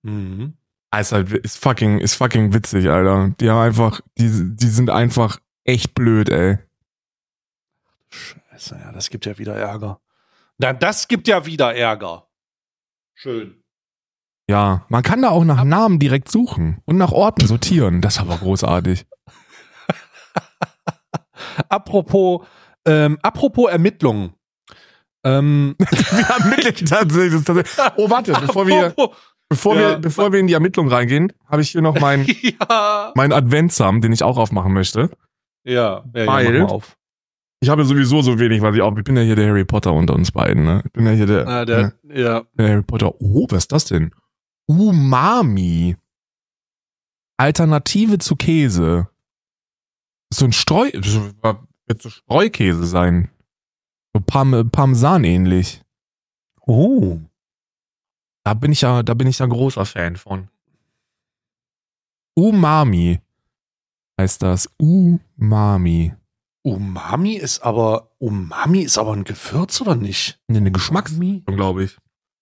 [SPEAKER 1] Mhm.
[SPEAKER 2] Ist halt, ist fucking, ist fucking witzig, Alter. Die haben einfach, die, die sind einfach echt blöd, ey.
[SPEAKER 1] Scheiße, ja, das gibt ja wieder Ärger. Na, das gibt ja wieder Ärger. Schön.
[SPEAKER 2] Ja, man kann da auch nach Namen direkt suchen und nach Orten sortieren. Das ist aber großartig.
[SPEAKER 1] Apropos, ähm, apropos Ermittlungen. Ähm,
[SPEAKER 2] wir haben tatsächlich, tatsächlich. Oh, warte, bevor wir, bevor
[SPEAKER 1] Ja.
[SPEAKER 2] wir, bevor wir in die Ermittlung reingehen, habe ich hier noch mein,
[SPEAKER 1] ja.
[SPEAKER 2] mein Adventsam, den ich auch aufmachen möchte.
[SPEAKER 1] Ja, ja,
[SPEAKER 2] Weil-
[SPEAKER 1] auf.
[SPEAKER 2] Ich habe ja sowieso so wenig, was ich auch. Ich bin ja hier der Harry Potter unter uns beiden, ne? Ich bin ja hier der,
[SPEAKER 1] Ah, der, ja.
[SPEAKER 2] der Harry Potter. Oh, was ist das denn? Umami. Alternative zu Käse. So ein Streu, wird so Streukäse sein. So Parm Parmesan ähnlich.
[SPEAKER 1] Oh.
[SPEAKER 2] Da bin ich ja, da bin ich ja großer Fan von. Umami heißt das. Umami.
[SPEAKER 1] Umami ist aber, Umami ist aber ein Gewürz oder nicht?
[SPEAKER 2] Ne, Eine Geschmacksrichtung, glaube ich.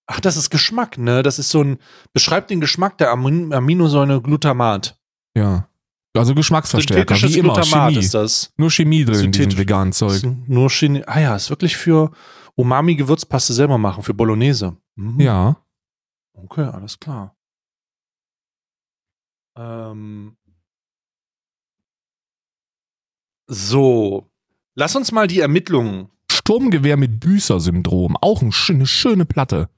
[SPEAKER 1] Ach, das ist Geschmack, ne? Das ist so ein, beschreibt den Geschmack der Amin Aminosäure Glutamat.
[SPEAKER 2] Ja. Also Geschmacksverstärker, wie immer. Chemie.
[SPEAKER 1] ist das.
[SPEAKER 2] Nur Chemie drin in diesem
[SPEAKER 1] Synthetisch.
[SPEAKER 2] veganen Zeug.
[SPEAKER 1] nur Chine ah ja, ist wirklich für Umami-Gewürzpaste selber machen, für Bolognese. Mhm.
[SPEAKER 2] Ja.
[SPEAKER 1] Okay, alles klar. Ähm. So. Lass uns mal die Ermittlungen.
[SPEAKER 2] Sturmgewehr mit Büßer-Syndrom. Auch eine schöne Platte.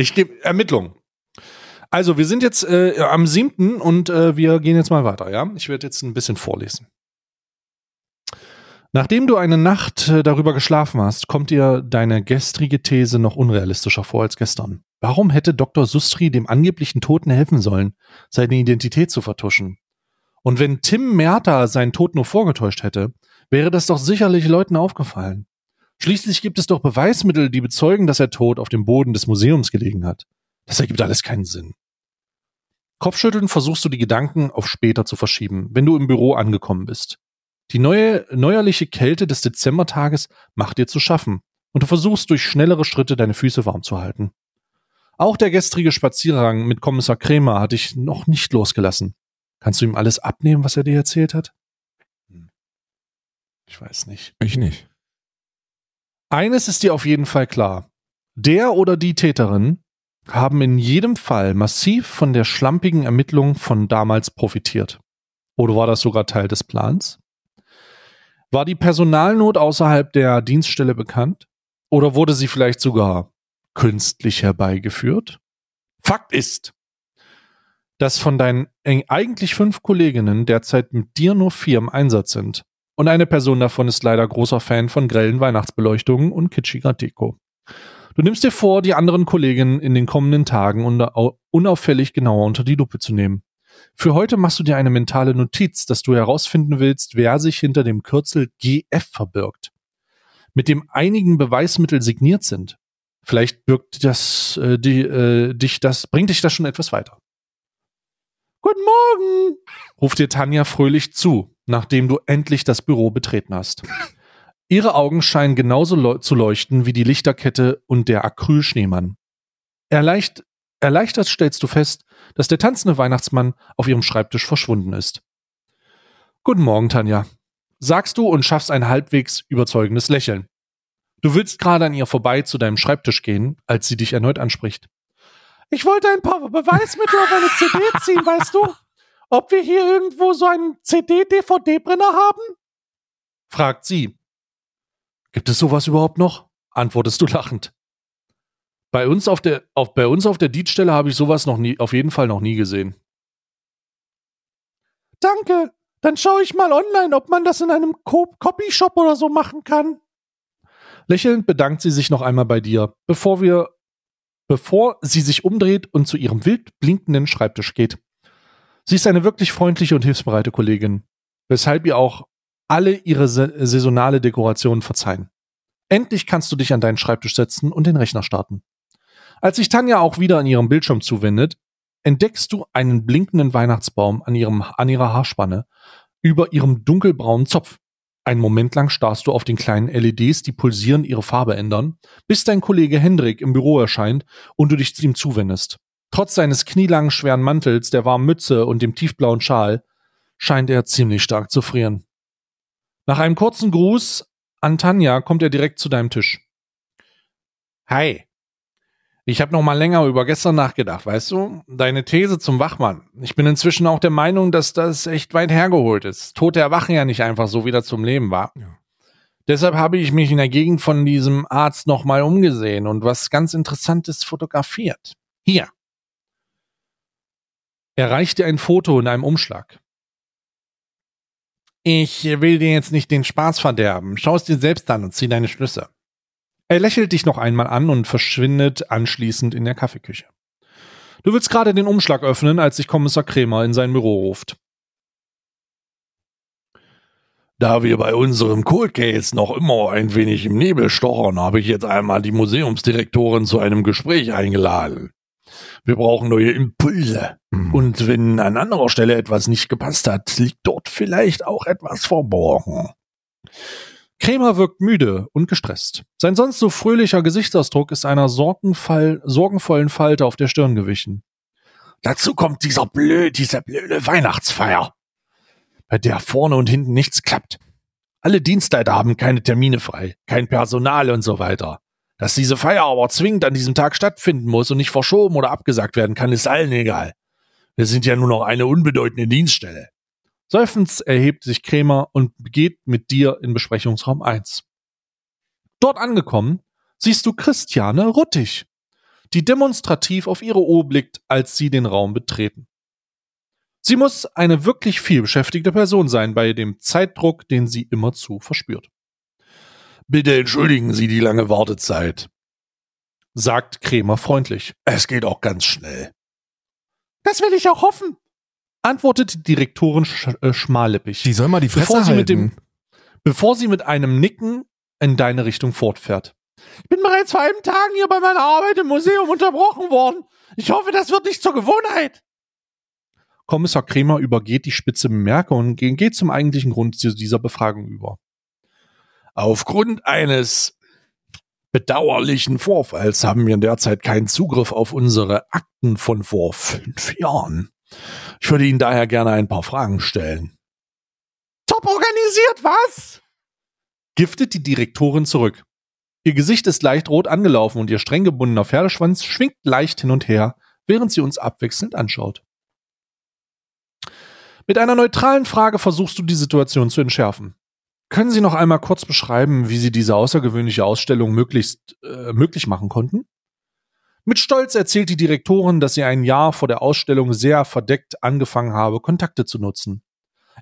[SPEAKER 1] Ich gebe Ermittlungen. Also, wir sind jetzt äh, am siebten und äh, wir gehen jetzt mal weiter, ja? Ich werde jetzt ein bisschen vorlesen. Nachdem du eine Nacht äh, darüber geschlafen hast, kommt dir deine gestrige These noch unrealistischer vor als gestern. Warum hätte Dr. Sustri dem angeblichen Toten helfen sollen, seine Identität zu vertuschen? Und wenn Tim Merta seinen Tod nur vorgetäuscht hätte, wäre das doch sicherlich Leuten aufgefallen. Schließlich gibt es doch Beweismittel, die bezeugen, dass er tot auf dem Boden des Museums gelegen hat. Das ergibt alles keinen Sinn. Kopfschütteln versuchst du die Gedanken auf später zu verschieben, wenn du im Büro angekommen bist. Die neue, neuerliche Kälte des Dezembertages macht dir zu schaffen und du versuchst durch schnellere Schritte deine Füße warm zu halten. Auch der gestrige Spaziergang mit Kommissar Krämer hat dich noch nicht losgelassen. Kannst du ihm alles abnehmen, was er dir erzählt hat? Hm. Ich weiß nicht.
[SPEAKER 2] Ich nicht.
[SPEAKER 1] Eines ist dir auf jeden Fall klar. Der oder die Täterin haben in jedem Fall massiv von der schlampigen Ermittlung von damals profitiert. Oder war das sogar Teil des Plans? War die Personalnot außerhalb der Dienststelle bekannt? Oder wurde sie vielleicht sogar künstlich herbeigeführt? Fakt ist, dass von deinen eigentlich fünf Kolleginnen derzeit mit dir nur vier im Einsatz sind. Und eine Person davon ist leider großer Fan von grellen Weihnachtsbeleuchtungen und kitschiger Deko. Du nimmst dir vor, die anderen Kolleginnen in den kommenden Tagen unauffällig genauer unter die Lupe zu nehmen. Für heute machst du dir eine mentale Notiz, dass du herausfinden willst, wer sich hinter dem Kürzel GF verbirgt. Mit dem einigen Beweismittel signiert sind. Vielleicht birgt das, äh, die, äh, dich das, bringt dich das schon etwas weiter. Guten Morgen, ruft dir Tanja fröhlich zu, nachdem du endlich das Büro betreten hast. Ihre Augen scheinen genauso zu leuchten wie die Lichterkette und der Acrylschneemann. Erleicht erleichtert stellst du fest, dass der tanzende Weihnachtsmann auf ihrem Schreibtisch verschwunden ist. Guten Morgen, Tanja, sagst du und schaffst ein halbwegs überzeugendes Lächeln. Du willst gerade an ihr vorbei zu deinem Schreibtisch gehen, als sie dich erneut anspricht. Ich wollte ein paar Beweismittel auf eine CD ziehen, weißt du? Ob wir hier irgendwo so einen CD-DVD-Brenner haben? fragt sie, Gibt es sowas überhaupt noch? Antwortest du lachend. Bei uns auf der, auf, bei uns auf der Dienststelle habe ich sowas noch nie, auf jeden Fall noch nie gesehen. Danke. Dann schaue ich mal online, ob man das in einem Copyshop oder so machen kann. Lächelnd bedankt sie sich noch einmal bei dir, bevor wir, bevor sie sich umdreht und zu ihrem wild blinkenden Schreibtisch geht. Sie ist eine wirklich freundliche und hilfsbereite Kollegin, weshalb ihr auch alle ihre saisonale Dekoration verzeihen. Endlich kannst du dich an deinen Schreibtisch setzen und den Rechner starten. Als sich Tanja auch wieder an ihrem Bildschirm zuwendet, entdeckst du einen blinkenden Weihnachtsbaum an, ihrem, an ihrer Haarspanne über ihrem dunkelbraunen Zopf. Einen Moment lang starrst du auf den kleinen LEDs, die pulsieren ihre Farbe ändern, bis dein Kollege Hendrik im Büro erscheint und du dich zu ihm zuwendest. Trotz seines knielangen schweren Mantels, der warmen Mütze und dem tiefblauen Schal scheint er ziemlich stark zu frieren. Nach einem kurzen Gruß an Tanja kommt er direkt zu deinem Tisch. Hi. Ich habe noch mal länger über gestern nachgedacht, weißt du? Deine These zum Wachmann. Ich bin inzwischen auch der Meinung, dass das echt weit hergeholt ist. Tote erwachen ja nicht einfach so wieder zum Leben war. Ja. Deshalb habe ich mich in der Gegend von diesem Arzt noch mal umgesehen und was ganz Interessantes fotografiert. Hier. Er reicht dir ein Foto in einem Umschlag. Ich will dir jetzt nicht den Spaß verderben. Schau es dir selbst an und zieh deine Schlüsse. Er lächelt dich noch einmal an und verschwindet anschließend in der Kaffeeküche. Du willst gerade den Umschlag öffnen, als sich Kommissar Kremer in sein Büro ruft. Da wir bei unserem Cold Case noch immer ein wenig im Nebel stochern, habe ich jetzt einmal die Museumsdirektorin zu einem Gespräch eingeladen. Wir brauchen neue Impulse. Mhm. Und wenn an anderer Stelle etwas nicht gepasst hat, liegt dort vielleicht auch etwas verborgen. Krämer wirkt müde und gestresst. Sein sonst so fröhlicher Gesichtsausdruck ist einer sorgenvollen Falte auf der Stirn gewichen. Dazu kommt dieser blöd, diese blöde Weihnachtsfeier, bei der vorne und hinten nichts klappt. Alle Dienstleiter haben keine Termine frei, kein Personal und so weiter. Dass diese Feier aber zwingend an diesem Tag stattfinden muss und nicht verschoben oder abgesagt werden kann, ist allen egal. Wir sind ja nur noch eine unbedeutende Dienststelle. Seufzend erhebt sich Krämer und geht mit dir in Besprechungsraum 1. Dort angekommen, siehst du Christiane Ruttig, die demonstrativ auf ihre Uhr blickt, als sie den Raum betreten. Sie muss eine wirklich vielbeschäftigte Person sein bei dem Zeitdruck, den sie immerzu verspürt. Bitte entschuldigen Sie die lange Wartezeit, sagt Krämer freundlich. Es geht auch ganz schnell. Das will ich auch hoffen, antwortet die Direktorin sch äh, schmallippig.
[SPEAKER 2] Die soll mal die Fresse
[SPEAKER 1] bevor sie,
[SPEAKER 2] halten.
[SPEAKER 1] mit dem, bevor sie mit einem Nicken in deine Richtung fortfährt. Ich bin bereits vor einem Tagen hier bei meiner Arbeit im Museum unterbrochen worden. Ich hoffe, das wird nicht zur Gewohnheit. Kommissar Kremer übergeht die spitze Bemerkung und ge- geht zum eigentlichen Grund dieser Befragung über. Aufgrund eines bedauerlichen Vorfalls haben wir derzeit keinen Zugriff auf unsere Akten von vor fünf Jahren. Ich würde Ihnen daher gerne ein paar Fragen stellen. Top organisiert, was? Giftet die Direktorin zurück. Ihr Gesicht ist leicht rot angelaufen und ihr streng gebundener Pferdeschwanz schwingt leicht hin und her, während sie uns abwechselnd anschaut. Mit einer neutralen Frage versuchst du die Situation zu entschärfen. Können Sie noch einmal kurz beschreiben, wie Sie diese außergewöhnliche Ausstellung möglichst äh, möglich machen konnten? Mit Stolz erzählt die Direktorin, dass sie ein Jahr vor der Ausstellung sehr verdeckt angefangen habe, Kontakte zu nutzen.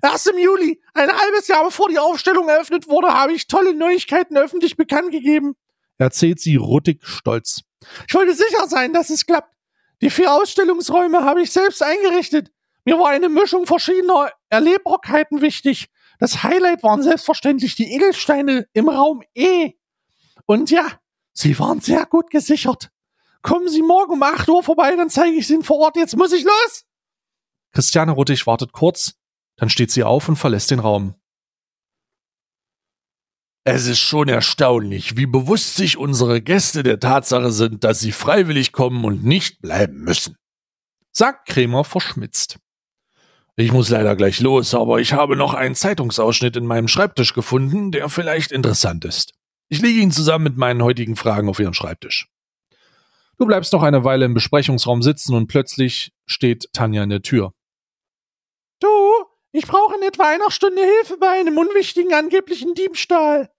[SPEAKER 1] Erst im Juli, ein halbes Jahr bevor die Aufstellung eröffnet wurde, habe ich tolle Neuigkeiten öffentlich bekannt gegeben, erzählt sie ruttig stolz. Ich wollte sicher sein, dass es klappt. Die vier Ausstellungsräume habe ich selbst eingerichtet. Mir war eine Mischung verschiedener Erlebbarkeiten wichtig. Das Highlight waren selbstverständlich die Edelsteine im Raum E. Und ja, sie waren sehr gut gesichert. Kommen Sie morgen um 8 Uhr vorbei, dann zeige ich Ihnen vor Ort. Jetzt muss ich los. Christiane Ruttig wartet kurz, dann steht sie auf und verlässt den Raum. Es ist schon erstaunlich, wie bewusst sich unsere Gäste der Tatsache sind, dass sie freiwillig kommen und nicht bleiben müssen, sagt Krämer verschmitzt. Ich muss leider gleich los, aber ich habe noch einen Zeitungsausschnitt in meinem Schreibtisch gefunden, der vielleicht interessant ist. Ich lege ihn zusammen mit meinen heutigen Fragen auf Ihren Schreibtisch. Du bleibst noch eine Weile im Besprechungsraum sitzen und plötzlich steht Tanja in der Tür. Du, ich brauche in etwa einer Stunde Hilfe bei einem unwichtigen angeblichen Diebstahl.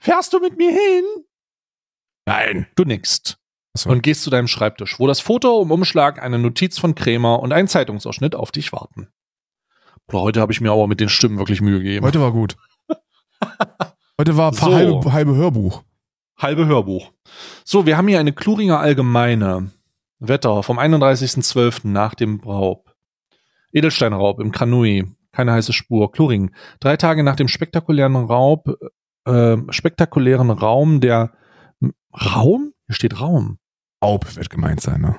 [SPEAKER 1] Fährst du mit mir hin? Nein. Du nickst
[SPEAKER 2] Achso.
[SPEAKER 1] und gehst zu deinem Schreibtisch, wo das Foto im Umschlag, eine Notiz von Krämer und ein Zeitungsausschnitt auf dich warten. Boah, heute habe ich mir aber mit den Stimmen wirklich Mühe gegeben.
[SPEAKER 2] Heute war gut. Heute war
[SPEAKER 1] So.
[SPEAKER 2] halbe, halbe Hörbuch.
[SPEAKER 1] Halbe Hörbuch. So, wir haben hier eine Kluringer Allgemeine. Wetter vom 31.12. nach dem Raub. Edelsteinraub im Kranui. Keine heiße Spur. Kluring. Drei Tage nach dem spektakulären Raub, äh, spektakulären Raum der Raum? Hier steht Raum.
[SPEAKER 2] Raub wird gemeint sein, ne?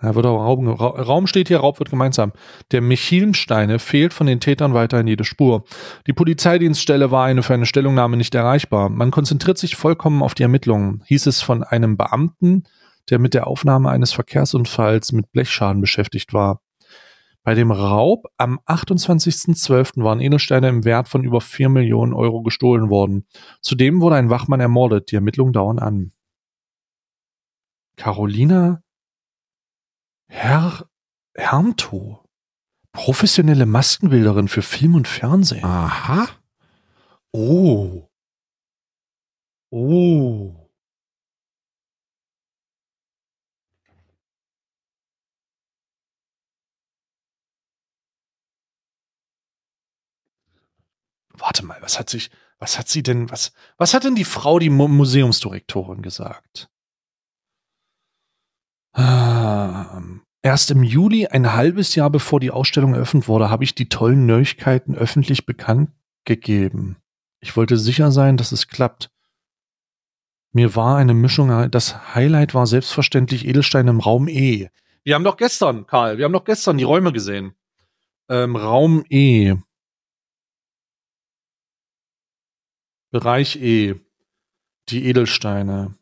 [SPEAKER 1] Ja, wird auch Raum, Ra Raum steht hier, Raub wird gemeint sein. Der Michilmsteine fehlt von den Tätern weiterhin jede Spur. Die Polizeidienststelle war eine für eine Stellungnahme nicht erreichbar. Man konzentriert sich vollkommen auf die Ermittlungen, hieß es von einem Beamten, der mit der Aufnahme eines Verkehrsunfalls mit Blechschaden beschäftigt war. Bei dem Raub am 28.12. waren Edelsteine im Wert von über 4 Millionen Euro gestohlen worden. Zudem wurde ein Wachmann ermordet. Die Ermittlungen dauern an. Carolina Herr Hermto. Professionelle Maskenbilderin für Film und Fernsehen.
[SPEAKER 2] Aha.
[SPEAKER 1] Oh. Oh. Warte mal, was hat sich, was hat sie denn, was, was hat denn die Frau, die Mu Museumsdirektorin gesagt? Ähm, erst im Juli, ein halbes Jahr bevor die Ausstellung eröffnet wurde, habe ich die tollen Neuigkeiten öffentlich bekannt gegeben. Ich wollte sicher sein, dass es klappt. Mir war eine Mischung, das Highlight war selbstverständlich Edelstein im Raum E. Wir haben doch gestern, Karl, wir haben doch gestern die Räume gesehen. Ähm, Raum E. Bereich E. Die Edelsteine.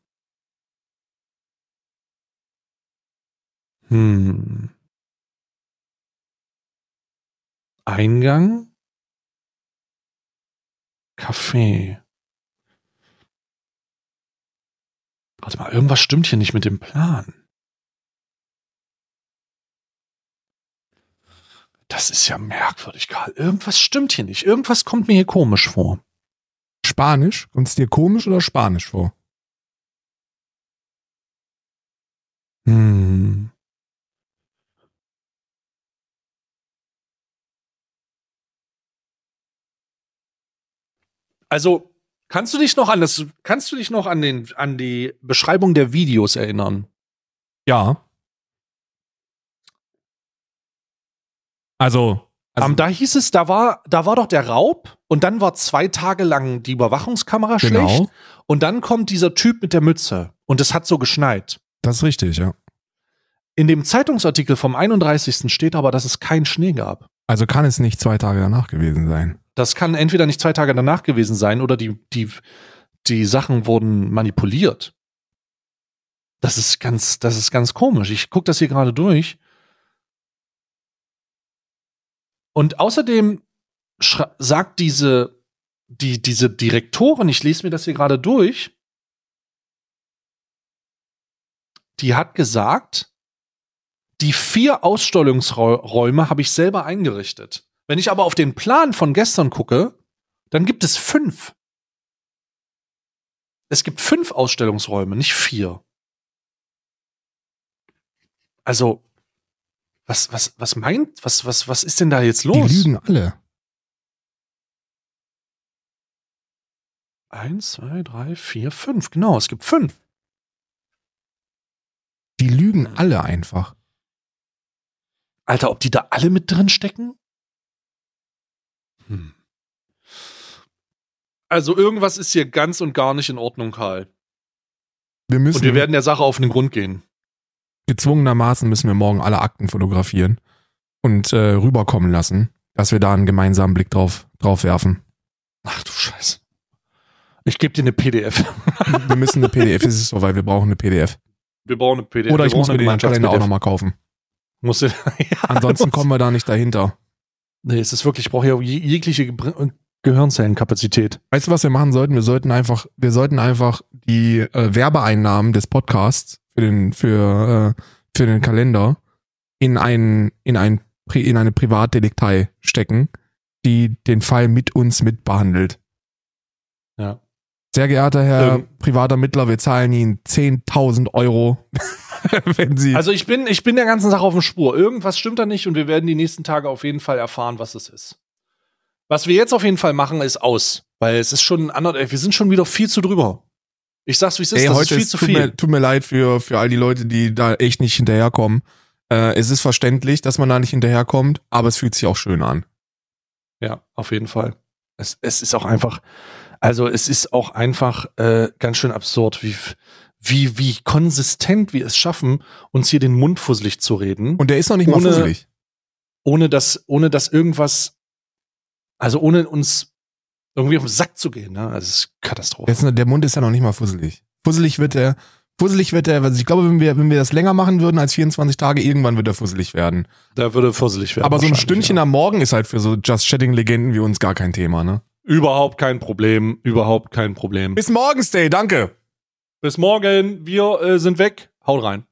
[SPEAKER 1] Hm. Eingang. Café. Warte mal, irgendwas stimmt hier nicht mit dem Plan. Das ist ja merkwürdig, Karl. Irgendwas stimmt hier nicht. Irgendwas kommt mir hier komisch vor.
[SPEAKER 2] Spanisch? Kommt es dir komisch oder Spanisch vor?
[SPEAKER 1] Hm. Also, kannst du dich noch an das, kannst du dich noch an den, an die Beschreibung der Videos erinnern?
[SPEAKER 2] Ja. Also, also
[SPEAKER 1] Ähm, da hieß es, da war, da war doch der Raub und dann war zwei Tage lang die Überwachungskamera schlecht
[SPEAKER 2] genau,
[SPEAKER 1] und dann kommt dieser Typ mit der Mütze und es hat so geschneit.
[SPEAKER 2] das ist richtig, ja.
[SPEAKER 1] In dem Zeitungsartikel vom 31. steht aber, dass es keinen Schnee gab.
[SPEAKER 2] Also kann es nicht zwei Tage danach gewesen sein.
[SPEAKER 1] Das kann entweder nicht zwei Tage danach gewesen sein oder die, die, die Sachen wurden manipuliert. Das ist ganz, das ist ganz komisch. Ich gucke das hier gerade durch. Und außerdem sagt diese, die, diese Direktorin, ich lese mir das hier gerade durch, die hat gesagt, die vier Ausstellungsräume habe ich selber eingerichtet. Wenn ich aber auf den Plan von gestern gucke, dann gibt es fünf. Es gibt fünf Ausstellungsräume, nicht vier. Also, was, was, was meint, was, was, was ist denn da jetzt los?
[SPEAKER 2] Die lügen alle.
[SPEAKER 1] Eins, zwei, drei, vier, fünf. Genau, es gibt fünf.
[SPEAKER 2] Die lügen alle einfach.
[SPEAKER 1] Alter, ob die da alle mit drin stecken? Hm. Also irgendwas ist hier ganz und gar nicht in Ordnung, Karl.
[SPEAKER 2] Wir müssen
[SPEAKER 1] Und wir werden der Sache auf den Grund gehen.
[SPEAKER 2] gezwungenermaßen müssen wir morgen alle Akten fotografieren und äh, rüberkommen lassen, dass wir da einen gemeinsamen Blick drauf, drauf werfen.
[SPEAKER 1] Ach du Scheiße. Ich gebe dir eine PDF.
[SPEAKER 2] Wir müssen eine PDF, es ist so, weil wir brauchen eine PDF.
[SPEAKER 1] Wir brauchen eine PDF.
[SPEAKER 2] Oder ich muss mir den Kalender auch nochmal kaufen.
[SPEAKER 1] Musst du, ja,
[SPEAKER 2] Ansonsten
[SPEAKER 1] muss-
[SPEAKER 2] kommen wir da nicht dahinter.
[SPEAKER 1] Nee, es ist wirklich, ich brauche ja je- jegliche Gehirnzellenkapazität.
[SPEAKER 2] Weißt du, was wir machen sollten? Wir sollten einfach, wir sollten einfach die äh, Werbeeinnahmen des Podcasts für den, für, äh, für den Kalender in ein, in ein, Pri- in eine Privatdetektei stecken, die den Fall mit uns mitbehandelt. Sehr geehrter Herr
[SPEAKER 1] Ähm.
[SPEAKER 2] privater Mittler, wir zahlen Ihnen 10.000 Euro, wenn Sie.
[SPEAKER 1] Also ich bin, ich bin der ganzen Sache auf der Spur. Irgendwas stimmt da nicht und wir werden die nächsten Tage auf jeden Fall erfahren, was es ist. Was wir jetzt auf jeden Fall machen, ist aus. Weil es ist schon ey, wir sind schon wieder viel zu drüber. Ich sag's, wie es ist,
[SPEAKER 2] Ey,
[SPEAKER 1] das ist
[SPEAKER 2] heute
[SPEAKER 1] viel
[SPEAKER 2] ist,
[SPEAKER 1] zu
[SPEAKER 2] tut,
[SPEAKER 1] viel.
[SPEAKER 2] Mir, tut mir leid für, für all die Leute, die da echt nicht hinterherkommen. Äh, es ist verständlich, dass man da nicht hinterherkommt, aber es fühlt sich auch schön an.
[SPEAKER 1] Ja, auf jeden Fall. Es, es ist auch einfach, also es ist auch einfach äh, ganz schön absurd, wie, wie, wie konsistent wir es schaffen, uns hier den Mund fusselig zu reden,
[SPEAKER 2] Und der ist noch nicht mal
[SPEAKER 1] Ohne-
[SPEAKER 2] fusselig.
[SPEAKER 1] ohne dass, ohne dass irgendwas, also ohne uns irgendwie auf den Sack zu gehen. Ne? Also es ist Katastrophe.
[SPEAKER 2] Der, ist, der Mund ist ja noch nicht mal fusselig. Fusselig wird er, fusselig wird er, also ich glaube, wenn wir, wenn wir das länger machen würden als 24 Tage, irgendwann wird er fusselig werden.
[SPEAKER 1] Da würde fusselig werden.
[SPEAKER 2] aber so ein Stündchen
[SPEAKER 1] ja.
[SPEAKER 2] am Morgen ist halt für so Just Chatting-Legenden wie uns gar kein Thema, ne?
[SPEAKER 1] Überhaupt kein Problem, überhaupt kein Problem.
[SPEAKER 2] Bis morgen, Stay, danke.
[SPEAKER 1] Bis morgen, wir äh, sind weg. Haut rein.